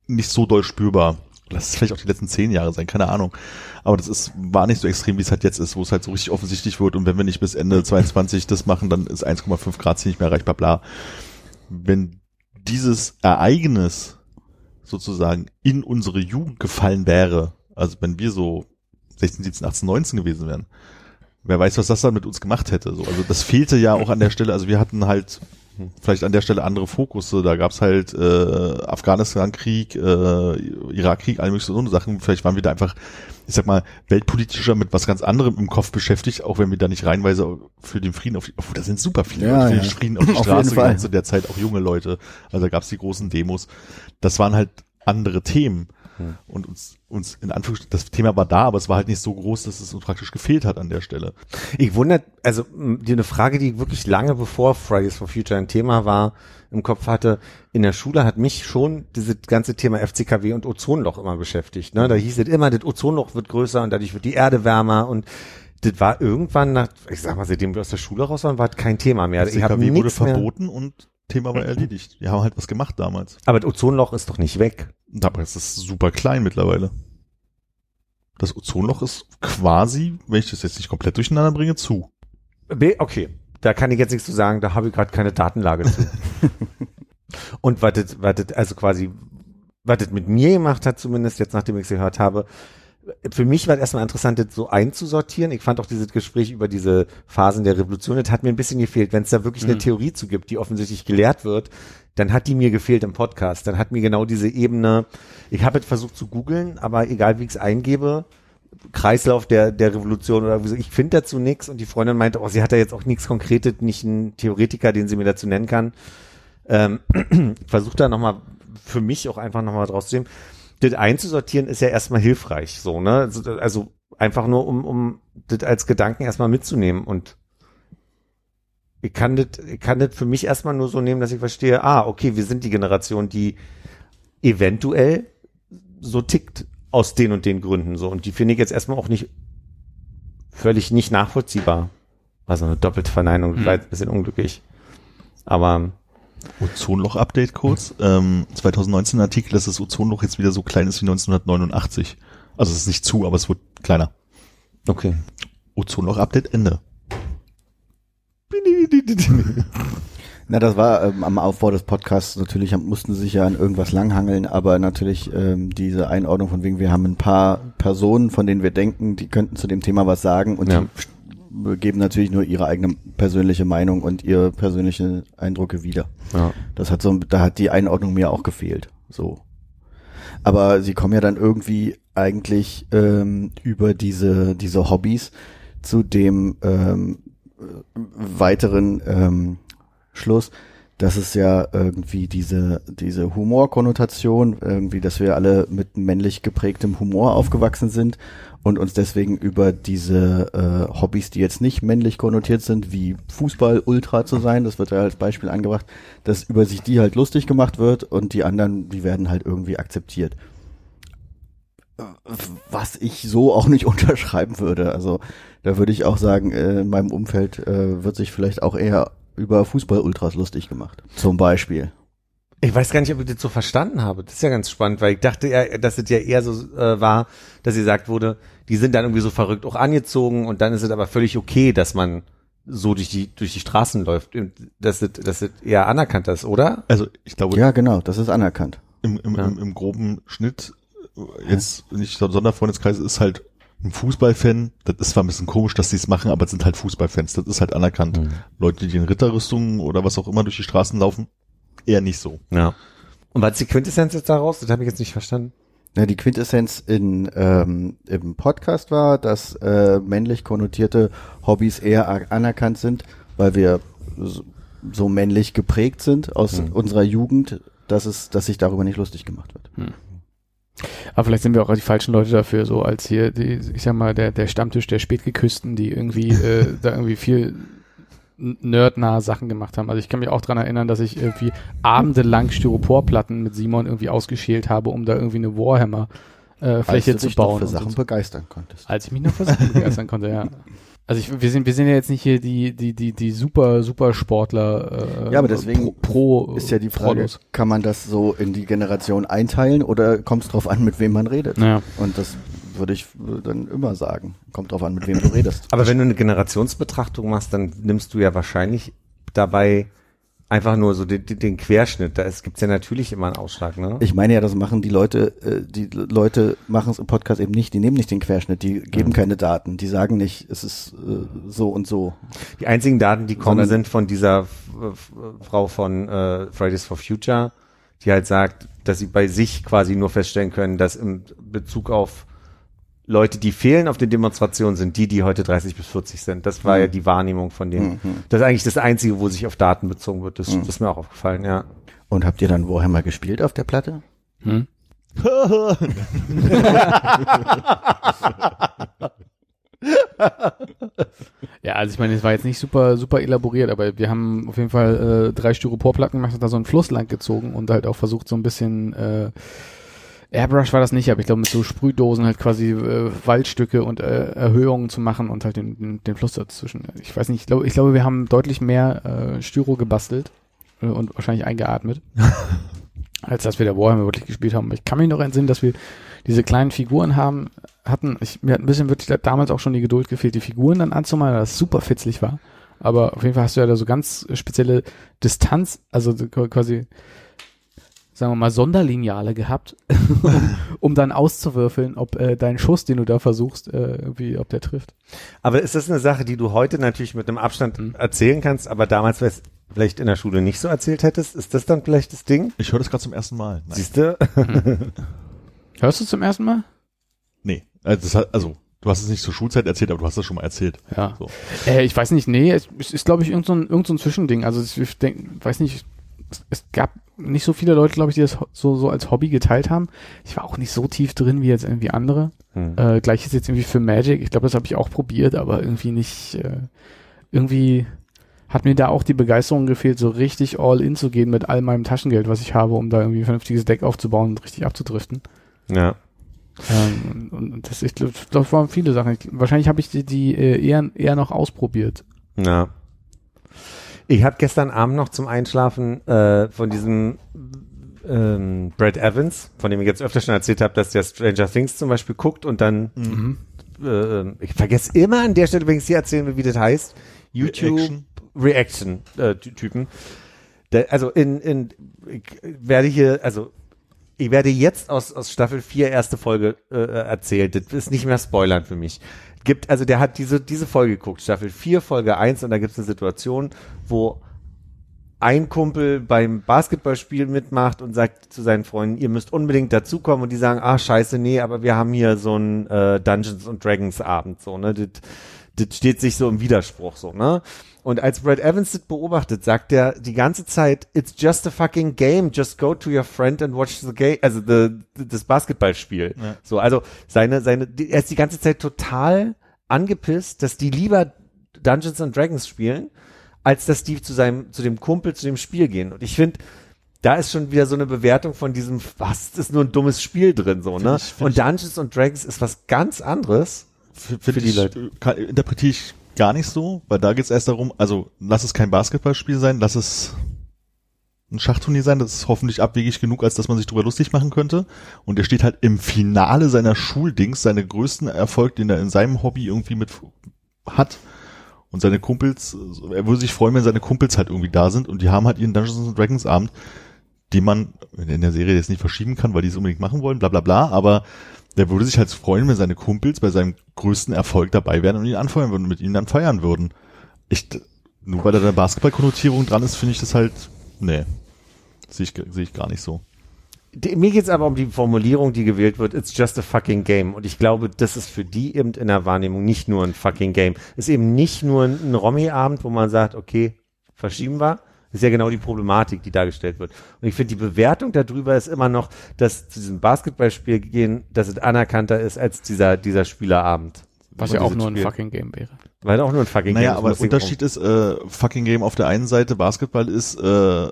nicht so doll spürbar. lass es vielleicht auch die letzten zehn Jahre sein, keine Ahnung. Aber das ist, war nicht so extrem, wie es halt jetzt ist, wo es halt so richtig offensichtlich wird und wenn wir nicht bis Ende 22 das machen, dann ist 1,5 Grad Ziel nicht mehr erreichbar, bla. Wenn dieses Ereignis sozusagen in unsere Jugend gefallen wäre, also wenn wir so 16, 17, 18, 19 gewesen wären, wer weiß, was das dann mit uns gemacht hätte. So, also das fehlte ja auch an der Stelle. Also wir hatten halt vielleicht an der Stelle andere Fokusse. Da gab's halt äh, Afghanistan-Krieg, äh, Irak-Krieg, all mögliche so Sachen. Vielleicht waren wir da einfach, ich sag mal, weltpolitischer mit was ganz anderem im Kopf beschäftigt, auch wenn wir da nicht reinweise für den Frieden auf die, obwohl da sind super viele Ja, Leute für ja. den Frieden auf die Auf Straße gegangen zu der Zeit, auch junge Leute. Also da gab's die großen Demos. Das waren halt andere Themen. Hm. Und uns, uns in Anführungsstrichen, das Thema war da, aber es war halt nicht so groß, dass es uns praktisch gefehlt hat an der Stelle. Ich wundert, also m, die eine Frage, die ich wirklich lange bevor Fridays for Future ein Thema war, im Kopf hatte, in der Schule hat mich schon dieses ganze Thema FCKW und Ozonloch immer beschäftigt. Ne? Da hieß es immer, das Ozonloch wird größer und dadurch wird die Erde wärmer und das war irgendwann nach, ich sag mal, seitdem wir aus der Schule raus waren, war das kein Thema mehr. Das Ich wurde nichts mehr, verboten und Thema war erledigt. Wir haben halt was gemacht damals. aber das Ozonloch ist doch nicht weg. Aber es ist super klein mittlerweile. Das Ozonloch ist quasi, wenn ich das jetzt nicht komplett durcheinander bringe, zu. Okay, da kann ich jetzt nichts zu sagen, da habe ich gerade keine Datenlage zu. Und was das, also quasi, was das mit mir gemacht hat, zumindest jetzt nachdem ich es gehört habe, für mich war es erstmal interessant, das so einzusortieren. Ich fand auch dieses Gespräch über diese Phasen der Revolution, das hat mir ein bisschen gefehlt. Wenn es da wirklich eine Theorie zu gibt, die offensichtlich gelehrt wird, dann hat die mir gefehlt im Podcast. Dann hat mir genau diese Ebene, ich habe jetzt versucht zu googeln, aber egal wie ich es eingebe, Kreislauf der, der Revolution oder so. Ich finde dazu nichts und die Freundin meinte, oh, sie hat da jetzt auch nichts Konkretes, nicht einen Theoretiker, den sie mir dazu nennen kann. Ähm, Versuch da nochmal für mich auch einfach nochmal draus zu nehmen. Das einzusortieren ist ja erstmal hilfreich, so, ne? Also, also einfach nur, um, um das als Gedanken erstmal mitzunehmen und ich kann das, ich kann das für mich erstmal nur so nehmen, dass ich verstehe, ah, okay, wir sind die Generation, die eventuell so tickt aus den und den Gründen so. Und die finde ich jetzt erstmal auch nicht völlig nicht nachvollziehbar. Also eine doppelte Verneinung, Hm. war jetzt ein bisschen unglücklich. Aber Ozonloch-Update kurz. Ähm, 2019 Artikel, dass das Ozonloch jetzt wieder so klein ist wie 1989. Also es ist nicht zu, aber es wird kleiner. okay. Ozonloch-Update Ende. Na, das war ähm, am Aufbau des Podcasts natürlich, mussten sie sich ja an irgendwas langhangeln, aber natürlich ähm, diese Einordnung von wegen, wir haben ein paar Personen, von denen wir denken, die könnten zu dem Thema was sagen und Ja. die geben natürlich nur ihre eigene persönliche Meinung und ihre persönlichen Eindrücke wieder. Ja. Das hat so, da hat die Einordnung mir auch gefehlt. So. Aber sie kommen ja dann irgendwie eigentlich ähm, über diese diese Hobbys zu dem ähm, äh, weiteren ähm, Schluss, dass es ja irgendwie diese diese Humorkonnotation irgendwie, dass wir alle mit männlich geprägtem Humor aufgewachsen sind und uns deswegen über diese äh, Hobbys, die jetzt nicht männlich konnotiert sind, wie Fußball Ultra zu sein, das wird ja als Beispiel angebracht, dass über sich die halt lustig gemacht wird und die anderen, die werden halt irgendwie akzeptiert. Was ich so auch nicht unterschreiben würde. Also da würde ich auch sagen, äh, in meinem Umfeld äh, wird sich vielleicht auch eher über Fußball-Ultras lustig gemacht. Zum Beispiel. Ich weiß gar nicht, ob ich das so verstanden habe. Das ist ja ganz spannend, weil ich dachte ja, dass es ja eher so äh, war, dass gesagt wurde, die sind dann irgendwie so verrückt auch angezogen und dann ist es aber völlig okay, dass man so durch die durch die Straßen läuft, dass es, dass es eher anerkannt ist, oder? Also ich glaube, Ja, genau, das ist anerkannt. im, im, Ja. im, im groben Schnitt, äh, jetzt nicht so Sonderfreundeskreis, ist halt ein Fußballfan, das ist zwar ein bisschen komisch, dass sie es machen, aber es sind halt Fußballfans, das ist halt anerkannt. Leute, die in Ritterrüstungen oder was auch immer durch die Straßen laufen, eher nicht so. Ja. Und was ist die Quintessenz jetzt daraus? Das habe ich jetzt nicht verstanden. Ja, die Quintessenz in, ähm, im Podcast war, dass äh, männlich konnotierte Hobbys eher anerkannt sind, weil wir so, so männlich geprägt sind aus unserer Jugend, dass es, dass sich darüber nicht lustig gemacht wird. Aber vielleicht sind wir auch die falschen Leute dafür, so als hier, die, ich sag mal, der, der Stammtisch der Spätgeküssten, die irgendwie äh, da irgendwie viel nerdnahe Sachen gemacht haben. Also ich kann mich auch dran erinnern, dass ich irgendwie abendelang Styroporplatten mit Simon irgendwie ausgeschält habe, um da irgendwie eine Warhammer äh, Fläche Als du zu dich bauen. für Sachen so. begeistern konntest. Als ich mich noch für Sachen begeistern konnte, ja. Also ich, wir sind wir sind ja jetzt nicht hier die die die die super super Sportler. Äh, Ja, aber deswegen pro, pro Ist ja die Frage, Prollos. kann man das so in die Generation einteilen oder kommt es drauf an, mit wem man redet? Ja. Und das würde ich äh, dann immer sagen. Kommt drauf an, mit wem du redest. Aber wenn du eine Generationsbetrachtung machst, dann nimmst du ja wahrscheinlich dabei einfach nur so den, den- Querschnitt. Da gibt es ja natürlich immer einen Ausschlag, ne? Ich meine ja, das machen die Leute, äh, die Leute machen es im Podcast eben nicht, die nehmen nicht den Querschnitt, die geben keine Daten, die sagen nicht, es ist äh, so und so. Die einzigen Daten, die kommen, Sondern- sind von dieser Frau von äh, Fridays for Future, die halt sagt, dass sie bei sich quasi nur feststellen können, dass im Bezug auf Leute, die fehlen auf den Demonstrationen, sind die, die heute 30 bis 40 sind. Das war ja die Wahrnehmung von denen. Das ist eigentlich das Einzige, wo sich auf Daten bezogen wird. Das, das ist mir auch aufgefallen, ja. Und habt ihr dann Warhammer gespielt auf der Platte? Hm? Ja, also ich meine, es war jetzt nicht super, super elaboriert, aber wir haben auf jeden Fall äh, drei Styroporplatten gemacht und da so einen Fluss lang gezogen und halt auch versucht, so ein bisschen äh, Airbrush war das nicht, aber ich glaube mit so Sprühdosen halt quasi äh, Waldstücke und äh, Erhöhungen zu machen und halt den, den, den Fluss dazwischen. Ich weiß nicht, ich glaube, ich glaube, wir haben deutlich mehr äh, Styro gebastelt äh, und wahrscheinlich eingeatmet, als dass wir der Warhammer wirklich gespielt haben. Ich kann mich noch entsinnen, dass wir diese kleinen Figuren haben, hatten, ich, mir hat ein bisschen wirklich damals auch schon die Geduld gefehlt, die Figuren dann anzumalen, weil das super fitzlig war. Aber auf jeden Fall hast du ja da so ganz spezielle Distanz, also so quasi, sagen wir mal, Sonderlineale gehabt, um, um dann auszuwürfeln, ob äh, dein Schuss, den du da versuchst, äh, irgendwie, ob der trifft. Aber ist das eine Sache, die du heute natürlich mit einem Abstand Mhm. erzählen kannst, aber damals vielleicht in der Schule nicht so erzählt hättest? Ist das dann vielleicht das Ding? Ich höre das gerade zum ersten Mal. Nein. Siehst du? Hörst du zum ersten Mal? Nee. Also, das hat, also, du hast es nicht zur Schulzeit erzählt, aber du hast das schon mal erzählt. Ja. So. Äh, ich weiß nicht, nee, es, es ist, glaube ich, irgend so ein, irgend so ein Zwischending. Also es- ich denk, weiß nicht, es, es gab nicht so viele Leute, glaube ich, die das so, so als Hobby geteilt haben. Ich war auch nicht so tief drin wie jetzt irgendwie andere. Hm. Äh, Gleiches jetzt irgendwie für Magic. Ich glaube, das habe ich auch probiert, aber irgendwie nicht, äh, irgendwie hat mir da auch die Begeisterung gefehlt, so richtig all in zu gehen mit all meinem Taschengeld, was ich habe, um da irgendwie ein vernünftiges Deck aufzubauen und richtig abzudriften. Ja. Ähm, und und das, ich glaube, das waren viele Sachen. Ich, wahrscheinlich habe ich die, die äh, eher, eher noch ausprobiert. Ja. Ich habe gestern Abend noch zum Einschlafen äh, von diesem ähm, Brad Evans, von dem ich jetzt öfter schon erzählt habe, dass der Stranger Things zum Beispiel guckt und dann Mhm. äh, ich vergesse immer an der Stelle, wenn ich sie erzählen will, wie das heißt. YouTube Reaction. Reaction äh, Ty- Typen. Der, also in, in ich werde hier, also ich werde jetzt aus, aus Staffel 4 erste Folge äh, erzählt. Das ist nicht mehr Spoilern für mich. Gibt, also der hat diese, diese Folge geguckt, Staffel 4, Folge 1, und da gibt es eine Situation, wo ein Kumpel beim Basketballspiel mitmacht und sagt zu seinen Freunden, ihr müsst unbedingt dazukommen und die sagen, ah scheiße, nee, aber wir haben hier so einen äh, Dungeons and Dragons Abend, so, ne, das, das steht sich so im Widerspruch, so, ne. Und als Brad Evans das beobachtet, sagt er die ganze Zeit, it's just a fucking game, just go to your friend and watch the game, also the, das Basketballspiel. Ja. So, also seine, seine, die, er ist die ganze Zeit total angepisst, dass die lieber Dungeons and Dragons spielen, als dass die zu seinem, zu dem Kumpel, zu dem Spiel gehen. Und ich finde, da ist schon wieder so eine Bewertung von diesem, was, das ist nur ein dummes Spiel drin, so, ne? ich- find Und Dungeons and Dragons ist was ganz anderes. Die ich. Kann, interpretiere ich gar nicht so, weil da geht es erst darum, also lass es kein Basketballspiel sein, lass es ein Schachturnier sein, das ist hoffentlich abwegig genug, als dass man sich drüber lustig machen könnte. Und er steht halt im Finale seiner Schuldings, seine größten Erfolg, den er in seinem Hobby irgendwie mit hat. Und seine Kumpels, er würde sich freuen, wenn seine Kumpels halt irgendwie da sind und die haben halt ihren Dungeons and Dragons Abend, den man in der Serie jetzt nicht verschieben kann, weil die es unbedingt machen wollen, bla bla bla, aber der würde sich halt freuen, wenn seine Kumpels bei seinem größten Erfolg dabei wären und ihn anfeuern würden und mit ihm dann feiern würden. Ich, nur weil da eine Basketballkonnotierung dran ist, finde ich das halt, nee, sehe ich, sehe ich gar nicht so. Mir geht's aber um die Formulierung, die gewählt wird, it's just a fucking game. Und ich glaube, das ist für die eben in der Wahrnehmung nicht nur ein fucking game. Ist eben nicht nur ein, ein Romy-Abend, wo man sagt, okay, verschieben wir. Ist ja genau die Problematik, die dargestellt wird. Und ich finde, die Bewertung darüber ist immer noch, dass zu diesem Basketballspiel gehen, dass es anerkannter ist als dieser, dieser Spielerabend. Was ja auch nur ein Spiel. fucking Game wäre. Weil auch nur ein fucking Naja, game aber der Unterschied ist, äh, fucking Game auf der einen Seite, Basketball ist äh,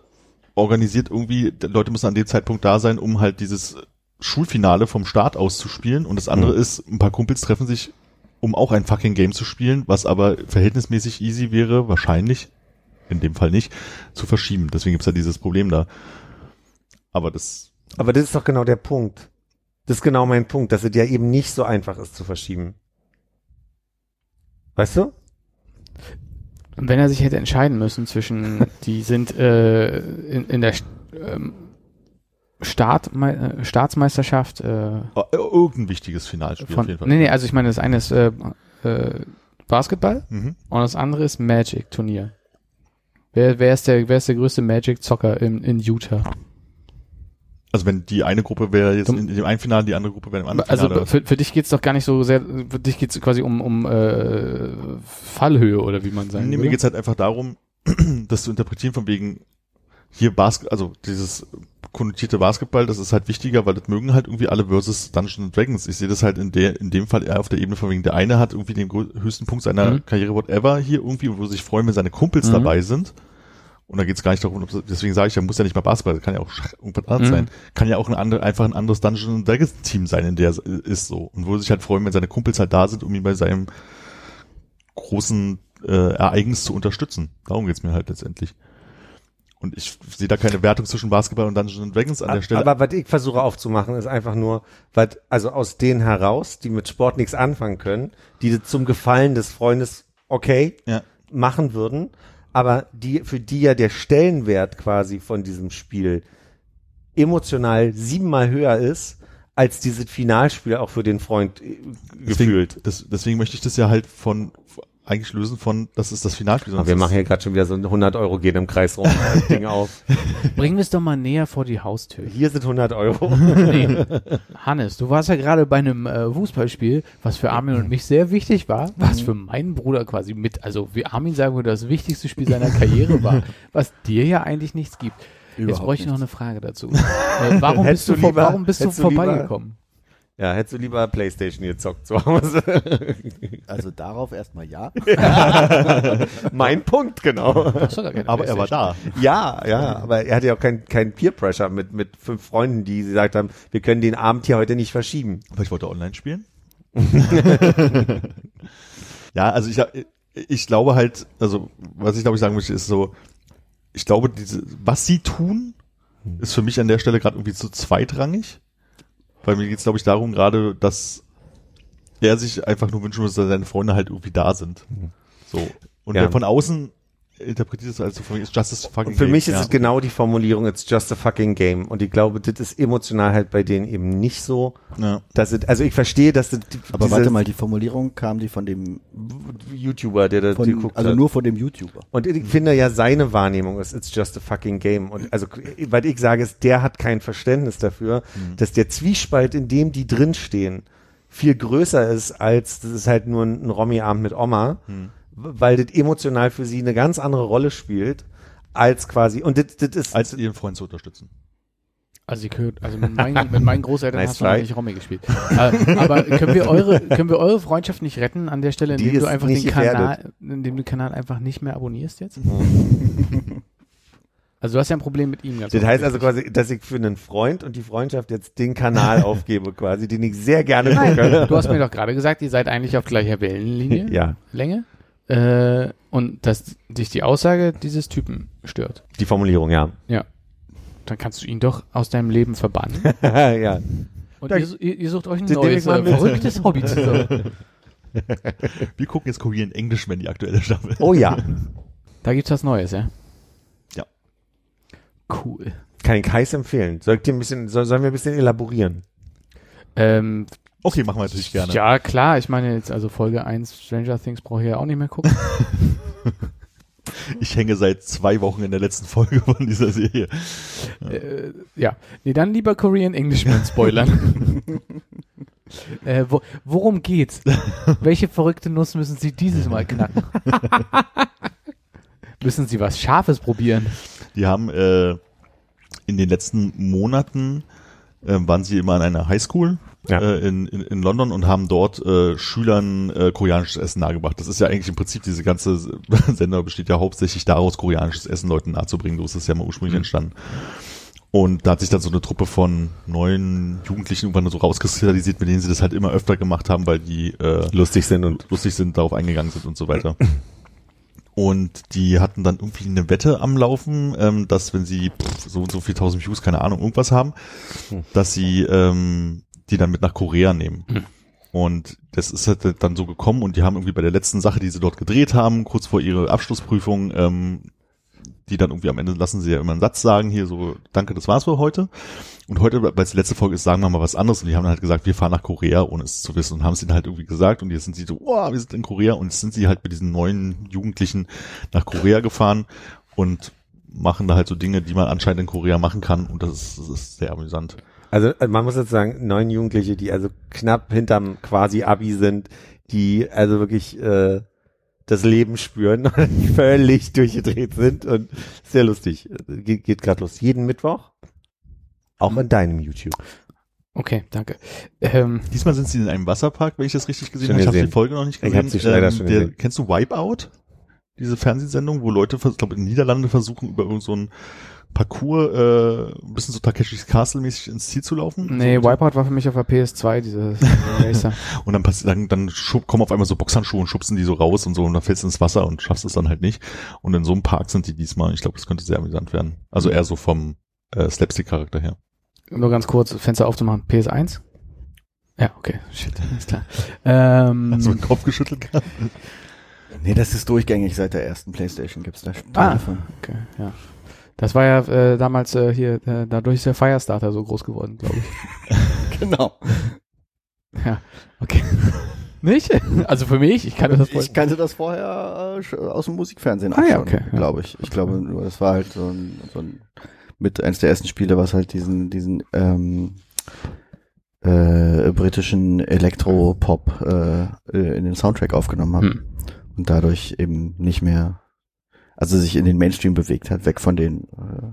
organisiert irgendwie, Leute müssen an dem Zeitpunkt da sein, um halt dieses Schulfinale vom Start aus zu spielen und das andere Mhm. ist, ein paar Kumpels treffen sich um auch ein fucking Game zu spielen, was aber verhältnismäßig easy wäre, wahrscheinlich, in dem Fall nicht, zu verschieben. Deswegen gibt's ja dieses Problem da. Aber das, Aber das ist doch genau der Punkt. Das ist genau mein Punkt, dass es ja eben nicht so einfach ist zu verschieben. Weißt du? Wenn er sich hätte entscheiden müssen zwischen, die sind äh, in, in der ähm, Start, äh, Staatsmeisterschaft äh, oh, irgendein wichtiges Finalspiel von, auf jeden Fall. nee, nee, also ich meine, das eine ist äh, äh, Basketball Mhm. und das andere ist Magic Turnier. Wer, wer ist der, wer ist der größte Magic Zocker in, in Utah? Also wenn die eine Gruppe wäre jetzt in, dem einen Finale, die andere Gruppe wäre im anderen Also Finale. für, für dich geht's doch gar nicht so sehr, für dich geht's quasi um, um äh, Fallhöhe oder wie man sagen Nee, mir würde. geht's halt einfach darum, das zu interpretieren von wegen hier Basket, also dieses konnotierte Basketball, das ist halt wichtiger, weil das mögen halt irgendwie alle versus Dungeons Dragons. Ich sehe das halt in der, in dem Fall eher auf der Ebene von wegen der eine hat irgendwie den höchsten Punkt seiner Mhm. Karriere whatever hier irgendwie, wo sich freuen, wenn seine Kumpels Mhm. dabei sind. Und da geht's gar nicht darum, ob, deswegen sage ich, da muss ja nicht mal Basketball, das kann ja auch Schach- irgendwas anderes Mhm. sein. Kann ja auch ein andere, einfach ein anderes Dungeons and Dragons Team sein, in der es ist so. Und wo sich halt freuen, wenn seine Kumpels halt da sind, um ihn bei seinem großen äh, Ereignis zu unterstützen. Darum geht's mir halt letztendlich. Und ich sehe da keine Wertung zwischen Basketball und Dungeons and Dragons an der Stelle. Aber was ich versuche aufzumachen, ist einfach nur, was, also aus denen heraus, die mit Sport nichts anfangen können, die zum Gefallen des Freundes okay ja. machen würden, aber die, für die ja der Stellenwert quasi von diesem Spiel emotional siebenmal höher ist, als dieses Finalspiel auch für den Freund äh, gefühlt. Deswegen, das, deswegen möchte ich das ja halt von eigentlich lösen von, das ist das Finalspiel. Aber wir machen hier gerade schon wieder so ein 100 Euro gehen im Kreis rum Ding auf. Bringen wir es doch mal näher vor die Haustür. Hier sind 100 Euro. Nee. Hannes, du warst ja gerade bei einem äh, Fußballspiel, was für Armin und mich sehr wichtig war, was für meinen Bruder quasi mit, also wie Armin sagen würde, das wichtigste Spiel seiner Karriere war, was dir ja eigentlich nichts gibt. Jetzt Überhaupt bräuchte ich noch eine Frage dazu. Äh, warum bist du, du vor, warum bist du hättest du lieber- vorbeigekommen? Ja, hättest du lieber Playstation gezockt zu Hause. Also darauf erstmal ja. mein Punkt, genau. Aber er war da. Ja, ja, aber er hatte ja auch kein, kein Peer Pressure mit, mit fünf Freunden, die gesagt haben, wir können den Abend hier heute nicht verschieben. Aber ich wollte online spielen. ja, also ich, ich glaube halt, also was ich glaube ich sagen möchte, ist so, ich glaube, diese, was sie tun, ist für mich an der Stelle gerade irgendwie zu zweitrangig. Weil mir geht es, glaube ich, darum gerade, dass er sich einfach nur wünschen muss, dass seine Freunde halt irgendwie da sind. So. Und Ja. wer von außen interpretiert es als so von it's just a fucking Und für game. mich ist ja. es genau die Formulierung, it's just a fucking game. Und ich glaube, das ist emotional halt bei denen eben nicht so, Ja. dass es, also ich verstehe, dass das Aber warte mal, die Formulierung kam die von dem, YouTuber, der da von, geguckt also hat. nur von dem YouTuber. Und ich finde ja, seine Wahrnehmung ist, it's just a fucking game. Und also, was ich sage, ist, der hat kein Verständnis dafür, dass der Zwiespalt, in dem die drinstehen, viel größer ist, als das ist halt nur ein, ein Romy-Abend mit Oma, weil das emotional für sie eine ganz andere Rolle spielt, als quasi, und das, das ist, Als ihren Freund zu unterstützen. Also, ich gehört, also mit, meinen, mit meinen Großeltern Nice hast du noch nicht Romy gespielt. äh, aber können wir eure, können wir eure Freundschaft nicht retten an der Stelle, Die indem du ist einfach den Kanal, gefährdet. indem du den Kanal einfach nicht mehr abonnierst jetzt? Also du hast ja ein Problem mit ihm. Ganz das heißt also quasi, dass ich für einen Freund und die Freundschaft jetzt den Kanal aufgebe quasi, den ich sehr gerne gucke. du hast mir doch gerade gesagt, ihr seid eigentlich auf gleicher Wellenlinie, Ja, Länge, äh, und dass dich die Aussage dieses Typen stört. die Formulierung, ja. Dann kannst du ihn doch aus deinem Leben verbannen. ja. Und ihr, ihr, sucht euch ein neues, äh, verrücktes Hobby zusammen. Wir gucken jetzt Korean Englishman, die aktuelle Staffel. Oh ja. Da gibt's was Neues, ja? Ja. Cool. Kann ich heiß empfehlen. Soll ich dir ein bisschen, soll, sollen wir ein bisschen elaborieren? Ähm, Okay, machen wir natürlich gerne. Ja, klar. Ich meine jetzt, also Folge 1 Stranger Things brauche ich ja auch nicht mehr gucken. Ich hänge seit zwei Wochen in der letzten Folge von dieser Serie. äh, ja. Nee, dann lieber Korean Englishman spoilern. äh, wo, worum geht's? Welche verrückte Nuss müssen Sie dieses Mal knacken? müssen Sie was Scharfes probieren? Die haben äh, in den letzten Monaten äh, waren sie immer an einer Highschool Ja. äh, in, in, in London und haben dort äh, Schülern äh, koreanisches Essen nahegebracht. Das ist ja eigentlich im Prinzip, diese ganze Sender besteht ja hauptsächlich daraus, koreanisches Essen Leuten nahezubringen. So ist es ja mal ursprünglich entstanden. Und da hat sich dann so eine Truppe von neuen Jugendlichen irgendwann so rauskristallisiert, mit denen sie das halt immer öfter gemacht haben, weil die äh, Lustig sind und lustig sind, darauf eingegangen sind und so weiter. Und die hatten dann irgendwie eine Wette am Laufen, ähm, dass wenn sie pff, so und so viel tausend Views, keine Ahnung, irgendwas haben, Hm. dass sie ähm, die dann mit nach Korea nehmen. Hm. Und das ist halt dann so gekommen und die haben irgendwie bei der letzten Sache, die sie dort gedreht haben, kurz vor ihrer Abschlussprüfung, ähm, die dann irgendwie am Ende lassen sie ja immer einen Satz sagen, hier so, danke, das war's für heute. Und heute, weil es die letzte Folge ist, sagen wir mal was anderes. Und die haben dann halt gesagt, wir fahren nach Korea, ohne es zu wissen. Und haben es ihnen halt irgendwie gesagt. Und jetzt sind sie so, oh, wir sind in Korea. Und jetzt sind sie halt mit diesen neuen Jugendlichen nach Korea gefahren und machen da halt so Dinge, die man anscheinend in Korea machen kann. Und das ist, das ist sehr amüsant. Also äh, man muss jetzt sagen, neun Jugendliche, die also knapp hinterm quasi Abi sind, die also wirklich äh, das Leben spüren und völlig durchgedreht sind und sehr lustig. Geht, geht gerade los. Jeden Mittwoch. Auch in deinem YouTube. Okay, danke. Ähm, Diesmal sind sie in einem Wasserpark, wenn ich das richtig gesehen habe. Ich habe die Folge noch nicht Ich gesehen. hab sie schon der, gesehen. Kennst du Wipeout? Diese Fernsehsendung, wo Leute, ich glaube in den Niederlanden versuchen, über irgend so ein Parcours, äh, ein bisschen so Takeshis Castle mäßig ins Ziel zu laufen. nee, so, Wipeout war für mich auf der PS2, diese Racer. Und dann passiert, dann, dann schub, kommen auf einmal so Boxhandschuhe und schubsen die so raus und so und dann fällst du ins Wasser und schaffst es dann halt nicht. Und in so einem Park sind die diesmal. Ich glaube, das könnte sehr amüsant werden. Also eher so vom äh, Slapstick-Charakter her. Nur ganz kurz, Fenster aufzumachen. PS1? Ja, okay, shit, ist klar. Ähm, Hast du den Kopf geschüttelt gehabt? Nee, das ist durchgängig seit der ersten Playstation gibt's da Spiele Ah. von. okay, ja. Das war ja äh, damals äh, hier, äh, dadurch ist der Firestarter so groß geworden, glaube ich. Genau. Ja, okay. Nicht? Also für mich, ich kann das voll. Ich kannte das vorher äh, aus dem Musikfernsehen Ah, ja, okay, glaube ich. Ich glaube, das war halt so ein, so ein mit eines der ersten Spiele, was halt diesen diesen ähm, äh, britischen Elektropop äh, äh, in den Soundtrack aufgenommen hat Hm. und dadurch eben nicht mehr, also sich in den Mainstream bewegt hat, weg von den äh,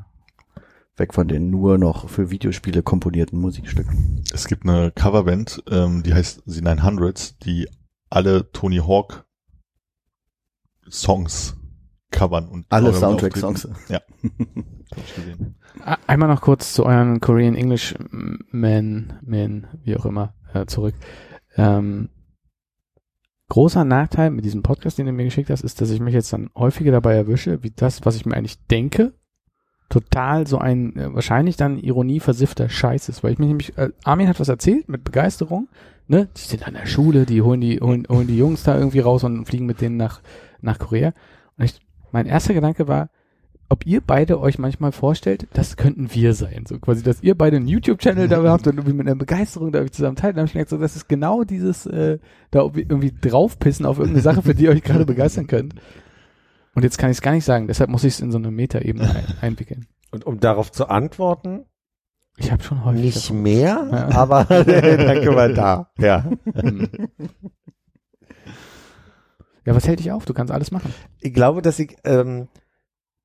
weg von den nur noch für Videospiele komponierten Musikstücken. Es gibt eine Coverband, ähm, die heißt The 900s, die alle Tony Hawk Songs covern und Alle damit Soundtrack-Songs. auftreten. Ja. Einmal noch kurz zu euren Korean English Men, Men, wie auch immer, äh, zurück. Ähm, großer Nachteil mit diesem Podcast, den du mir geschickt hast, ist, dass ich mich jetzt dann häufiger dabei erwische, wie das, was ich mir eigentlich denke, total so ein äh, wahrscheinlich dann ironieversiffter Scheiß ist, weil ich mich nämlich, äh, Armin hat was erzählt mit Begeisterung, ne? Die sind an der Schule, die holen die holen, holen die Jungs da irgendwie raus und fliegen mit denen nach nach Korea. Und ich, mein erster Gedanke war, ob ihr beide euch manchmal vorstellt, das könnten wir sein. So quasi, dass ihr beide einen YouTube-Channel da habt und irgendwie mit einer Begeisterung da euch zusammen teilt. Dann habe ich gedacht, so, das ist genau dieses, äh, da irgendwie draufpissen auf irgendeine Sache, für die ihr euch gerade begeistern könnt. Und jetzt kann ich es gar nicht sagen, deshalb muss ich es in so eine Meta-Ebene ein, einwickeln. Und um darauf zu antworten, Ich habe schon häufig. nicht davon- mehr, Ja. aber können wir da. Ja. Hm. Ja, was hält dich auf? Du kannst alles machen. Ich glaube, dass ich ähm,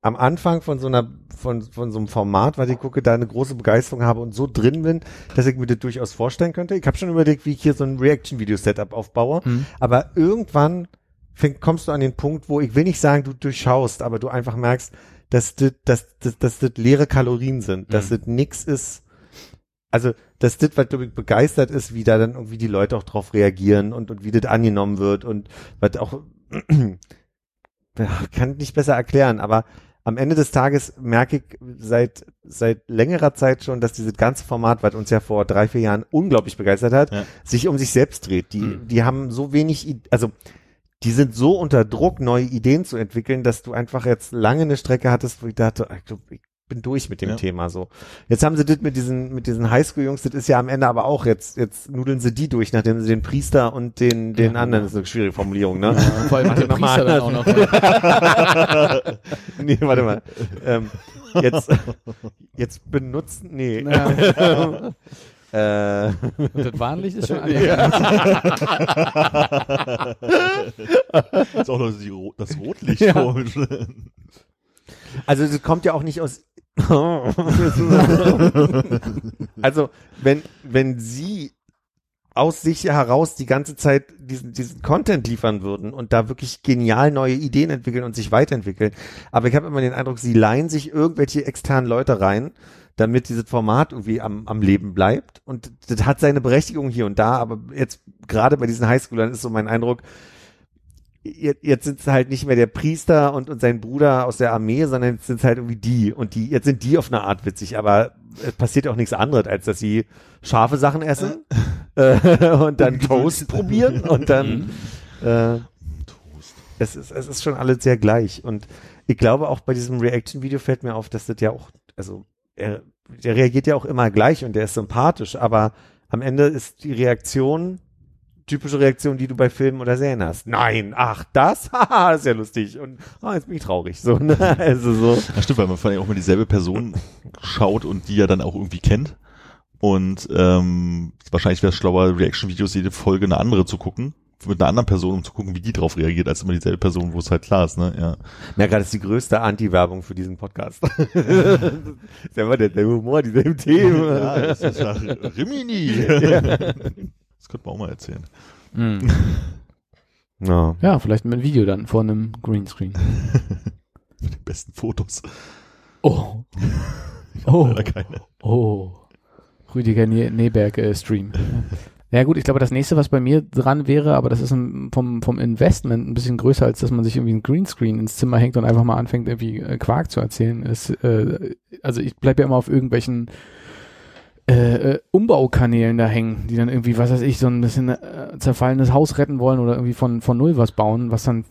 am Anfang von so einer von, von so einem Format, was ich gucke, da eine große Begeisterung habe und so drin bin, dass ich mir das durchaus vorstellen könnte. Ich habe schon überlegt, wie ich hier so ein Reaction-Video-Setup aufbaue. Hm. Aber irgendwann fäng, kommst du an den Punkt, wo ich will nicht sagen, du durchschaust, aber du einfach merkst, dass das, dass, dass, dass das leere Kalorien sind, dass Mhm. das nix ist. Also, dass das, was glaube ich begeistert ist, wie da dann irgendwie die Leute auch drauf reagieren und, und wie das angenommen wird und was auch, kann nicht besser erklären, aber am Ende des Tages merke ich seit, seit längerer Zeit schon, dass dieses ganze Format, was uns ja vor drei, vier Jahren unglaublich begeistert hat, Ja. sich um sich selbst dreht. Die, Mhm. die haben so wenig, also die sind so unter Druck, neue Ideen zu entwickeln, dass du einfach jetzt lange eine Strecke hattest, wo ich dachte, ich bin durch mit dem Ja. Thema so. Jetzt haben sie das mit diesen, mit diesen Highschool-Jungs, das ist ja am Ende aber auch jetzt, jetzt nudeln sie die durch, nachdem sie den Priester und den, den Ja. anderen, das ist eine schwierige Formulierung, ne? Vor allem dem mal, Priester dann auch noch. nee, warte mal. Ähm, jetzt, jetzt benutzen, nee. Ja. äh, Und das Warnlicht ist schon an. ist auch noch das Rotlicht Ja. komisch. also das kommt ja auch nicht aus. also wenn wenn sie aus sich heraus die ganze Zeit diesen diesen Content liefern würden und da wirklich genial neue Ideen entwickeln und sich weiterentwickeln, aber ich habe immer den Eindruck, sie leihen sich irgendwelche externen Leute rein, damit dieses Format irgendwie am, am Leben bleibt. Und das hat seine Berechtigung hier und da, aber jetzt gerade bei diesen Highschoolern ist so mein Eindruck, jetzt, sind es halt nicht mehr der Priester und, und sein Bruder aus der Armee, sondern jetzt sind es halt irgendwie die. Und die, jetzt sind die auf eine Art witzig, aber es passiert auch nichts anderes, als dass sie scharfe Sachen essen äh, und dann Toast probieren und dann äh, es ist, es ist schon alles sehr gleich. Und ich glaube auch bei diesem Reaction-Video fällt mir auf, dass das ja auch, also er, der reagiert ja auch immer gleich und der ist sympathisch, aber am Ende ist die Reaktion typische Reaktion, die du bei Filmen oder Serien hast. Nein, ach, das? Haha, das ist ja lustig. Und ah, jetzt bin ich traurig. So, ne? Also so. Ja, stimmt, weil man vor allem auch mal dieselbe Person schaut und die ja dann auch irgendwie kennt. Und ähm, wahrscheinlich wäre es schlauer, Reaction-Videos jede Folge eine andere zu gucken, mit einer anderen Person, um zu gucken, wie die drauf reagiert, als immer dieselbe Person, wo es halt klar ist, ne? Ja. Ja, gerade ist die größte Anti-Werbung für diesen Podcast. ist ja immer der, der Humor, dieselben Themen. ja das ist ja Rimini. Das könnte man auch mal erzählen. Mhm. Ja. Ja, vielleicht mit einem Video dann vor einem Greenscreen. Mit den besten Fotos. Oh. Oh. Oh. Rüdiger ne Neberg äh, Stream. Ja gut, ich glaube, das nächste, was bei mir dran wäre, aber das ist ein, vom, vom Investment ein bisschen größer, als dass man sich irgendwie ein Greenscreen ins Zimmer hängt und einfach mal anfängt, irgendwie äh, Quark zu erzählen. Ist, äh, also ich bleibe ja immer auf irgendwelchen äh, äh, Umbaukanälen da hängen, die dann irgendwie, was weiß ich, so ein bisschen äh, zerfallenes Haus retten wollen oder irgendwie von, von null was bauen, was dann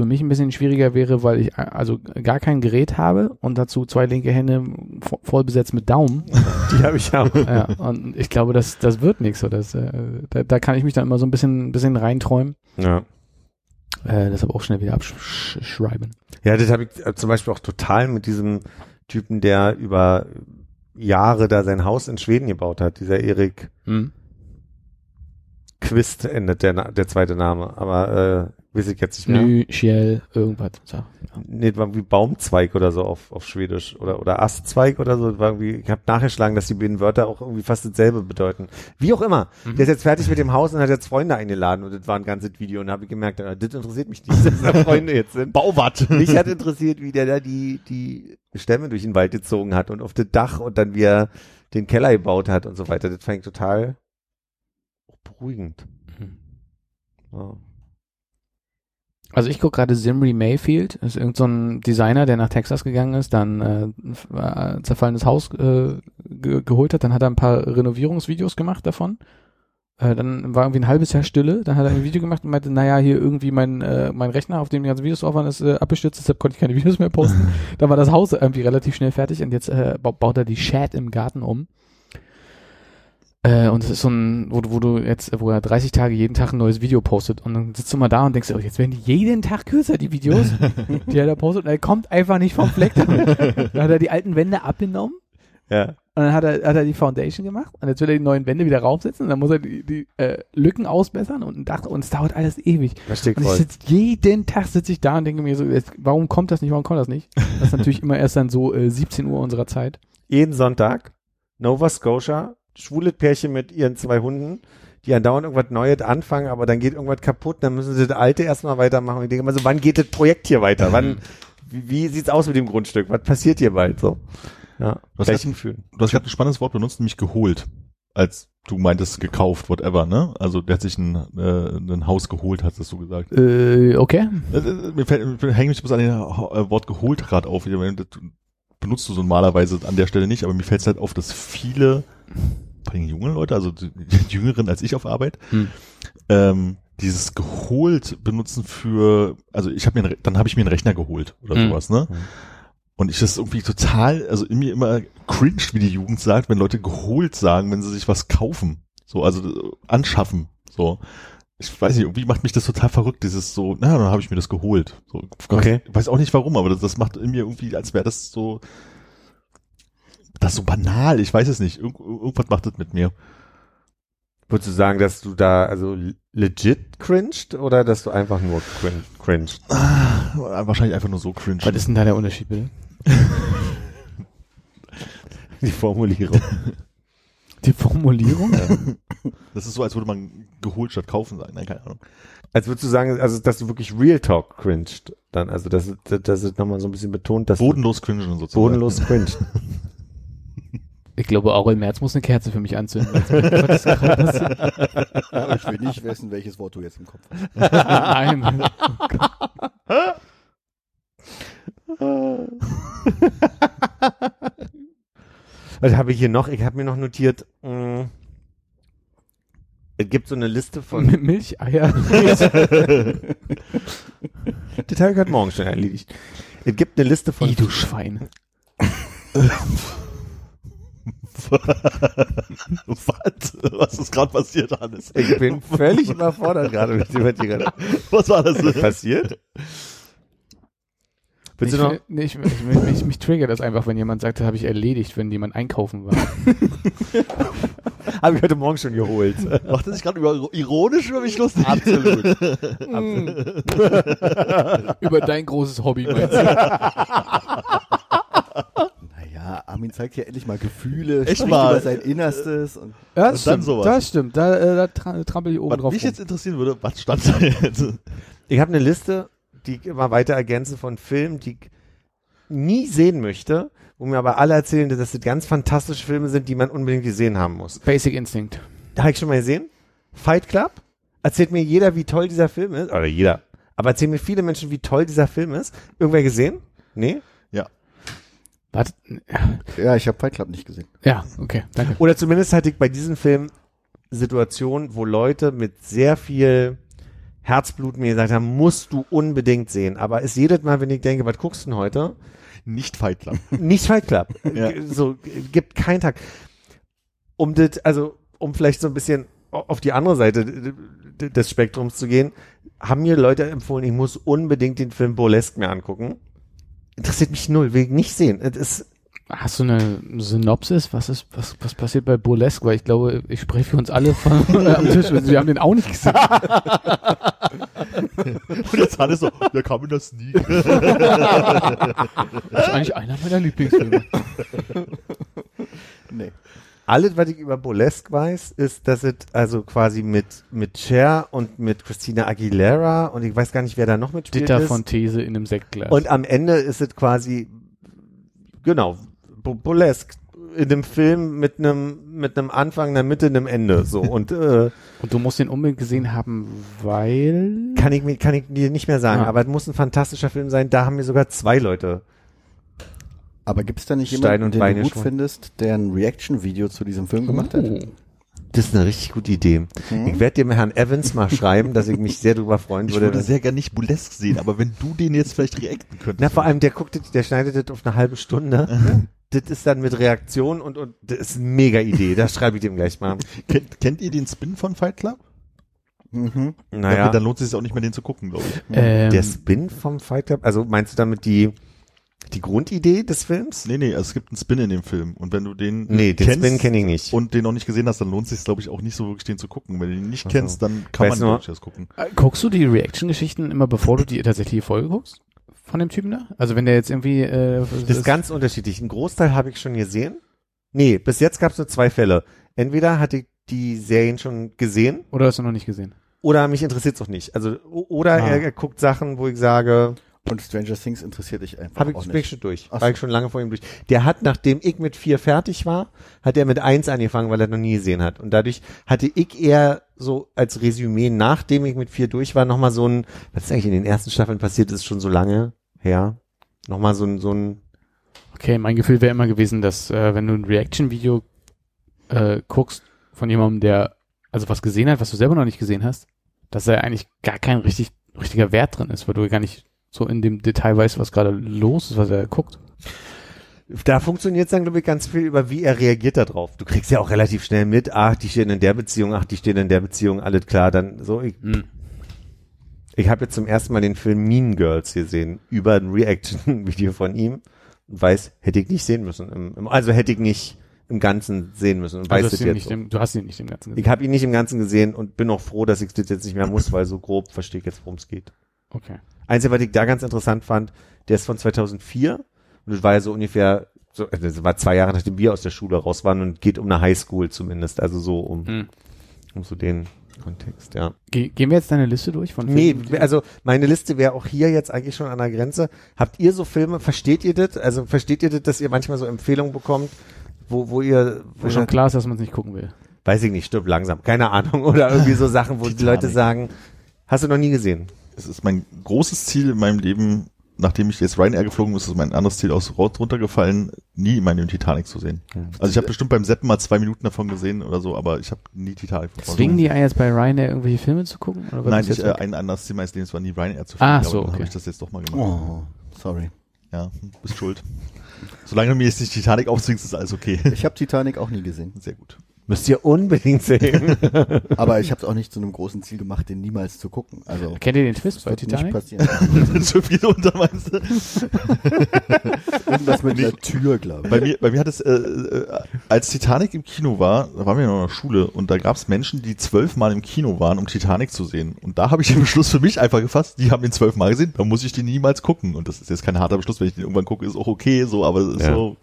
für mich ein bisschen schwieriger wäre, weil ich äh, also gar kein Gerät habe und dazu zwei linke Hände vo voll besetzt mit Daumen. Die habe ich auch. ja, und ich glaube, das, das wird nichts. So, das, äh, da, da kann ich mich dann immer so ein bisschen, bisschen reinträumen. Ja. Äh, das aber auch schnell wieder abschreiben. Ja, das habe ich äh, zum Beispiel auch total mit diesem Typen, der über Jahre da sein Haus in Schweden gebaut hat. Dieser Erik Hm. Quist endet der, der zweite Name, aber äh, weiß ich jetzt nicht mehr. Nü, Schiel, irgendwas. Ja. Nee, das war irgendwie Baumzweig oder so auf, auf Schwedisch oder, oder Astzweig oder so. War irgendwie, ich habe nachgeschlagen, dass die beiden Wörter auch irgendwie fast dasselbe bedeuten. Wie auch immer. Der ist jetzt fertig mit dem Haus und hat jetzt Freunde eingeladen und das war ein ganzes Video und da habe ich gemerkt, äh, das interessiert mich nicht, dass da Freunde jetzt sind. Bauwatt. Mich hat interessiert, wie der da die, die Stämme durch den Wald gezogen hat und auf das Dach und dann wie er den Keller gebaut hat und so weiter. Das fand ich total beruhigend. Mhm. Ja. Also ich gucke gerade Zimri Mayfield, das ist irgend so ein Designer, der nach Texas gegangen ist, dann äh, ein äh, zerfallenes Haus äh, ge geholt hat, dann hat er ein paar Renovierungsvideos gemacht davon. Äh, dann war irgendwie ein halbes Jahr Stille, dann hat er ein Video gemacht und meinte, naja, hier irgendwie mein, äh, mein Rechner, auf dem die ganzen Videos drauf waren, ist äh, abgestürzt, deshalb konnte ich keine Videos mehr posten. dann war das Haus irgendwie relativ schnell fertig und jetzt äh, ba baut er die Chat im Garten um. Äh, und es ist so ein, wo, du- wo du jetzt, wo er 30 Tage jeden Tag ein neues Video postet und dann sitzt du mal da und denkst, oh, jetzt werden die jeden Tag kürzer, die Videos, die er da postet und er kommt einfach nicht vom Fleck. dann hat er die alten Wände abgenommen ja. und dann hat er, hat er die Foundation gemacht und jetzt will er die neuen Wände wieder raufsetzen und dann muss er die, die äh, Lücken ausbessern und ein Dach und es dauert alles ewig. Verstehe Und ich sitze jeden Tag sitze ich da und denke mir so, jetzt, warum kommt das nicht, warum kommt das nicht? Das ist natürlich immer erst dann so äh, 17 Uhr unserer Zeit. jeden Sonntag Nova Scotia, schwules Pärchen mit ihren zwei Hunden, die andauernd irgendwas Neues anfangen, aber dann geht irgendwas kaputt, dann müssen sie das alte erstmal weitermachen. Und ich denke immer so, wann geht das Projekt hier weiter? Wann, wie, wie sieht's aus mit dem Grundstück? Was passiert hier bald? So. Ja, Was gleich hat- Gefühl. Du hast gerade ein spannendes Wort benutzt, nämlich geholt. Als du meintest gekauft, whatever, ne? Also der hat sich ein, äh, ein Haus geholt, hast du gesagt. Äh, okay. Äh, äh, Mir fällt, mir hängt mich bloß an dem äh, Wort geholt gerade auf. Das benutzt du so normalerweise an der Stelle nicht, aber mir fällt es halt auf, dass viele, vor allem junge Leute, also die jüngeren als ich auf Arbeit, Hm. ähm, dieses geholt benutzen für, also ich habe mir, dann habe ich mir einen Rechner geholt oder Hm. sowas, ne? Hm. Und ich das irgendwie total, also in mir immer cringe, wie die Jugend sagt, wenn Leute geholt sagen, wenn sie sich was kaufen. So, also äh, anschaffen. So. Ich weiß nicht, irgendwie macht mich das total verrückt, dieses so, na, dann habe ich mir das geholt. So, Okay. Ich weiß auch nicht warum, aber das, das macht in mir irgendwie, als wäre das so, das ist so banal, ich weiß es nicht. Irgend, irgendwas macht das mit mir. Würdest du sagen, dass du da also legit cringed oder dass du einfach nur crin cringed? Ah, wahrscheinlich einfach nur so cringe. Was ist denn da der Unterschied, bitte? Die Formulierung. Die Formulierung? Das ist so, als würde man geholt statt kaufen sagen. Nein, keine Ahnung. Als würdest du sagen, also dass du wirklich Real Talk cringed dann, also dass, dass, dass es nochmal so ein bisschen betont, dass Bodenlos cringen sozusagen. du bodenlos cringed. Ich glaube, Aurel Merz muss eine Kerze für mich anzünden. Passiert? Aber ich will nicht wissen, welches Wort du jetzt im Kopf hast. Nein. Was habe ich hier noch? Ich habe mir noch notiert, mh, es gibt so eine Liste von. Mit Milcheier. das habe ich heute Morgen schon erledigt. Es gibt eine Liste von. I, du Schwein. Was? Was ist gerade passiert, Hannes? Ich bin völlig überfordert gerade mit dem, gerade Was war das? passiert. Willst Ich, will- nee, ich, ich, mich, mich, mich triggert das einfach, wenn jemand sagt, das habe ich erledigt, wenn jemand einkaufen war. Habe ich heute Morgen schon geholt. Macht er sich gerade über, ironisch über mich lustig? Absolut. Über dein großes Hobby, meinst du? Armin zeigt hier endlich mal Gefühle, Echt mal. über sein Innerstes und Das Und stimmt, dann sowas. das stimmt. Da, äh, da tra trampel ich oben Was drauf. mich rum. jetzt interessieren würde, was stand da jetzt? Ich habe eine Liste, die ich immer weiter ergänze von Filmen, die ich nie sehen möchte, wo mir aber alle erzählen, dass das ganz fantastische Filme sind, die man unbedingt gesehen haben muss. Basic Instinct. Da habe ich schon mal gesehen. Fight Club. Erzählt mir jeder, wie toll dieser Film ist. Oder jeder. Aber erzählen mir viele Menschen, wie toll dieser Film ist. Irgendwer gesehen? Nee? Warte. ja, ich habe Fight Club nicht gesehen. Ja, okay, danke. Oder zumindest hatte ich bei diesem Film Situationen, wo Leute mit sehr viel Herzblut mir gesagt haben, musst du unbedingt sehen. Aber es jedes Mal, wenn ich denke, was guckst du denn heute? Nicht Fight Club. Nicht Fight Club. Ja. So, gibt keinen Tag. Um das, also, um vielleicht so ein bisschen auf die andere Seite des Spektrums zu gehen, haben mir Leute empfohlen, ich muss unbedingt den Film Burlesque mir angucken. Interessiert mich null, will ich nicht sehen. Es ist, Hast du eine Synopsis? Was ist, was, was passiert bei Burlesque? Weil ich glaube, ich spreche für uns alle von, äh, am Tisch. Wir haben den auch nicht gesehen. Und jetzt Hannes so, ja, kam mir das nie. Das ist eigentlich einer meiner Lieblingsfilme. Nee. Alles, was ich über Burlesque weiß, ist, dass es also quasi mit, mit Cher und mit Christina Aguilera und ich weiß gar nicht, wer da noch mitspielt. Ditter ist. von These in einem Sektglas. Und am Ende ist es quasi, genau, Bu- Burlesque in dem Film mit einem mit einem Anfang, einer Mitte, einem Ende so und äh, Und du musst den unbedingt gesehen haben, weil kann ich mir kann ich dir nicht mehr sagen, Ah. aber es muss ein fantastischer Film sein. Da haben mir sogar zwei Leute. Aber gibt es da nicht Stein jemanden, und den Beine du gut schon. findest, der ein Reaction-Video zu diesem Film gemacht hat? Oh. Das ist eine richtig gute Idee. Hm? Ich werde dem Herrn Evans mal schreiben, dass ich mich sehr drüber freuen Ich würde. würde sehr gerne nicht Burlesque sehen, aber wenn du den jetzt vielleicht reacten könntest. Na, vor allem, der guckt, das- der schneidet das auf eine halbe Stunde. das ist dann mit Reaktion und, und das ist eine mega Idee. Das schreibe ich dem gleich mal. Kennt, kennt ihr den Spin von Fight Club? Mhm. Naja. Ja, dann lohnt es sich auch nicht mehr, den zu gucken, glaube ich. Ähm, Der Spin vom Fight Club? Also meinst du damit die, die Grundidee des Films? Nee, nee, also es gibt einen Spin in dem Film. Und wenn du den Nee, den kennst Spin kenne ich nicht. und den noch nicht gesehen hast, dann lohnt es sich, glaube ich, auch nicht so wirklich, den zu gucken. Wenn du den nicht kennst, dann kann Weißt man du wirklich das gucken. äh, guckst du die Reaction-Geschichten immer, bevor du die tatsächliche Folge guckst? Von dem Typen da? Also wenn der jetzt irgendwie äh, Das ist ganz unterschiedlich. Ein Großteil habe ich schon gesehen. Nee, bis jetzt gab es nur zwei Fälle. Entweder hatte ich die Serien schon gesehen oder hast du noch nicht gesehen? oder mich interessiert es auch nicht. Also o- oder Ah. er, er guckt Sachen, wo ich sage, Und Stranger Things interessiert dich einfach habe ich, auch bin ich nicht. schon durch. Ach War so. ich schon lange vor ihm durch. Der hat, nachdem ich mit vier fertig war, hat er mit eins angefangen, weil er noch nie gesehen hat. Und dadurch hatte ich eher so als Resümee, nachdem ich mit vier durch war, nochmal so ein, was ist eigentlich in den ersten Staffeln passiert, ist schon so lange her. Nochmal so ein, so ein, Okay, mein Gefühl wäre immer gewesen, dass äh, wenn du ein Reaction-Video äh, guckst von jemandem, der also was gesehen hat, was du selber noch nicht gesehen hast, dass da eigentlich gar kein richtig richtiger Wert drin ist, weil du gar nicht so in dem Detail weißt, was gerade los ist, was er guckt. Da funktioniert es dann, glaube ich, ganz viel über, wie er reagiert darauf. Du kriegst ja auch relativ schnell mit, ach, die stehen in der Beziehung, ach, die stehen in der Beziehung, alles klar. Dann so, ich, Hm. ich habe jetzt zum ersten Mal den Film Mean Girls gesehen, über ein Reaction-Video von ihm und weiß, hätte ich nicht sehen müssen. Im, im, also hätte ich nicht im Ganzen sehen müssen und Also weiß hast das jetzt. nicht so. im, du hast ihn nicht im Ganzen gesehen. Ich habe ihn nicht im Ganzen gesehen und bin auch froh, dass ich das jetzt nicht mehr muss, weil so grob verstehe ich jetzt, worum es geht. Okay. Einzige, was ich da ganz interessant fand, der ist von 2004 und das war ja so ungefähr, so, äh, das war zwei Jahre nachdem wir aus der Schule raus waren und geht um eine Highschool zumindest, also so um, Hm. um so den Kontext, ja. Ge gehen wir jetzt deine Liste durch von Nee, Filmen, die- also meine Liste wäre auch hier jetzt eigentlich schon an der Grenze. Habt ihr so Filme, versteht ihr das? Also versteht ihr das, dass ihr manchmal so Empfehlungen bekommt wo, wo ihr, Wo schon klar ist, dass man es nicht gucken will. weiß ich nicht, stirb langsam, keine Ahnung, oder irgendwie so Sachen, wo die Titanic. Leute sagen, hast du noch nie gesehen? Es ist mein großes Ziel in meinem Leben, nachdem ich jetzt Ryanair geflogen bin, ist es mein anderes Ziel aus runtergefallen, nie in meinem Titanic zu sehen. Also ich habe bestimmt beim Seppen mal zwei Minuten davon gesehen oder so, aber ich habe nie Titanic vorne Zwingen die einen jetzt bei Ryanair irgendwelche Filme zu gucken? Nein, ich, äh, ein anderes Ziel meines Lebens war nie Ryanair zu Ah, aber so, dann habe okay. ich das jetzt doch mal gemacht. Oh, sorry. Ja, bist schuld. Solange du mir jetzt nicht Titanic aufzwingst, ist alles okay. Ich habe Titanic auch nie gesehen. Sehr gut. Müsst ihr unbedingt sehen. Aber ich habe es auch nicht zu einem großen Ziel gemacht, den niemals zu gucken. Also Kennt ihr den Twist bei wird nicht Titanic? passieren. so viel unter meinst du? Irgendwas mit einer Tür, glaube ich. Bei mir, bei mir hat es, äh, äh, als Titanic im Kino war, da waren wir noch in der Schule und da gab es Menschen, die zwölfmal im Kino waren, um Titanic zu sehen. Und da habe ich den Beschluss für mich einfach gefasst, die haben den zwölfmal gesehen, dann muss ich den niemals gucken. Und das ist jetzt kein harter Beschluss, wenn ich den irgendwann gucke, ist auch okay, so, aber es ist Ja. so.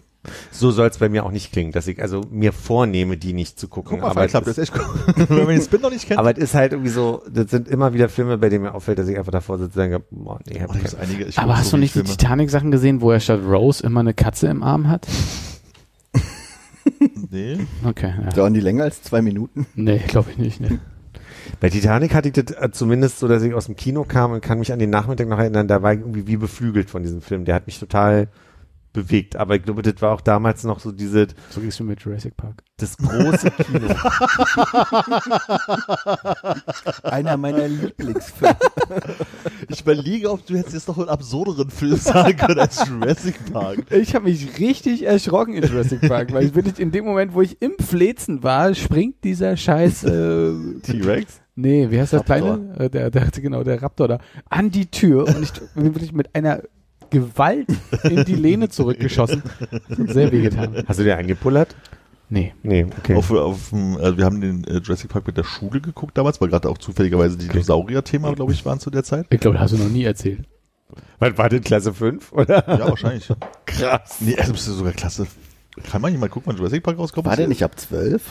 So soll es bei mir auch nicht klingen, dass ich also mir vornehme, die nicht zu gucken. Guck mal, aber, Club, es das ist, echt cool. wenn man den Spin noch nicht kennt. aber es ist halt irgendwie so, das sind immer wieder Filme, bei denen mir auffällt, dass ich einfach davor sitze und denke, boah, nee, hab Oh, keinen- einige, ich Aber hast so du nicht die Filme. Titanic-Sachen gesehen, wo er statt Rose immer eine Katze im Arm hat? Nee. Okay, ja. Dauern die länger als zwei Minuten? Nee, glaube ich nicht. Nee. Bei Titanic hatte ich das äh, zumindest so, dass ich aus dem Kino kam und kann mich an den Nachmittag noch erinnern, da war ich irgendwie wie beflügelt von diesem Film. Der hat mich total bewegt. Aber ich glaube, das war auch damals noch so diese, So gehst du mit Jurassic Park. das große Kino. Einer meiner Lieblingsfilme. Ich überlege, ob du jetzt jetzt noch einen absurderen Film sagen können als Jurassic Park. Ich habe mich richtig erschrocken in Jurassic Park, weil ich bin nicht in dem Moment, wo ich im Flezen war, springt dieser scheiß äh, T-Rex? Nee, wie heißt das Raptor. kleine? Äh, der, der, genau, der Raptor da. An die Tür und ich bin wirklich mit einer Gewalt in die Lehne zurückgeschossen. Das hat sehr wehgetan. Hast du dir eingepullert? Nee. Nee, okay. Auf, auf, äh, wir haben den äh, Jurassic Park mit der Schule geguckt damals, weil gerade auch zufälligerweise die Dinosaurier-Thema, glaube ich, waren zu der Zeit. Ich glaube, das hast du noch nie erzählt. Was war das, Klasse 5, oder? Ja, wahrscheinlich. Krass. Nee, also bist du sogar klasse. Kann man hier mal gucken, wann Jurassic Park rauskommt? War der nicht ab zwölf?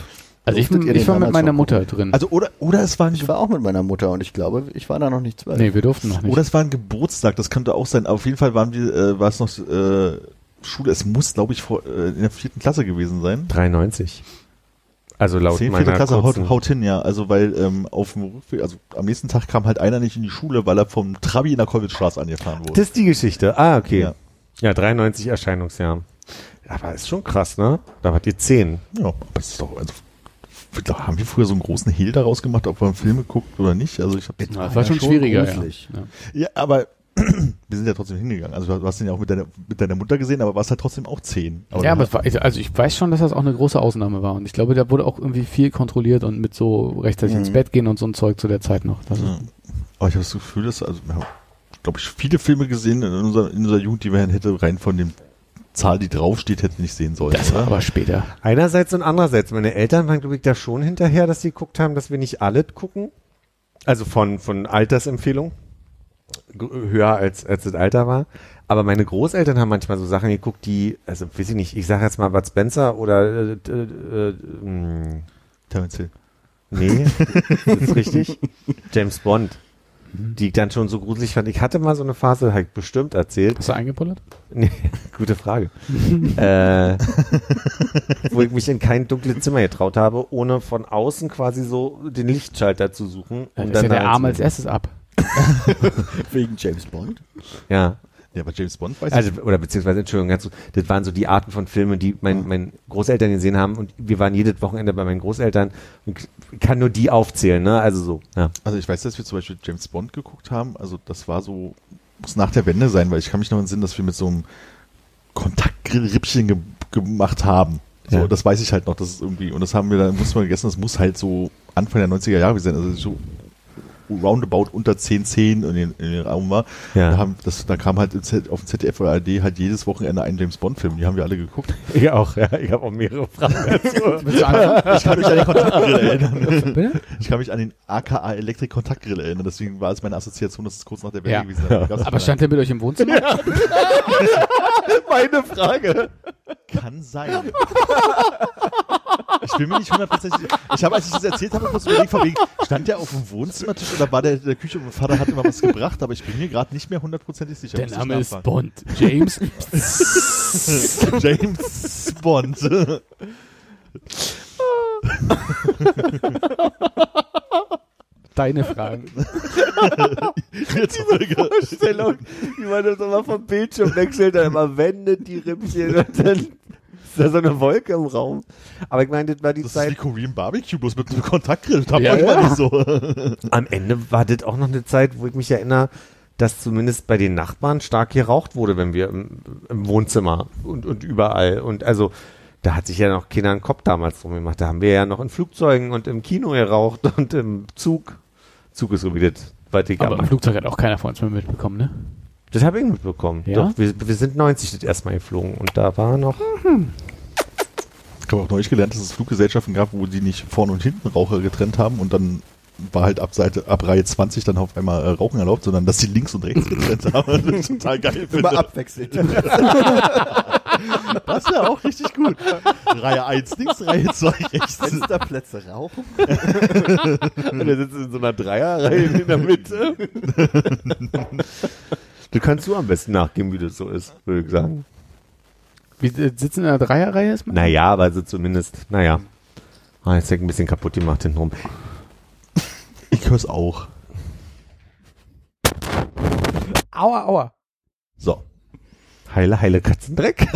Also ich, ich war mit meiner Mutter drin. Also oder oder es war nicht Ich war auch mit meiner Mutter und ich glaube, ich war da noch nicht zwölf. nee, wir durften noch nicht. oder es war ein Geburtstag, das könnte auch sein. Aber auf jeden Fall waren wir, äh, war es noch äh, Schule. Es muss, glaube ich, vor, äh, in der vierten Klasse gewesen sein. 93. Also laut Zehn, meiner vierte Klasse haut, kurzen- haut hin, ja. Also weil ähm, auf dem Rückweg, also am nächsten Tag kam halt einer nicht in die Schule, weil er vom Trabi in der Kollwitzstraße angefahren wurde. Das ist die Geschichte. Ah, okay. Ja. Ja, 93 Erscheinungsjahr. Aber ist schon krass, ne? Da wart ihr 10. Ja, aber das ist doch, also, haben wir früher so einen großen Hehl daraus gemacht, ob man Filme guckt oder nicht. Also ich habe Ja, das war schon schwieriger. Ja. gruselig. Ja. Ja, aber wir sind ja trotzdem hingegangen. Also du hast den ja auch mit deiner, mit deiner Mutter gesehen, aber warst halt trotzdem auch zehn. ja, aber es war, also ich weiß schon, dass das auch eine große Ausnahme war. Und ich glaube, da wurde auch irgendwie viel kontrolliert und mit so rechtzeitig ins Mhm. Bett gehen und so ein Zeug zu der Zeit noch. Das Ja. Aber ich habe das Gefühl, dass, also, wir haben, glaube ich, viele Filme gesehen in unserer, in unserer Jugend, die man hätte rein von dem Zahl, die draufsteht, hätte nicht sehen sollen. das war oder? aber später. Einerseits und andererseits. Meine Eltern waren, glaube ich, da schon hinterher, dass sie geguckt haben, dass wir nicht alle gucken. Also von, von Altersempfehlung. Höher als, als das Alter war. Aber meine Großeltern haben manchmal so Sachen geguckt, die, also weiß ich nicht, ich sage jetzt mal Bud Spencer oder äh, äh, äh, mh, Terence Hill. Nee, das ist richtig. James Bond. Die ich dann schon so gruselig fand. Ich hatte mal so eine Phase, habe ich bestimmt erzählt. Hast du eingepullert? Nee, gute Frage. äh, wo ich mich in kein dunkles Zimmer getraut habe, ohne von außen quasi so den Lichtschalter zu suchen. Dann um ist ja der Arm als erstes ab. Wegen James Bond? Ja, Ja, aber James Bond weiß also, oder beziehungsweise, Entschuldigung, ganz, das waren so die Arten von Filmen, die mein, mein Großeltern gesehen haben und wir waren jedes Wochenende bei meinen Großeltern und ich kann nur die aufzählen, ne, also so, ja. Also ich weiß, dass wir zum Beispiel James Bond geguckt haben. Also das war so, muss nach der Wende sein, weil ich kann mich noch entsinnen, dass wir mit so einem Kontaktgrillrippchen ge gemacht haben. So, Ja. das weiß ich halt noch, das ist irgendwie, und das haben wir dann, muss man gegessen, das muss halt so Anfang der 90er Jahre sein, also so roundabout unter 10, 10 in den, in den Raum war. Ja. Da, haben, das, da kam halt auf dem ZDF oder ARD halt jedes Wochenende ein James Bond Film, die haben wir alle geguckt. Ich auch, ja, ich habe auch mehrere Fragen dazu. Ich kann mich an den Kontaktgrill erinnern. Ich kann mich an den AKA Elektrik Kontaktgrill erinnern, deswegen war es meine Assoziation, dass es kurz nach der Wende Ja. gewesen ist. Aber stand der mit euch im Wohnzimmer? Meine Frage. Kann sein. Ich bin mir nicht hundertprozentig. Ich habe, als ich das erzählt habe, kurz überlegt, von wegen, stand der auf dem Wohnzimmertisch oder war der in der Küche und mein Vater hat immer was gebracht, aber ich bin mir gerade nicht mehr hundertprozentig sicher. Der Name ist. Bond. James. James Bond. Deine Fragen. Zurück. Vorstellung, wie man das immer vom Bildschirm wechselt, dann immer wendet die Rippchen und dann ist da so eine Wolke im Raum. Aber ich meine, das war die Das ist wie Zeit, Korean Barbecue, bloß mit einem Kontaktgrill. Da Ja, ja, nicht so. am Ende war das auch noch eine Zeit, wo ich mich erinnere, dass zumindest bei den Nachbarn stark geraucht wurde, wenn wir im, im Wohnzimmer und, und überall. Und also, da hat sich ja noch keiner einen Kopf damals drum gemacht. Da haben wir ja noch in Flugzeugen und im Kino geraucht und im Zug. Zug ist so wie das. Aber im Flugzeug hat auch keiner von uns mehr mitbekommen, ne? Das habe ich mitbekommen. Ja? Doch, wir, wir sind 90 das erstmal geflogen und da war noch. Ich habe auch neulich gelernt, dass es Fluggesellschaften gab, wo die nicht vorne und hinten Raucher getrennt haben und dann war halt ab Seite, ab Reihe 20 dann auf einmal äh, Rauchen erlaubt, sondern dass die links und rechts getrennt haben. Das ist total geil. Immer Finde. abwechselnd. Das ist ja auch richtig gut. Reihe 1 links, Reihe 2 rechts. Fensterplätze rauchen. Der sitzt in so einer Dreierreihe in der Mitte. du kannst du am besten nachgeben, wie das so ist, würde ich sagen. Wir äh, sitzen in einer Dreierreihe erstmal? Naja, aber also zumindest, naja. Ah, jetzt ein bisschen kaputt gemacht hintenrum. Ich hör's auch. Aua, aua. So. Heile, heile Katzendreck.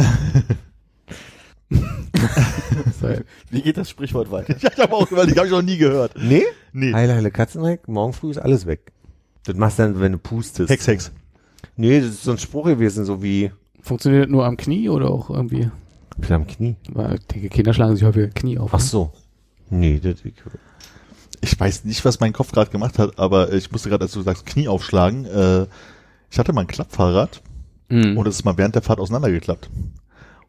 Wie geht das Sprichwort weiter? Ich habe auch überlegt, habe ich noch nie gehört. Nee? Nee. Heile, heile Katzendreck. Morgen früh ist alles weg. Das machst du dann, wenn du pustest. Hex, Hex. Nee, das ist so ein Spruch gewesen, so wie Funktioniert das nur am Knie oder auch irgendwie? Bitte am Knie. Weil ich denke, Kinder schlagen sich häufig Knie auf. Ach so. Nee, das, ich, Ich weiß nicht, was mein Kopf gerade gemacht hat, aber ich musste gerade, als du sagst, Knie aufschlagen, äh, ich hatte mal ein Klappfahrrad Mhm. und es ist mal während der Fahrt auseinandergeklappt.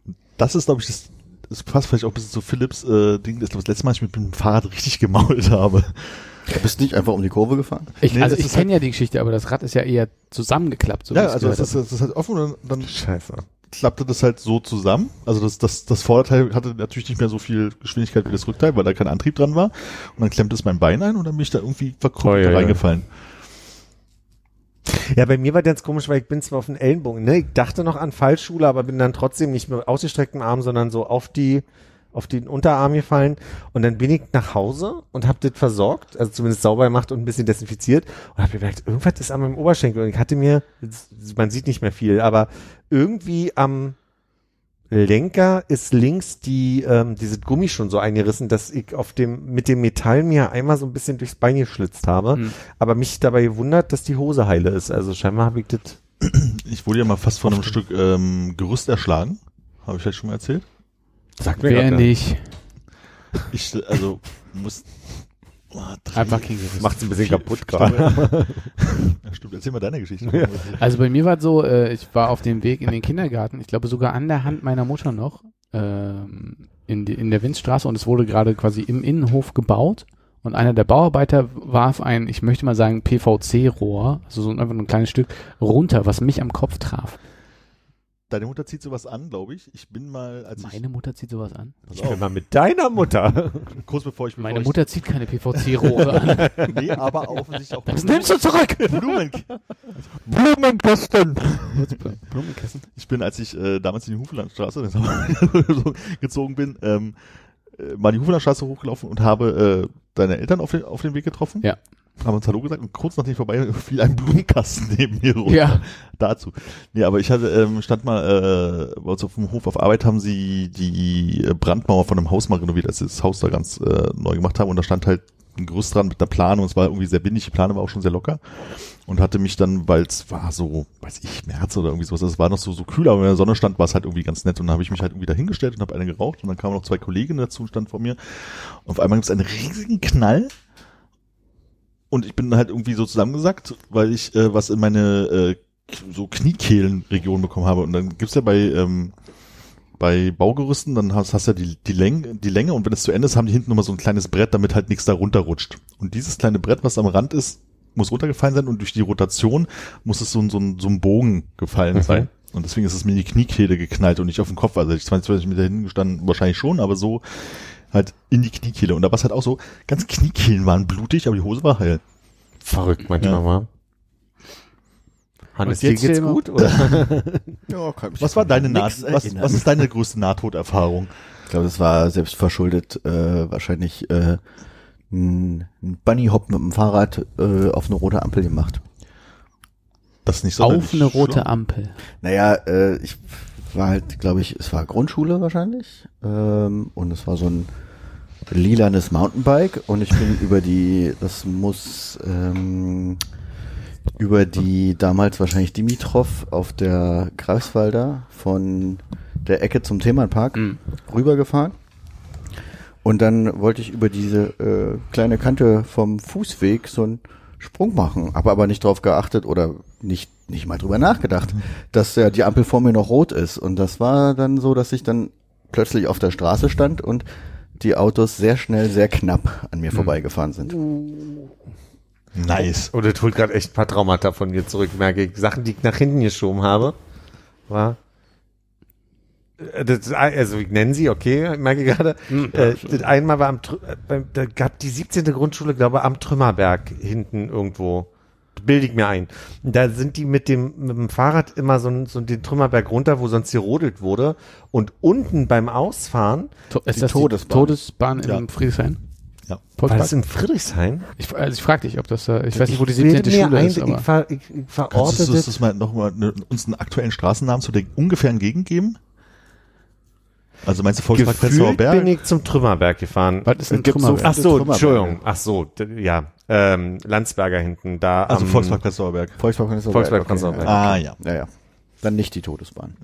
Und das ist, glaube ich, das, das passt vielleicht auch ein bisschen zu Philips äh, Ding. Das ich, das letzte Mal, als ich mit dem Fahrrad richtig gemault habe. Du bist nicht einfach um die Kurve gefahren? Ich, Nee, also ich kenne ja die Geschichte, aber das Rad ist ja eher zusammengeklappt. So ja, also das ist, das ist halt offen und dann Scheiße. klappte das halt so zusammen. Also das, das, das Vorderteil hatte natürlich nicht mehr so viel Geschwindigkeit wie das Rückteil, weil da kein Antrieb dran war. Und dann klemmte es mein Bein ein und dann bin ich da irgendwie verkrümmt Oh, ja, ja. reingefallen. Ja, bei mir war ganz komisch, weil ich bin zwar auf den Ellenbogen, ne? Ich dachte noch an Fallschule, aber bin dann trotzdem nicht mit ausgestrecktem Arm, sondern so auf die auf den Unterarm gefallen und dann bin ich nach Hause und habe das versorgt, also zumindest sauber gemacht und ein bisschen desinfiziert und habe gemerkt, irgendwas ist an meinem Oberschenkel und ich hatte mir, man sieht nicht mehr viel, aber irgendwie am Lenker ist links die ähm, diese Gummi schon so eingerissen, dass ich auf dem mit dem Metall mir einmal so ein bisschen durchs Bein geschlitzt habe, Hm. aber mich dabei gewundert, dass die Hose heile ist. Also scheinbar habe ich das Ich wurde ja mal fast von einem Stück ähm, Gerüst erschlagen. Habe ich vielleicht schon mal erzählt? Sagt Wer nicht? Ich, also, muss... Oh, drei- Einfach King Gerüst. Macht's ein bisschen kaputt gerade. Ja, stimmt, erzähl mal deine Geschichte. Also bei mir war es so, äh, ich war auf dem Weg in den Kindergarten, ich glaube sogar an der Hand meiner Mutter noch, ähm, in, die, in der Winzstraße und es wurde gerade quasi im Innenhof gebaut und einer der Bauarbeiter warf ein, ich möchte mal sagen, PVC-Rohr, also so ein- einfach ein kleines Stück, runter, was mich am Kopf traf. Deine Mutter zieht sowas an, glaube ich. Ich bin mal, als Meine Mutter zieht sowas an. ich, Ich bin mal mit deiner Mutter. kurz bevor ich, bevor Meine ich, Mutter zieht keine PVC-Rohre an. nee, aber offensichtlich auch Das nimmst du zurück! Blumen, Blumenkästen. Blumenkissen. Ich bin, als ich äh, damals in die Hufelandstraße gezogen bin, ähm, äh, mal die Hufelandstraße hochgelaufen und habe äh, deine Eltern auf den, auf den Weg getroffen. Ja. Haben uns Hallo gesagt und kurz nachdem ich vorbei fiel ein Blumenkasten neben mir runter. Ja. Dazu. Nee, aber ich hatte, ähm, stand mal äh, bei uns auf dem Hof auf Arbeit, haben sie die äh, Brandmauer von einem Haus mal renoviert, als sie das Haus da ganz äh, neu gemacht haben. Und da stand halt ein Gerüst dran mit einer Plane und es war irgendwie sehr windig, die Plane war auch schon sehr locker. Und hatte mich dann, weil es war so, weiß ich, März oder irgendwie sowas, also es war noch so, so kühl, aber wenn der Sonne stand, war es halt irgendwie ganz nett. Und dann habe ich mich halt irgendwie dahingestellt und habe eine geraucht. Und dann kamen noch zwei Kolleginnen dazu und standen vor mir. Und auf einmal gibt es einen riesigen Knall und ich bin halt irgendwie so zusammengesackt, weil ich äh, was in meine äh, so Kniekehlenregion bekommen habe und dann gibt's ja bei ähm, bei Baugerüsten, dann hast, hast du ja die, die, Länge, die Länge und wenn es zu Ende ist, haben die hinten nochmal so ein kleines Brett, damit halt nichts da runterrutscht. Und dieses kleine Brett, was am Rand ist, muss runtergefallen sein und durch die Rotation muss es so, ein- so, ein, so ein Bogen gefallen Mhm. sein. Und deswegen ist es mir in die Kniekehle geknallt und nicht auf den Kopf. Also ich 20, 20 Meter hinten gestanden, wahrscheinlich schon, aber so halt in die Kniekehle. Und da war es halt auch so, ganz Kniekehlen waren blutig, aber die Hose war heil. Verrückt manchmal Ja. mal. Hannes, dir geht's gut? Oder? Ja, kann mich Was war deine Naht, was, was ist deine größte Nahtoderfahrung? Ich glaube, das war selbst verschuldet, äh, wahrscheinlich äh, ein ein Bunny Hop mit dem Fahrrad äh, auf eine rote Ampel gemacht. Das ist nicht so Auf eine rote Ampel. Naja, äh, ich war halt, glaube ich, es war Grundschule wahrscheinlich ähm, und es war so ein lilanes Mountainbike und ich bin über die, das muss ähm, über die damals wahrscheinlich Dimitrov auf der Greifswalder von der Ecke zum Themenpark Mhm. rübergefahren. Und dann wollte ich über diese äh, kleine Kante vom Fußweg so einen Sprung machen, habe aber nicht drauf geachtet oder nicht nicht mal drüber nachgedacht, dass ja die Ampel vor mir noch rot ist. Und das war dann so, dass ich dann plötzlich auf der Straße stand und die Autos sehr schnell, sehr knapp an mir vorbeigefahren sind. Nice. Und das holt gerade echt ein paar Traumata von mir zurück, merke ich. Sachen, die ich nach hinten geschoben habe, war äh, das, also ich nenne sie, okay, merke ich gerade. Äh, das einmal war am, äh, da gab die 17. Grundschule, glaube ich, am Trümmerberg hinten irgendwo. Bilde ich mir ein. Da sind die mit dem, mit dem Fahrrad immer so, so den Trümmerberg runter, wo sonst gerodelt wurde. Und unten beim Ausfahren, To ist Die das Todesbahn. die Todesbahn Ja. in Friedrichshain? Ja. war Volkspark? das in Friedrichshain? Ich, also ich frage dich, ob das da, ich weiß nicht, wo die bilde 17. mir Schule ein, ist, aber Ich, ver, ich, ich Kannst verorte du das. mal noch mal ne, uns einen aktuellen Straßennamen zu der ungefähren Gegend geben? Also meinst du Volkspark Prenzlauer Gefühlt bin Berg? ich zum Trümmerberg gefahren. was ist ein Es gibt so Trümmerberg? Ach so. Entschuldigung. Ach so, ja. Ähm, Landsberger hinten, da Also am Volkspark Prenzlauer Berg. Volkspark Prenzlauer Volkspark Berg, Prenzlauer okay, Berg. Ah, ja. Ja, ja. Dann nicht die Todesbahn.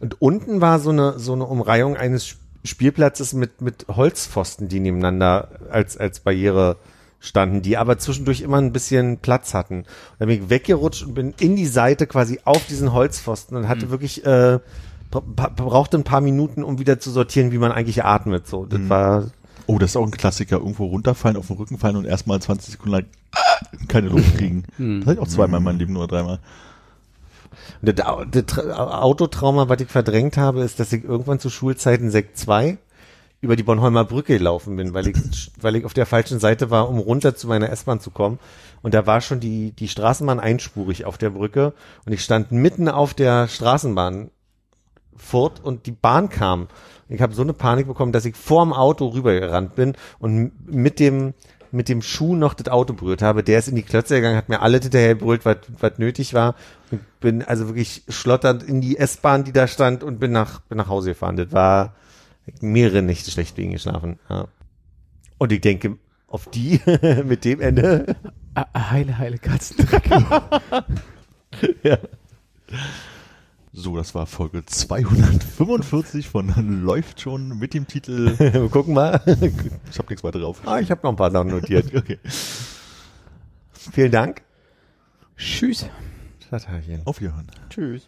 Und unten war so eine so eine Umreihung eines Sp- Spielplatzes mit mit Holzpfosten, die nebeneinander als als Barriere standen, die aber zwischendurch immer ein bisschen Platz hatten. Und dann bin ich weggerutscht und bin in die Seite quasi auf diesen Holzpfosten und hatte wirklich äh, brauchte ein paar Minuten, um wieder zu sortieren, wie man eigentlich atmet. So, das war Oh, das ist auch ein Klassiker. Irgendwo runterfallen, auf den Rücken fallen und erstmal 20 Sekunden lang keine Luft kriegen. Das hatte ich auch zweimal in meinem Leben, nur dreimal. Das, das Tra- Autotrauma, was ich verdrängt habe, ist, dass ich irgendwann zu Schulzeiten Sekt 2 über die Bornholmer Brücke gelaufen bin, weil ich, weil ich auf der falschen Seite war, um runter zu meiner S-Bahn zu kommen. Und da war schon die, die Straßenbahn einspurig auf der Brücke und ich stand mitten auf der Straßenbahn fort und die Bahn kam. Ich habe so eine Panik bekommen, dass ich vorm Auto rübergerannt bin und mit dem mit dem Schuh noch das Auto berührt habe. Der ist in die Klötze gegangen, hat mir alles hinterher gebrüllt, was was nötig war. Und bin also wirklich schlotternd in die S-Bahn, die da stand und bin nach bin nach Hause gefahren. Das war mehrere Nächte schlecht wegen geschlafen. Ja. Und ich denke, auf die mit dem Ende. Ah, ah, heile, heile Katzendreck. ja. So, das war Folge 245 von Läuft schon mit dem Titel. Wir gucken mal. Ich habe nichts weiter drauf. Ah, ich habe noch ein paar Sachen notiert. Okay. Vielen Dank. Tschüss. Auf Wiederhören. Tschüss.